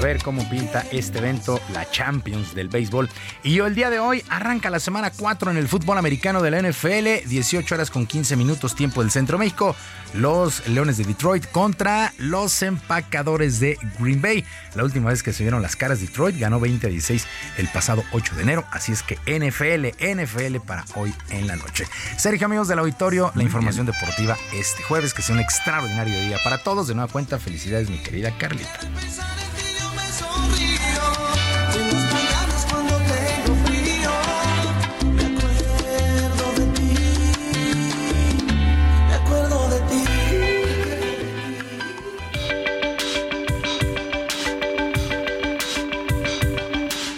[SPEAKER 31] Ver cómo pinta este evento, la Champions del béisbol. Y el día de hoy arranca la semana 4 en el fútbol americano de la NFL, 18 horas con 15 minutos tiempo del Centro México. Los Leones de Detroit contra los empacadores de Green Bay. La última vez que se vieron las caras, Detroit ganó 20 a 16 el pasado 8 de enero. Así es que NFL, NFL para hoy en la noche. Sergio, amigos del auditorio, la información deportiva este jueves, que sea un extraordinario día para todos. De nueva cuenta, felicidades, mi querida Carlita.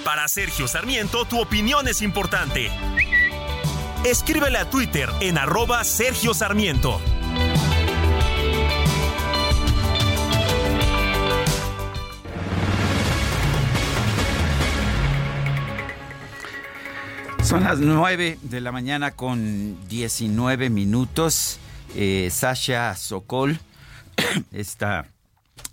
[SPEAKER 22] Para Sergio Sarmiento, tu opinión es importante. Escríbele a Twitter en arroba Sergio Sarmiento.
[SPEAKER 1] Son las 9 de la mañana con 19 minutos. Eh, Sasha Sokol, esta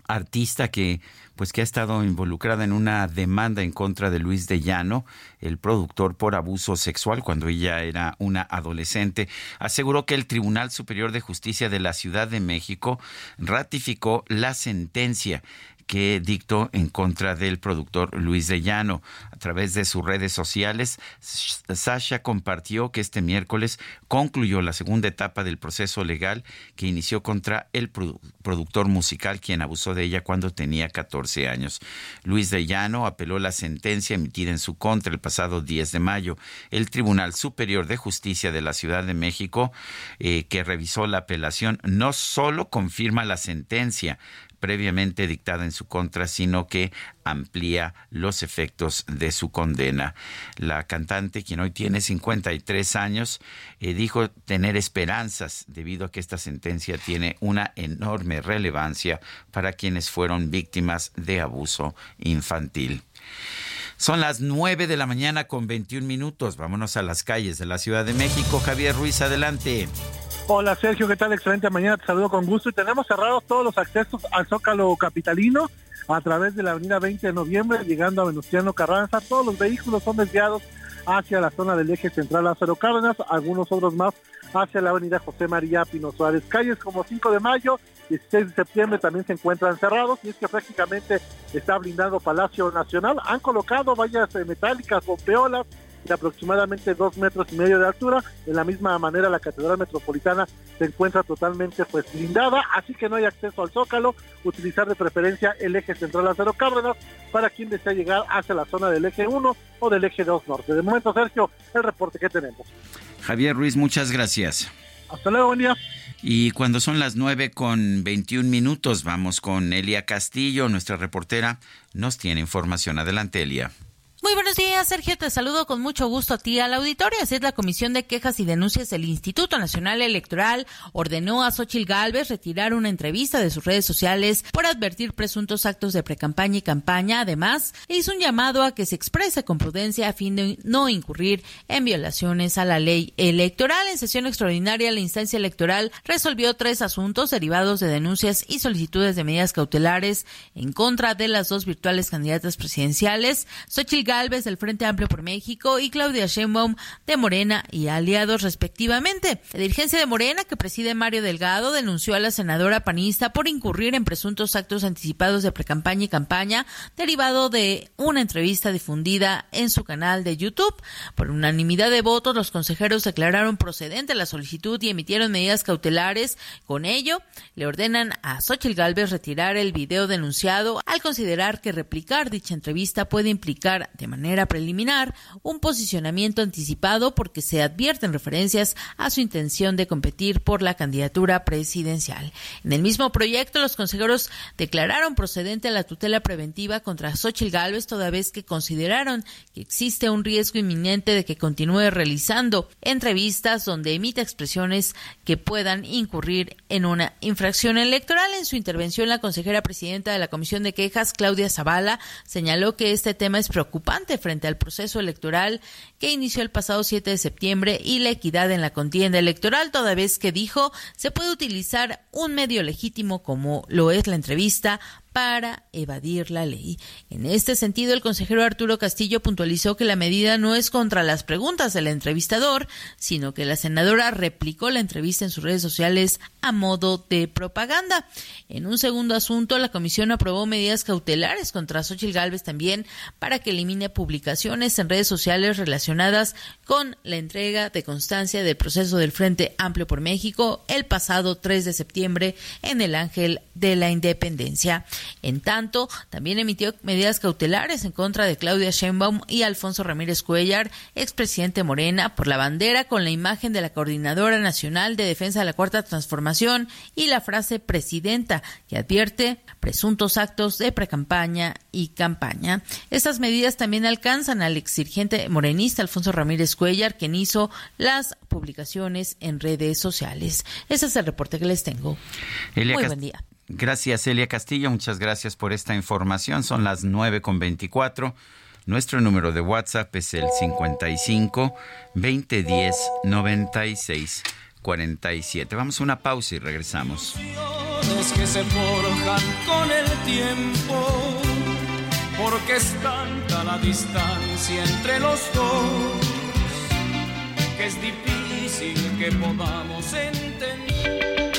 [SPEAKER 1] artista que pues que ha estado involucrada en una demanda en contra de Luis de Llano, el productor por abuso sexual cuando ella era una adolescente, aseguró que el Tribunal Superior de Justicia de la Ciudad de México ratificó la sentencia que dictó en contra del productor Luis de Llano. A través de sus redes sociales, Sasha compartió que este miércoles concluyó la segunda etapa del proceso legal que inició contra el produ- productor musical quien abusó de ella cuando tenía 14 años. Luis de Llano apeló la sentencia emitida en su contra el pasado 10 de mayo. El Tribunal Superior de Justicia de la Ciudad de México, eh, que revisó la apelación, no solo confirma la sentencia, previamente dictada en su contra, sino que amplía los efectos de su condena. La cantante, quien hoy tiene 53 años, eh, dijo tener esperanzas debido a que esta sentencia tiene una enorme relevancia para quienes fueron víctimas de abuso infantil. Son las 9 de la mañana con 21 minutos. Vámonos a las calles de la Ciudad de México. Javier Ruiz, adelante.
[SPEAKER 37] Hola Sergio, ¿qué tal? Excelente mañana, te saludo con gusto y tenemos cerrados todos los accesos al Zócalo Capitalino a través de la avenida 20 de noviembre, llegando a Venustiano Carranza. Todos los vehículos son desviados hacia la zona del eje central Lázaro Cárdenas, algunos otros más hacia la avenida José María Pino Suárez. Calles como 5 de mayo, 16 de septiembre también se encuentran cerrados y es que prácticamente está blindado Palacio Nacional. Han colocado vallas eh, metálicas o peolas de aproximadamente dos metros y medio de altura. De la misma manera, la Catedral Metropolitana se encuentra totalmente pues blindada, así que no hay acceso al Zócalo. Utilizar de preferencia el eje central Lázaro Cárdenas para quien desea llegar hacia la zona del eje 1 o del eje 2 norte. De momento, Sergio, el reporte que tenemos.
[SPEAKER 1] Javier Ruiz, muchas gracias.
[SPEAKER 37] Hasta luego, buen día.
[SPEAKER 1] Y cuando son las 9 con 21 minutos, vamos con Elia Castillo, nuestra reportera, nos tiene información. Adelante, Elia.
[SPEAKER 38] Muy buenos días, Sergio. Te saludo con mucho gusto a ti al auditorio. Así es, la Comisión de Quejas y Denuncias del Instituto Nacional Electoral ordenó a Xochil Gálvez retirar una entrevista de sus redes sociales por advertir presuntos actos de precampaña y campaña. Además, hizo un llamado a que se exprese con prudencia a fin de no incurrir en violaciones a la ley electoral. En sesión extraordinaria, la instancia electoral resolvió tres asuntos derivados de denuncias y solicitudes de medidas cautelares en contra de las dos virtuales candidatas presidenciales. Xochil Galvez del Frente Amplio por México y Claudia Sheinbaum de Morena y aliados respectivamente. La dirigencia de Morena que preside Mario Delgado denunció a la senadora panista por incurrir en presuntos actos anticipados de precampaña y campaña derivado de una entrevista difundida en su canal de YouTube. Por unanimidad de votos, los consejeros declararon procedente la solicitud y emitieron medidas cautelares. Con ello, le ordenan a Xochitl Galvez retirar el video denunciado al considerar que replicar dicha entrevista puede implicar de manera preliminar un posicionamiento anticipado porque se advierten referencias a su intención de competir por la candidatura presidencial. En el mismo proyecto, los consejeros declararon procedente la tutela preventiva contra Xochitl Gálvez toda vez que consideraron que existe un riesgo inminente de que continúe realizando entrevistas donde emita expresiones que puedan incurrir en una infracción electoral. En su intervención, la consejera presidenta de la Comisión de Quejas, Claudia Zavala, señaló que este tema es preocupante frente al proceso electoral que inició el pasado 7 de septiembre y la equidad en la contienda electoral, toda vez que dijo se puede utilizar un medio legítimo como lo es la entrevista para evadir la ley. En este sentido, el consejero Arturo Castillo puntualizó que la medida no es contra las preguntas del entrevistador, sino que la senadora replicó la entrevista en sus redes sociales a modo de propaganda. En un segundo asunto, la comisión aprobó medidas cautelares contra Xochitl Gálvez también para que elimine publicaciones en redes sociales relacionadas con la entrega de constancia del proceso del Frente Amplio por México el pasado 3 de septiembre en el Ángel de la Independencia. En tanto, también emitió medidas cautelares en contra de Claudia Sheinbaum y Alfonso Ramírez Cuellar, expresidente Morena, por la bandera con la imagen de la Coordinadora Nacional de Defensa de la Cuarta Transformación y la frase presidenta, que advierte presuntos actos de precampaña y campaña. Estas medidas también alcanzan al exdirigente morenista Alfonso Ramírez Cuellar, quien hizo las publicaciones en redes sociales. Ese es el reporte que les tengo. Muy buen día.
[SPEAKER 1] Gracias, Elia Castillo. Muchas gracias por esta información. Son las 9 con 24. Nuestro número de WhatsApp es el 55 2010 96 47. Vamos a una pausa y regresamos.
[SPEAKER 9] que se forjan con el tiempo, porque es tanta la distancia entre los dos, que es difícil que podamos entender.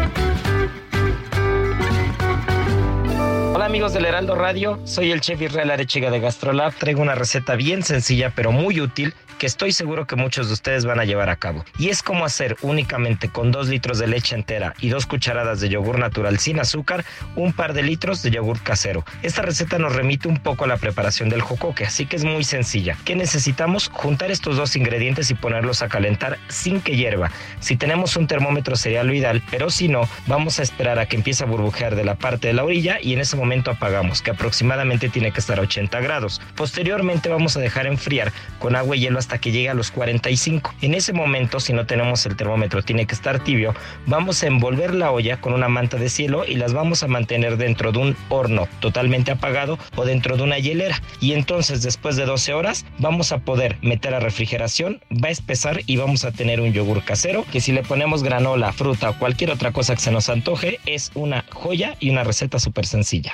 [SPEAKER 39] Hola amigos del Heraldo Radio, soy el chef Israel Arechiga de Gastrolab. Traigo una receta bien sencilla pero muy útil que estoy seguro que muchos de ustedes van a llevar a cabo. Y es como hacer únicamente con dos litros de leche entera y dos cucharadas de yogur natural sin azúcar, un par de litros de yogur casero. Esta receta nos remite un poco a la preparación del jocoque, así que es muy sencilla. ¿Qué necesitamos? Juntar estos dos ingredientes y ponerlos a calentar sin que hierva. Si tenemos un termómetro sería lo ideal, pero si no, vamos a esperar a que empiece a burbujear de la parte de la orilla y en ese momento apagamos, que aproximadamente tiene que estar a 80 grados. Posteriormente vamos a dejar enfriar con agua y hielo hasta que llegue a los 45. En ese momento, si no tenemos el termómetro, tiene que estar tibio, vamos a envolver la olla con una manta de cielo y las vamos a mantener dentro de un horno totalmente apagado o dentro de una hielera. Y entonces después de 12 horas vamos a poder meter a refrigeración, va a espesar y vamos a tener un yogur casero que si le ponemos granola, fruta o cualquier otra cosa que se nos antoje es una joya y una receta súper sencilla.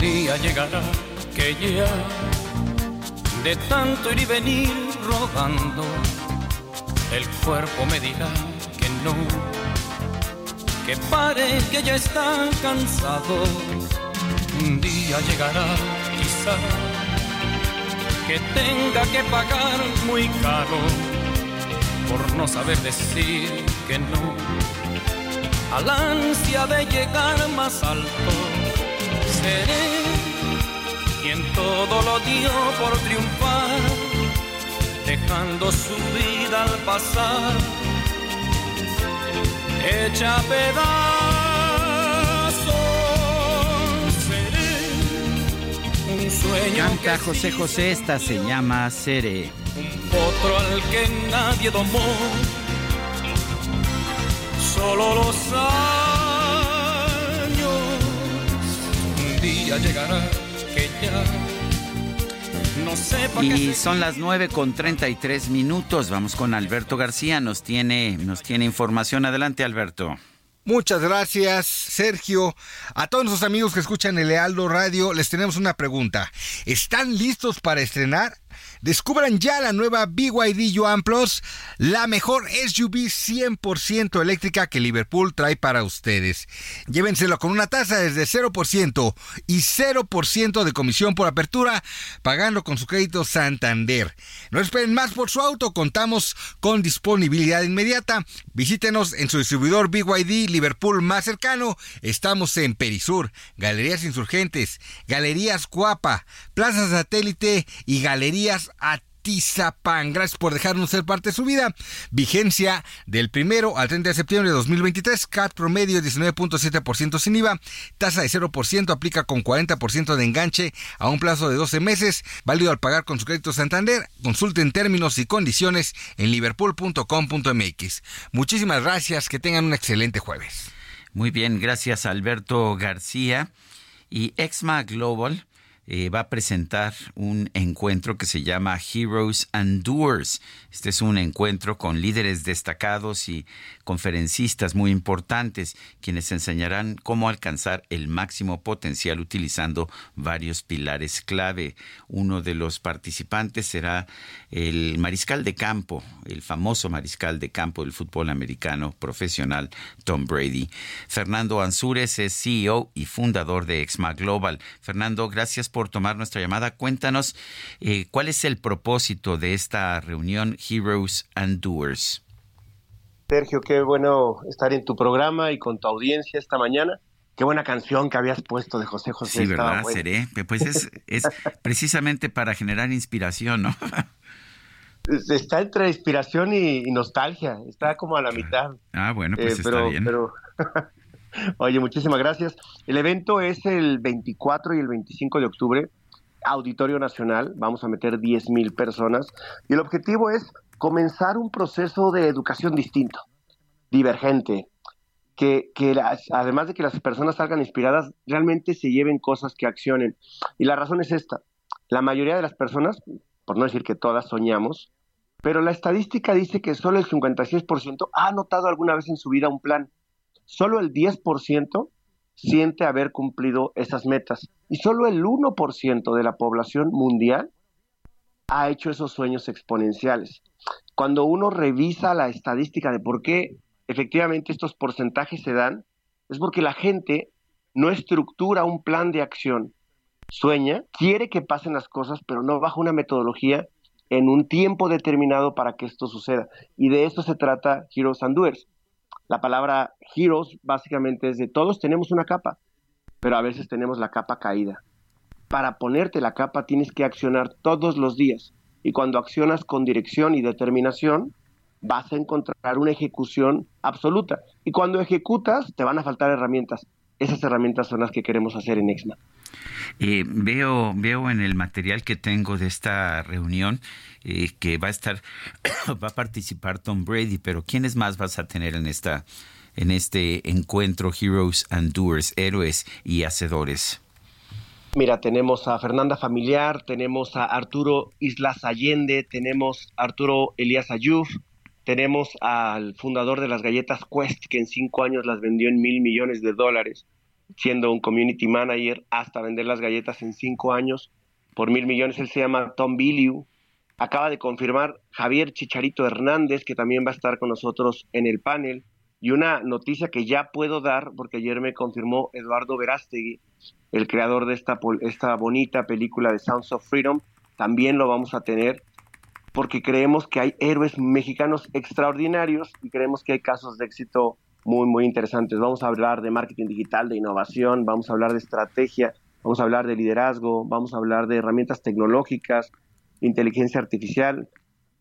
[SPEAKER 9] Día llegará que ya de tanto ir y venir rodando, el cuerpo me dirá que no, que pare, que ya está cansado. Un día llegará, quizá, que tenga que pagar muy caro por no saber decir que no al ansia de llegar más alto. Seré quien todo lo dio por triunfar, dejando su vida al pasar, hecha a pedazos. Seré un sueño
[SPEAKER 1] Canta
[SPEAKER 9] que
[SPEAKER 1] José José, esta se llama Seré.
[SPEAKER 9] otro al que nadie domó. Solo los años día llegará que ya no sepa qué
[SPEAKER 1] Y son las 9 con 33 minutos. Vamos con Alberto García. Nos tiene, nos tiene información. Adelante, Alberto.
[SPEAKER 40] Muchas gracias, Sergio. A todos nuestros amigos que escuchan el Lealdo Radio, les tenemos una pregunta. ¿Están listos para estrenar? Descubran ya la nueva BYD Yuan Plus, la mejor SUV 100% eléctrica que Liverpool trae para ustedes. Llévenselo con una tasa desde 0% y 0% de comisión por apertura, pagando con su crédito Santander. No esperen más por su auto, contamos con disponibilidad inmediata. Visítenos en su distribuidor BYD Liverpool más cercano. Estamos en Perisur, Galerías Insurgentes, Galerías Cuapa, Plaza Satélite y Galerías Atizapán. Gracias por dejarnos ser parte de su vida. Vigencia del primero al 30 de septiembre de 2023. CAT promedio 19.7% sin IVA. Tasa de 0% aplica con 40% de enganche a un plazo de 12 meses. Válido al pagar con su crédito Santander. Consulten términos y condiciones en liverpool.com.mx. Muchísimas gracias. Que tengan un excelente jueves.
[SPEAKER 1] Muy bien, gracias Alberto García. Y Exma Global eh, va a presentar un encuentro que se llama Heroes and Doers. Este es un encuentro con líderes destacados y conferencistas muy importantes, quienes enseñarán cómo alcanzar el máximo potencial utilizando varios pilares clave. Uno de los participantes será el mariscal de campo, el famoso mariscal de campo del fútbol americano profesional, Tom Brady. Fernando Ansúrez es CEO y fundador de Exma Global. Fernando, gracias por tomar nuestra llamada. Cuéntanos eh, cuál es el propósito de esta reunión Heroes and Doers.
[SPEAKER 41] Sergio, qué bueno estar en tu programa y con tu audiencia esta mañana. Qué buena canción que habías puesto de José José.
[SPEAKER 1] Sí, ¿verdad? Seré. Pues es, es precisamente para generar inspiración, ¿no?
[SPEAKER 41] Está entre inspiración y, y nostalgia, está como a la mitad.
[SPEAKER 1] Ah, bueno, pues
[SPEAKER 41] Eh,
[SPEAKER 1] está
[SPEAKER 41] pero,
[SPEAKER 1] bien.
[SPEAKER 41] pero- Oye, muchísimas gracias. El evento es el 24 y el 25 de octubre, Auditorio Nacional. Vamos a meter 10 mil personas. Y el objetivo es comenzar un proceso de educación distinto, divergente, que, que además de que las personas salgan inspiradas, realmente se lleven cosas que accionen. Y la razón es esta. La mayoría de las personas, por no decir que todas, soñamos, pero la estadística dice que solo el 56% ha anotado alguna vez en su vida un plan. Solo el 10% siente haber cumplido esas metas. Y solo el 1% de la población mundial ha hecho esos sueños exponenciales. Cuando uno revisa la estadística de por qué efectivamente estos porcentajes se dan, es porque la gente no estructura un plan de acción. Sueña, quiere que pasen las cosas, pero no bajo una metodología en un tiempo determinado para que esto suceda. Y de esto se trata Heroes and Doers. La palabra heroes básicamente es de todos tenemos una capa, pero a veces tenemos la capa caída. Para ponerte la capa tienes que accionar todos los días. Y cuando accionas con dirección y determinación, vas a encontrar una ejecución absoluta. Y cuando ejecutas, te van a faltar herramientas. Esas herramientas son las que queremos hacer en EXMA.
[SPEAKER 1] Eh, veo, veo en el material que tengo de esta reunión eh, que va a estar, va a participar Tom Brady, pero ¿quiénes más vas a tener en esta, en este encuentro Heroes and Doers, héroes y hacedores?
[SPEAKER 41] Mira, tenemos a Fernanda Familiar, tenemos a Arturo Islas Allende, tenemos a Arturo Elías Ayuf, tenemos al fundador de las galletas Quest, que en cinco años las vendió en mil millones de dólares, siendo un community manager hasta vender las galletas en cinco años por mil millones. Él se llama Tom Billiu. Acaba de confirmar Javier Chicharito Hernández, que también va a estar con nosotros en el panel. Y una noticia que ya puedo dar, porque ayer me confirmó Eduardo Verástegui, el creador de esta, esta bonita película de Sounds of Freedom, también lo vamos a tener, porque creemos que hay héroes mexicanos extraordinarios y creemos que hay casos de éxito muy, muy interesantes. Vamos a hablar de marketing digital, de innovación, vamos a hablar de estrategia, vamos a hablar de liderazgo, vamos a hablar de herramientas tecnológicas, inteligencia artificial,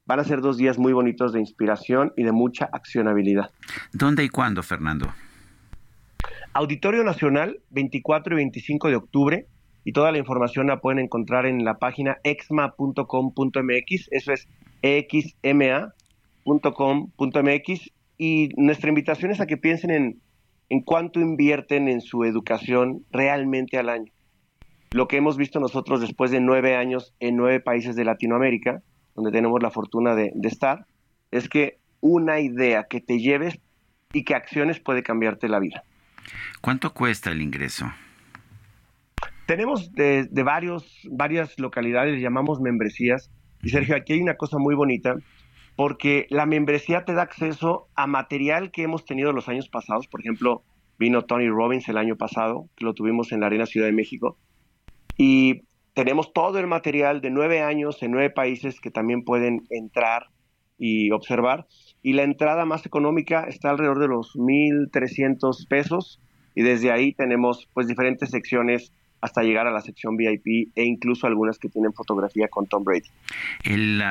[SPEAKER 41] Van a ser dos días muy bonitos de inspiración y de mucha accionabilidad.
[SPEAKER 1] ¿Dónde y cuándo, Fernando?
[SPEAKER 41] Auditorio Nacional, 24 y 25 de octubre, y toda la información la pueden encontrar en la página exma.com.mx, eso es exma.com.mx, y nuestra invitación es a que piensen en, en cuánto invierten en su educación realmente al año. Lo que hemos visto nosotros después de nueve años en nueve países de Latinoamérica, donde tenemos la fortuna de, estar, es que una idea que te lleves y que acciones puede cambiarte la vida.
[SPEAKER 1] ¿Cuánto cuesta el ingreso?
[SPEAKER 41] Tenemos de, varios, varias localidades, llamamos membresías. Y Sergio, aquí hay una cosa muy bonita, porque la membresía te da acceso a material que hemos tenido los años pasados. Por ejemplo, vino Tony Robbins el año pasado, que lo tuvimos en la Arena Ciudad de México. Y tenemos todo el material de nueve años en nueve países que también pueden entrar y observar. Y la entrada más económica está alrededor de los 1.300 pesos. Y desde ahí tenemos pues diferentes secciones hasta llegar a la sección VIP e incluso algunas que tienen fotografía con Tom Brady.
[SPEAKER 1] El,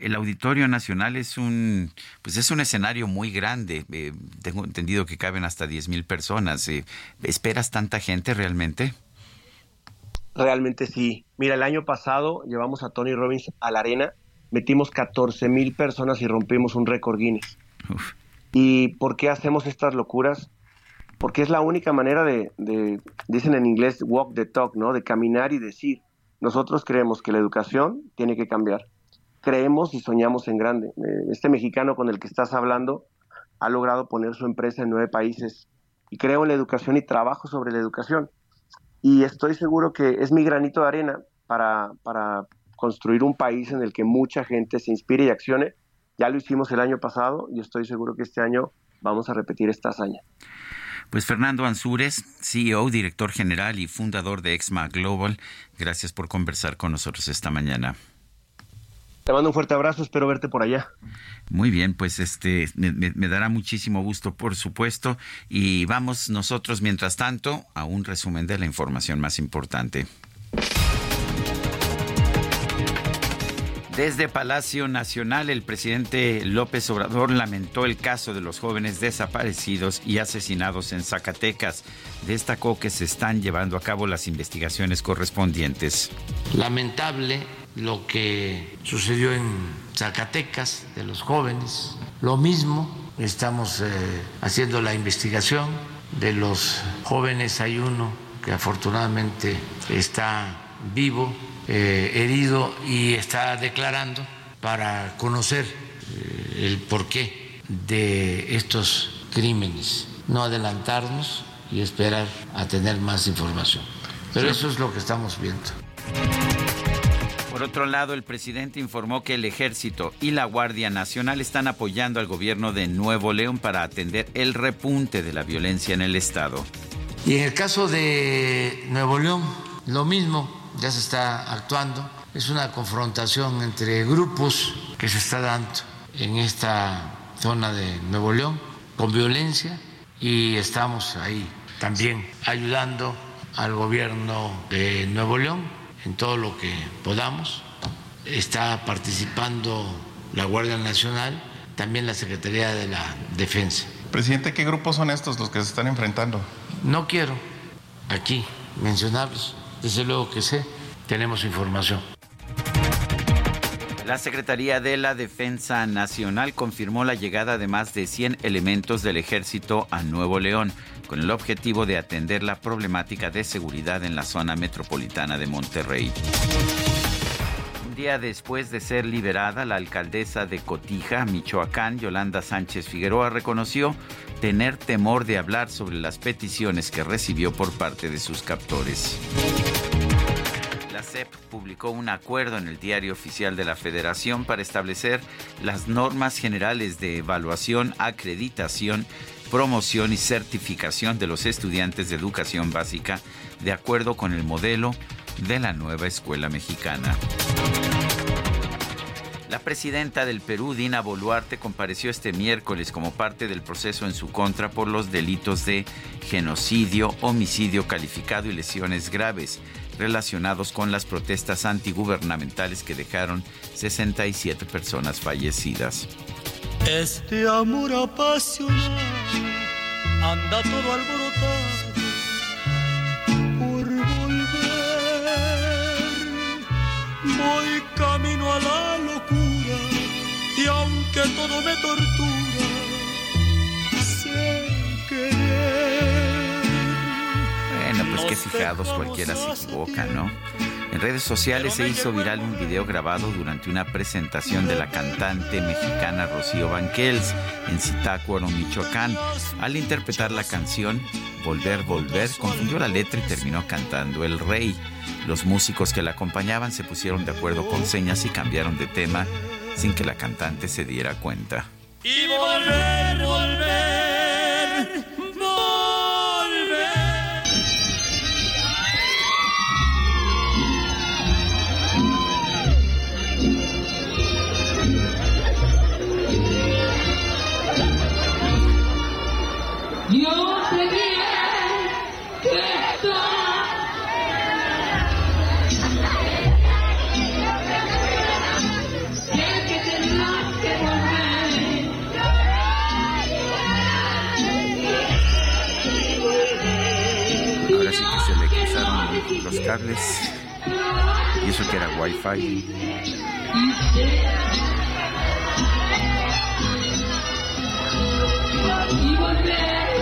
[SPEAKER 1] el Auditorio Nacional es un pues es un escenario muy grande. Eh, tengo entendido que caben hasta 10.000 personas. Eh, ¿Esperas tanta gente realmente?
[SPEAKER 41] Realmente sí. Mira, el año pasado llevamos a Tony Robbins a la arena, metimos 14 mil personas y rompimos un récord Guinness. ¿Y por qué hacemos estas locuras? Porque es la única manera de, dicen en inglés, walk the talk, ¿no? De caminar y decir. Nosotros creemos que la educación tiene que cambiar. Creemos y soñamos en grande. Eh, este mexicano con el que estás hablando ha logrado poner su empresa en nueve países. Y creo en la educación y trabajo sobre la educación y estoy seguro que es mi granito de arena para, para construir un país en el que mucha gente se inspire y accione. Ya lo hicimos el año pasado y estoy seguro que este año vamos a repetir esta hazaña.
[SPEAKER 1] Pues Fernando Ansúrez, CEO, director general y fundador de Exma Global, gracias por conversar con nosotros esta mañana.
[SPEAKER 41] Te mando un fuerte abrazo, espero verte por allá.
[SPEAKER 1] Muy bien, pues este me, dará muchísimo gusto, por supuesto, y vamos nosotros mientras tanto a un resumen de la información más importante. Desde Palacio Nacional, el presidente López Obrador lamentó el caso de los jóvenes desaparecidos y asesinados en Zacatecas. Destacó que se están llevando a cabo las investigaciones correspondientes.
[SPEAKER 24] Lamentable lo que sucedió en Zacatecas de los jóvenes. Lo mismo, estamos eh, haciendo la investigación de los jóvenes. Hay uno que afortunadamente está vivo, eh, herido y está declarando para conocer eh, el porqué de estos crímenes. No adelantarnos y esperar a tener más información. Pero eso es lo que estamos viendo.
[SPEAKER 1] Por otro lado, el presidente informó que el ejército y la Guardia Nacional están apoyando al gobierno de Nuevo León para atender el repunte de la violencia en el estado.
[SPEAKER 24] Y en el caso de Nuevo León, lo mismo, ya se está actuando. Es una confrontación entre grupos que se está dando en esta zona de Nuevo León con violencia y estamos ahí también ayudando al gobierno de Nuevo León en todo lo que podamos. Está participando la Guardia Nacional
[SPEAKER 42] también la Secretaría de la Defensa.
[SPEAKER 43] Presidente, ¿qué grupos son estos los que se están enfrentando?
[SPEAKER 42] No quiero aquí mencionarlos, desde luego que sé, tenemos información.
[SPEAKER 1] La Secretaría de la Defensa Nacional confirmó la llegada de más de 100 elementos del ejército a Nuevo León, con el objetivo de atender la problemática de seguridad en la zona metropolitana de Monterrey. Un día después de ser liberada, la alcaldesa de Cotija, Michoacán, Yolanda Sánchez Figueroa, reconoció tener temor de hablar sobre las peticiones que recibió por parte de sus captores. La CEP publicó un acuerdo en el diario oficial de la Federación para establecer las normas generales de evaluación, acreditación, promoción y certificación de los estudiantes de educación básica de acuerdo con el modelo de la nueva escuela mexicana. La presidenta del Perú, Dina Boluarte, compareció este miércoles como parte del proceso en su contra por los delitos de genocidio, homicidio calificado y lesiones graves relacionados con las protestas antigubernamentales que dejaron 67 personas fallecidas.
[SPEAKER 30] Este amor apasionado anda todo alborotado por volver. Voy camino a la locura y aunque todo me tortura, sé querer.
[SPEAKER 1] Bueno, pues fijados, cualquiera se equivoca, ¿no? En redes sociales se hizo viral un video grabado durante una presentación de la cantante mexicana Rocío Banquels en Zitácuaro, Michoacán. Al interpretar la canción Volver, Volver, confundió la letra y terminó cantando El Rey. Los músicos que la acompañaban se pusieron de acuerdo con señas y cambiaron de tema sin que la cantante se diera cuenta.
[SPEAKER 30] Y volver, volver,
[SPEAKER 1] Y eso que era Wi-Fi.
[SPEAKER 33] Y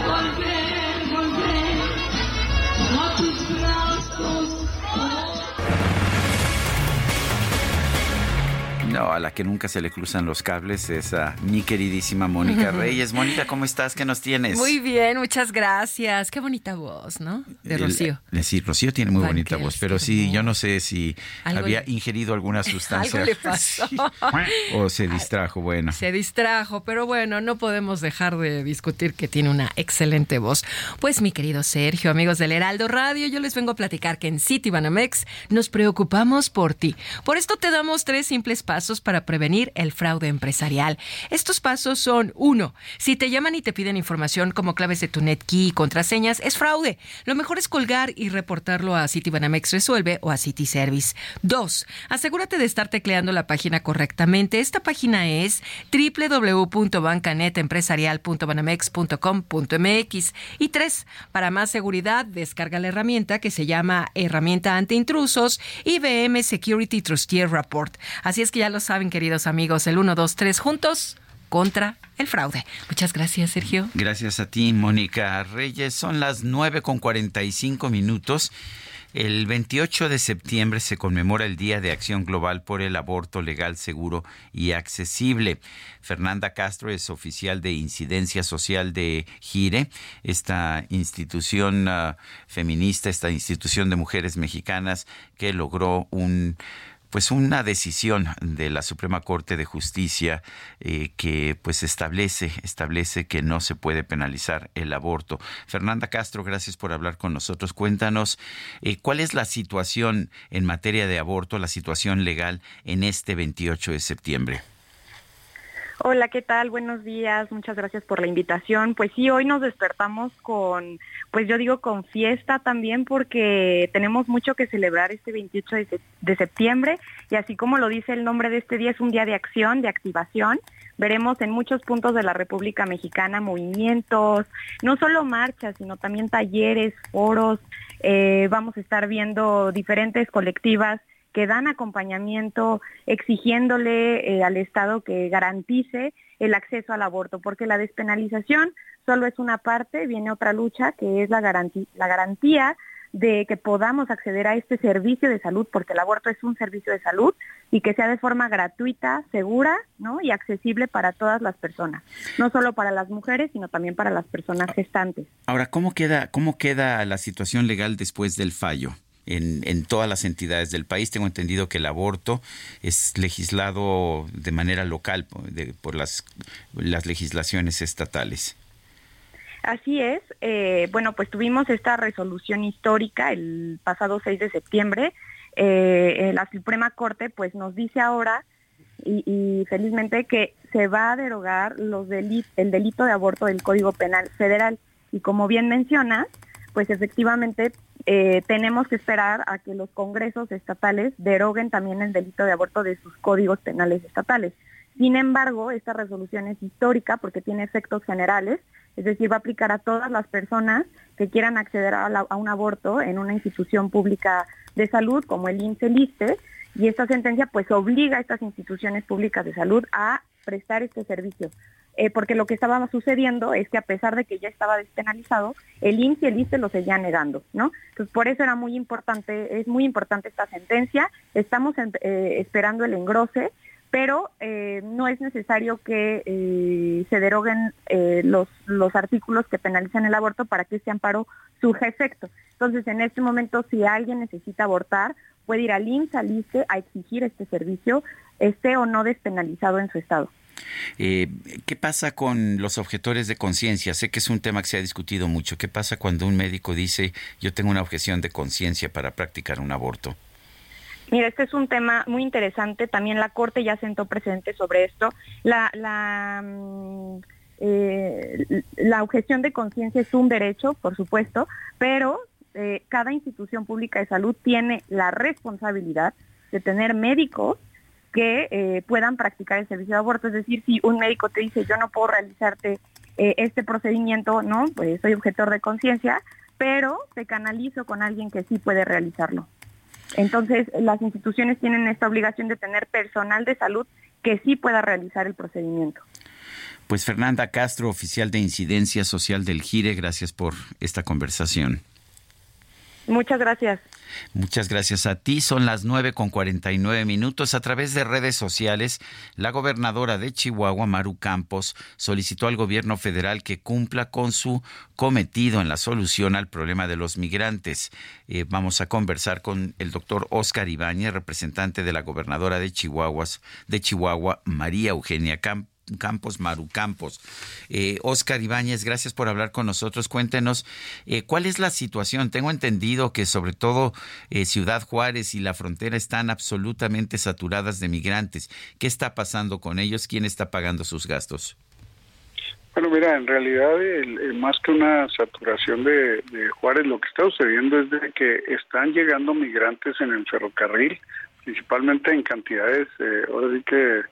[SPEAKER 1] No, a la que nunca se le cruzan los cables es a mi queridísima Mónica Reyes. Mónica, ¿cómo estás? ¿Qué nos tienes?
[SPEAKER 44] Muy bien, muchas gracias. Qué bonita voz, ¿no? De
[SPEAKER 1] El-
[SPEAKER 44] Rocío.
[SPEAKER 1] eh, sí, Rocío tiene muy bonita voz, pero sí, yo no sé si había
[SPEAKER 44] le-
[SPEAKER 1] ingerido alguna sustancia
[SPEAKER 44] Algo le pasó.
[SPEAKER 1] o se distrajo. Bueno,
[SPEAKER 44] Se distrajo, pero bueno, no podemos dejar de discutir que tiene una excelente voz. Pues mi querido Sergio, amigos del Heraldo Radio, yo les vengo a platicar que en City Banamex nos preocupamos por ti. Por esto te damos tres simples pasos para prevenir el fraude empresarial. Estos pasos son, uno, si te llaman y te piden información como claves de tu NetKey y contraseñas, es fraude. Lo mejor es colgar y reportarlo a Citibanamex Resuelve o a City Service. Dos, asegúrate de estar tecleando la página correctamente. Esta página es www.bancanetempresarial.banamex.com.mx. Y tres, para más seguridad, descarga la herramienta que se llama Herramienta Antiintrusos IBM Security Trustier Report. Así es que ya lo saben, queridos amigos, el 1, 2, 3 juntos contra el fraude. Muchas gracias, Sergio.
[SPEAKER 1] gracias a ti, Mónica Reyes. Son las 9 con 45 minutos. El 28 de septiembre se conmemora el Día de Acción Global por el Aborto Legal, Seguro y Accesible. Fernanda Castro es oficial de incidencia social de GIRE, esta institución ah, feminista, esta institución de mujeres mexicanas que logró un pues una decisión de la Suprema Corte de Justicia eh, que pues establece establece que no se puede penalizar el aborto. Fernanda Castro, gracias por hablar con nosotros. Cuéntanos eh, cuál es la situación en materia de aborto, la situación legal en este 28 de septiembre.
[SPEAKER 45] Hola, ¿qué tal? Buenos días. Muchas gracias por la invitación. Pues sí, hoy nos despertamos con, pues yo digo con fiesta también porque tenemos mucho que celebrar este 28 de, se- de septiembre y así como lo dice el nombre de este día, es un día de acción, de activación veremos en muchos puntos de la República Mexicana movimientos, no solo marchas, sino también talleres, foros. Eh, vamos a estar viendo diferentes colectivas que dan acompañamiento exigiéndole eh, al Estado que garantice el acceso al aborto, porque la despenalización solo es una parte, viene otra lucha que es la, garantía, la garantía de que podamos acceder a este servicio de salud, porque el aborto es un servicio de salud y que sea de forma gratuita, segura ¿no? y accesible para todas las personas, no solo para las mujeres, sino también para las personas gestantes.
[SPEAKER 1] Ahora, ¿cómo queda, cómo queda la situación legal después del fallo? En, todas las entidades del país. Tengo entendido que el aborto es legislado de manera local por, las, las legislaciones estatales.
[SPEAKER 45] Así es. Eh, bueno, pues tuvimos esta resolución histórica el pasado 6 de septiembre. Eh, la Suprema Corte pues nos dice ahora y, y, felizmente que se va a derogar los el delito de aborto del Código Penal Federal. Y como bien mencionas, pues efectivamente eh, tenemos que esperar a que los congresos estatales deroguen también el delito de aborto de sus códigos penales estatales. Sin embargo, esta resolución es histórica porque tiene efectos generales, es decir, va a aplicar a todas las personas que quieran acceder a, un aborto en una institución pública de salud como el INSE-LISTE, y esta sentencia pues obliga a estas instituciones públicas de salud a prestar este servicio. Eh, porque lo que estaba sucediendo es que a pesar de que ya estaba despenalizado, el INSS y el ISTE lo seguían negando, ¿no? Por eso era muy importante, es muy importante esta sentencia, estamos eh, esperando el engrose, pero eh, no es necesario que se deroguen los, los artículos que penalizan el aborto para que este amparo surja efecto. Entonces, en este momento, si alguien necesita abortar, puede ir al INSS, al ISTE, a exigir este servicio, esté o no despenalizado en su estado.
[SPEAKER 1] Eh, ¿Qué pasa con los objetores de conciencia? Sé que es un tema que se ha discutido mucho. ¿Qué pasa cuando un médico dice yo tengo una objeción de conciencia para practicar un aborto?
[SPEAKER 45] Mira, este es un tema muy interesante. También la Corte ya sentó precedente sobre esto. La, la, eh, la objeción de conciencia es un derecho, por supuesto, pero eh, cada institución pública de salud tiene la responsabilidad de tener médicos que eh, puedan practicar el servicio de aborto. Es decir, si un médico te dice yo no puedo realizarte eh, este procedimiento, no, pues soy objetor de conciencia, pero te canalizo con alguien que sí puede realizarlo. Entonces, las instituciones tienen esta obligación de tener personal de salud que sí pueda realizar el procedimiento.
[SPEAKER 1] Pues Fernanda Castro, oficial de incidencia social del GIRE, gracias por esta conversación.
[SPEAKER 45] Muchas gracias.
[SPEAKER 1] Muchas gracias a ti. Son las nueve con cuarenta y nueve minutos. A través de redes sociales, la gobernadora de Chihuahua, Maru Campos, solicitó al gobierno federal que cumpla con su cometido en la solución al problema de los migrantes. Eh, vamos a conversar con el doctor Oscar Ibáñez, representante de la gobernadora de de Chihuahua, María Eugenia Campos. Campos, Maru Campos. Eh, Oscar Ibáñez, gracias por hablar con nosotros. Cuéntenos eh, cuál es la situación. Tengo entendido que sobre todo eh, Ciudad Juárez y la frontera están absolutamente saturadas de migrantes. ¿Qué está pasando con ellos? ¿Quién está pagando sus gastos?
[SPEAKER 46] Bueno, mira, en realidad el, más que una saturación de, Juárez, lo que está sucediendo es de que están llegando migrantes en el ferrocarril, principalmente en cantidades, ahora sí que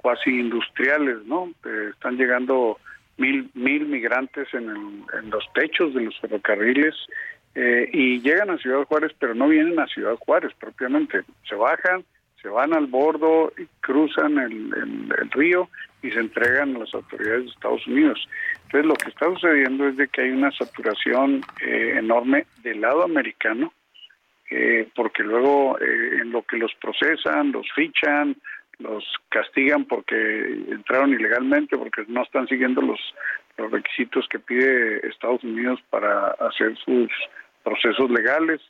[SPEAKER 46] cuasi industriales, ¿no? Eh, están llegando mil, mil migrantes en, el, en los techos de los ferrocarriles eh, y llegan a Ciudad Juárez, pero no vienen a Ciudad Juárez propiamente. Se bajan, se van al bordo, y cruzan el, río y se entregan a las autoridades de Estados Unidos. Entonces lo que está sucediendo es de que hay una saturación eh, enorme del lado americano, eh, porque luego eh, en lo que los procesan, los fichan, los castigan porque entraron ilegalmente, porque no están siguiendo los, requisitos que pide Estados Unidos para hacer sus procesos legales.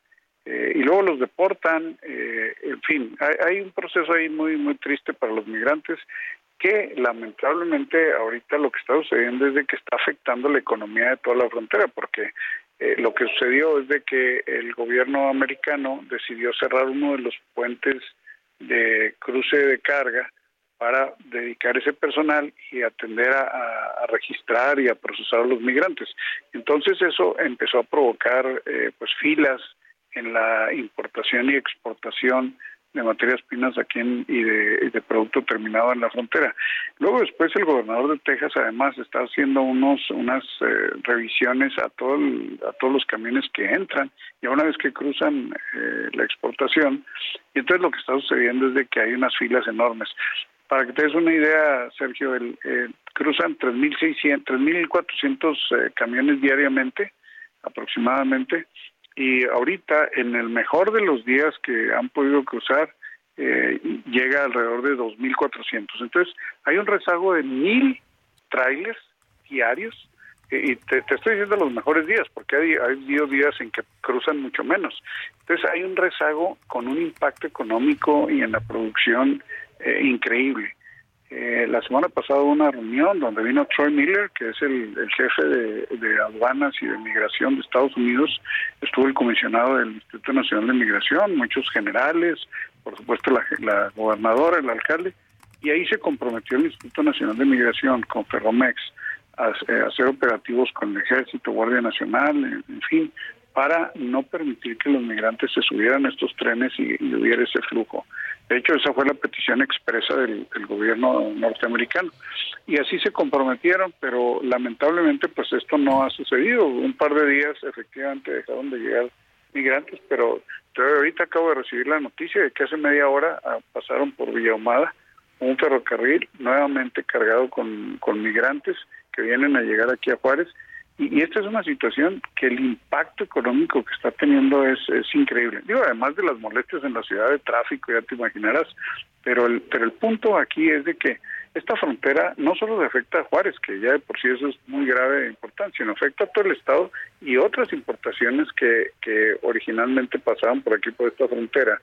[SPEAKER 46] Eh, y luego los deportan, eh, en fin, hay, hay, un proceso ahí muy muy triste para los migrantes que lamentablemente ahorita lo que está sucediendo es de que está afectando la economía de toda la frontera, porque eh, lo que sucedió es de que el gobierno americano decidió cerrar uno de los puentes de cruce de carga para dedicar ese personal y atender a, registrar y a procesar a los migrantes. Entonces eso empezó a provocar eh, pues filas en la importación y exportación de materias primas aquí en, y, de, y de producto terminado en la frontera. Luego después el gobernador de Texas además está haciendo unos unas eh, revisiones a todo a todos los camiones que entran y una vez que cruzan eh, la exportación y entonces lo que está sucediendo es que hay unas filas enormes. Para que te des una idea, Sergio, el, cruzan 3.600, 3.400 eh, camiones diariamente aproximadamente y ahorita en el mejor de los días que han podido cruzar eh, llega alrededor de 2.400. Entonces hay un rezago de mil trailers diarios y te, estoy diciendo los mejores días porque hay, ha habido días en que cruzan mucho menos. Entonces hay un rezago con un impacto económico y en la producción eh, increíble. Eh, la semana pasada una reunión donde vino Troy Miller, que es el, jefe de, aduanas y de migración de Estados Unidos, estuvo el comisionado del Instituto Nacional de Migración, muchos generales, por supuesto la, gobernadora, el alcalde, y ahí se comprometió el Instituto Nacional de Migración con Ferromex a, eh, hacer operativos con el Ejército, Guardia Nacional, en, fin, para no permitir que los migrantes se subieran a estos trenes y hubiera ese flujo. De hecho, esa fue la petición expresa del, gobierno norteamericano. Y así se comprometieron, pero lamentablemente pues esto no ha sucedido. Un par de días efectivamente dejaron de llegar migrantes, pero yo ahorita acabo de recibir la noticia de que hace media hora ah, pasaron por Villa Humada un ferrocarril nuevamente cargado con migrantes que vienen a llegar aquí a Juárez y, esta es una situación que el impacto económico que está teniendo es, es increíble. Digo, además de las molestias en la ciudad de tráfico, ya te imaginarás, pero el, pero el punto aquí es de que esta frontera no solo afecta a Juárez, que ya de por sí eso es muy grave e importante, sino afecta a todo el estado y otras importaciones que, que originalmente pasaban por aquí, por esta frontera.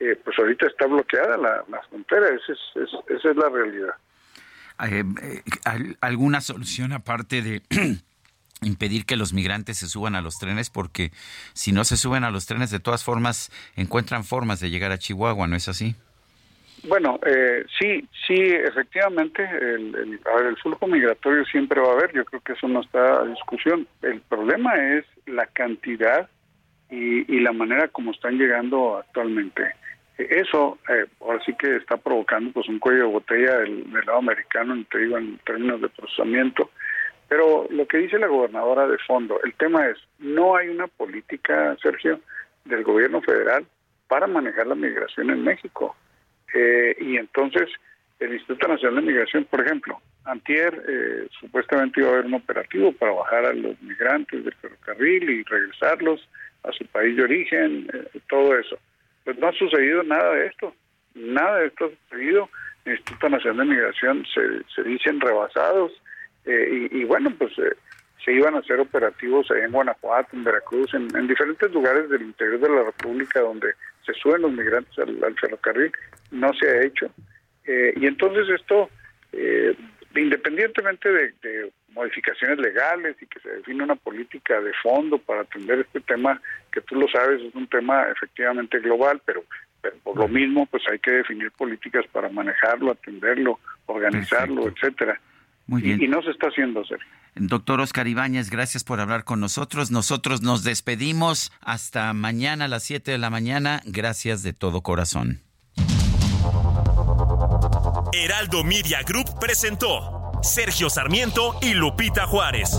[SPEAKER 46] Eh, pues ahorita está bloqueada la, la frontera, esa es, esa es la realidad.
[SPEAKER 1] Eh, eh, ¿Alguna solución aparte de impedir que los migrantes se suban a los trenes porque si no se suben a los trenes de todas formas encuentran formas de llegar a Chihuahua, ¿no es así?
[SPEAKER 46] Bueno, eh, sí, sí, efectivamente, el, el, el flujo migratorio siempre va a haber, yo creo que eso no está a discusión. El problema es la cantidad y, la manera como están llegando actualmente. Eso, eh, ahora sí que está provocando pues un cuello de botella del, del lado americano, te digo, en términos de procesamiento, pero lo que dice la gobernadora de fondo, el tema es, no hay una política, Sergio, del gobierno federal para manejar la migración en México. Eh, y entonces, el Instituto Nacional de Migración, por ejemplo, Antier eh, supuestamente iba a haber un operativo para bajar a los migrantes del ferrocarril y regresarlos a su país de origen, eh, todo eso. Pues no ha sucedido nada de esto, nada de esto ha sucedido. El Instituto Nacional de Migración se, se dicen rebasados, eh, y, bueno, pues eh, se iban a hacer operativos ahí en Guanajuato, en Veracruz, en, diferentes lugares del interior de la República donde se suben los migrantes al, ferrocarril, no se ha hecho. Eh, y entonces esto, independientemente de, modificaciones legales y que se define una política de fondo para atender este tema, que tú lo sabes, es un tema efectivamente global, pero, por lo mismo pues hay que definir políticas para manejarlo, atenderlo, organizarlo, etcétera.
[SPEAKER 1] Muy bien.
[SPEAKER 46] Y, no se está haciendo, Sergio.
[SPEAKER 1] Doctor Oscar Ibáñez, gracias por hablar con nosotros. Nosotros nos despedimos hasta mañana a las 7 de la mañana. Gracias de todo corazón.
[SPEAKER 22] Heraldo Media Group presentó Sergio Sarmiento y Lupita Juárez.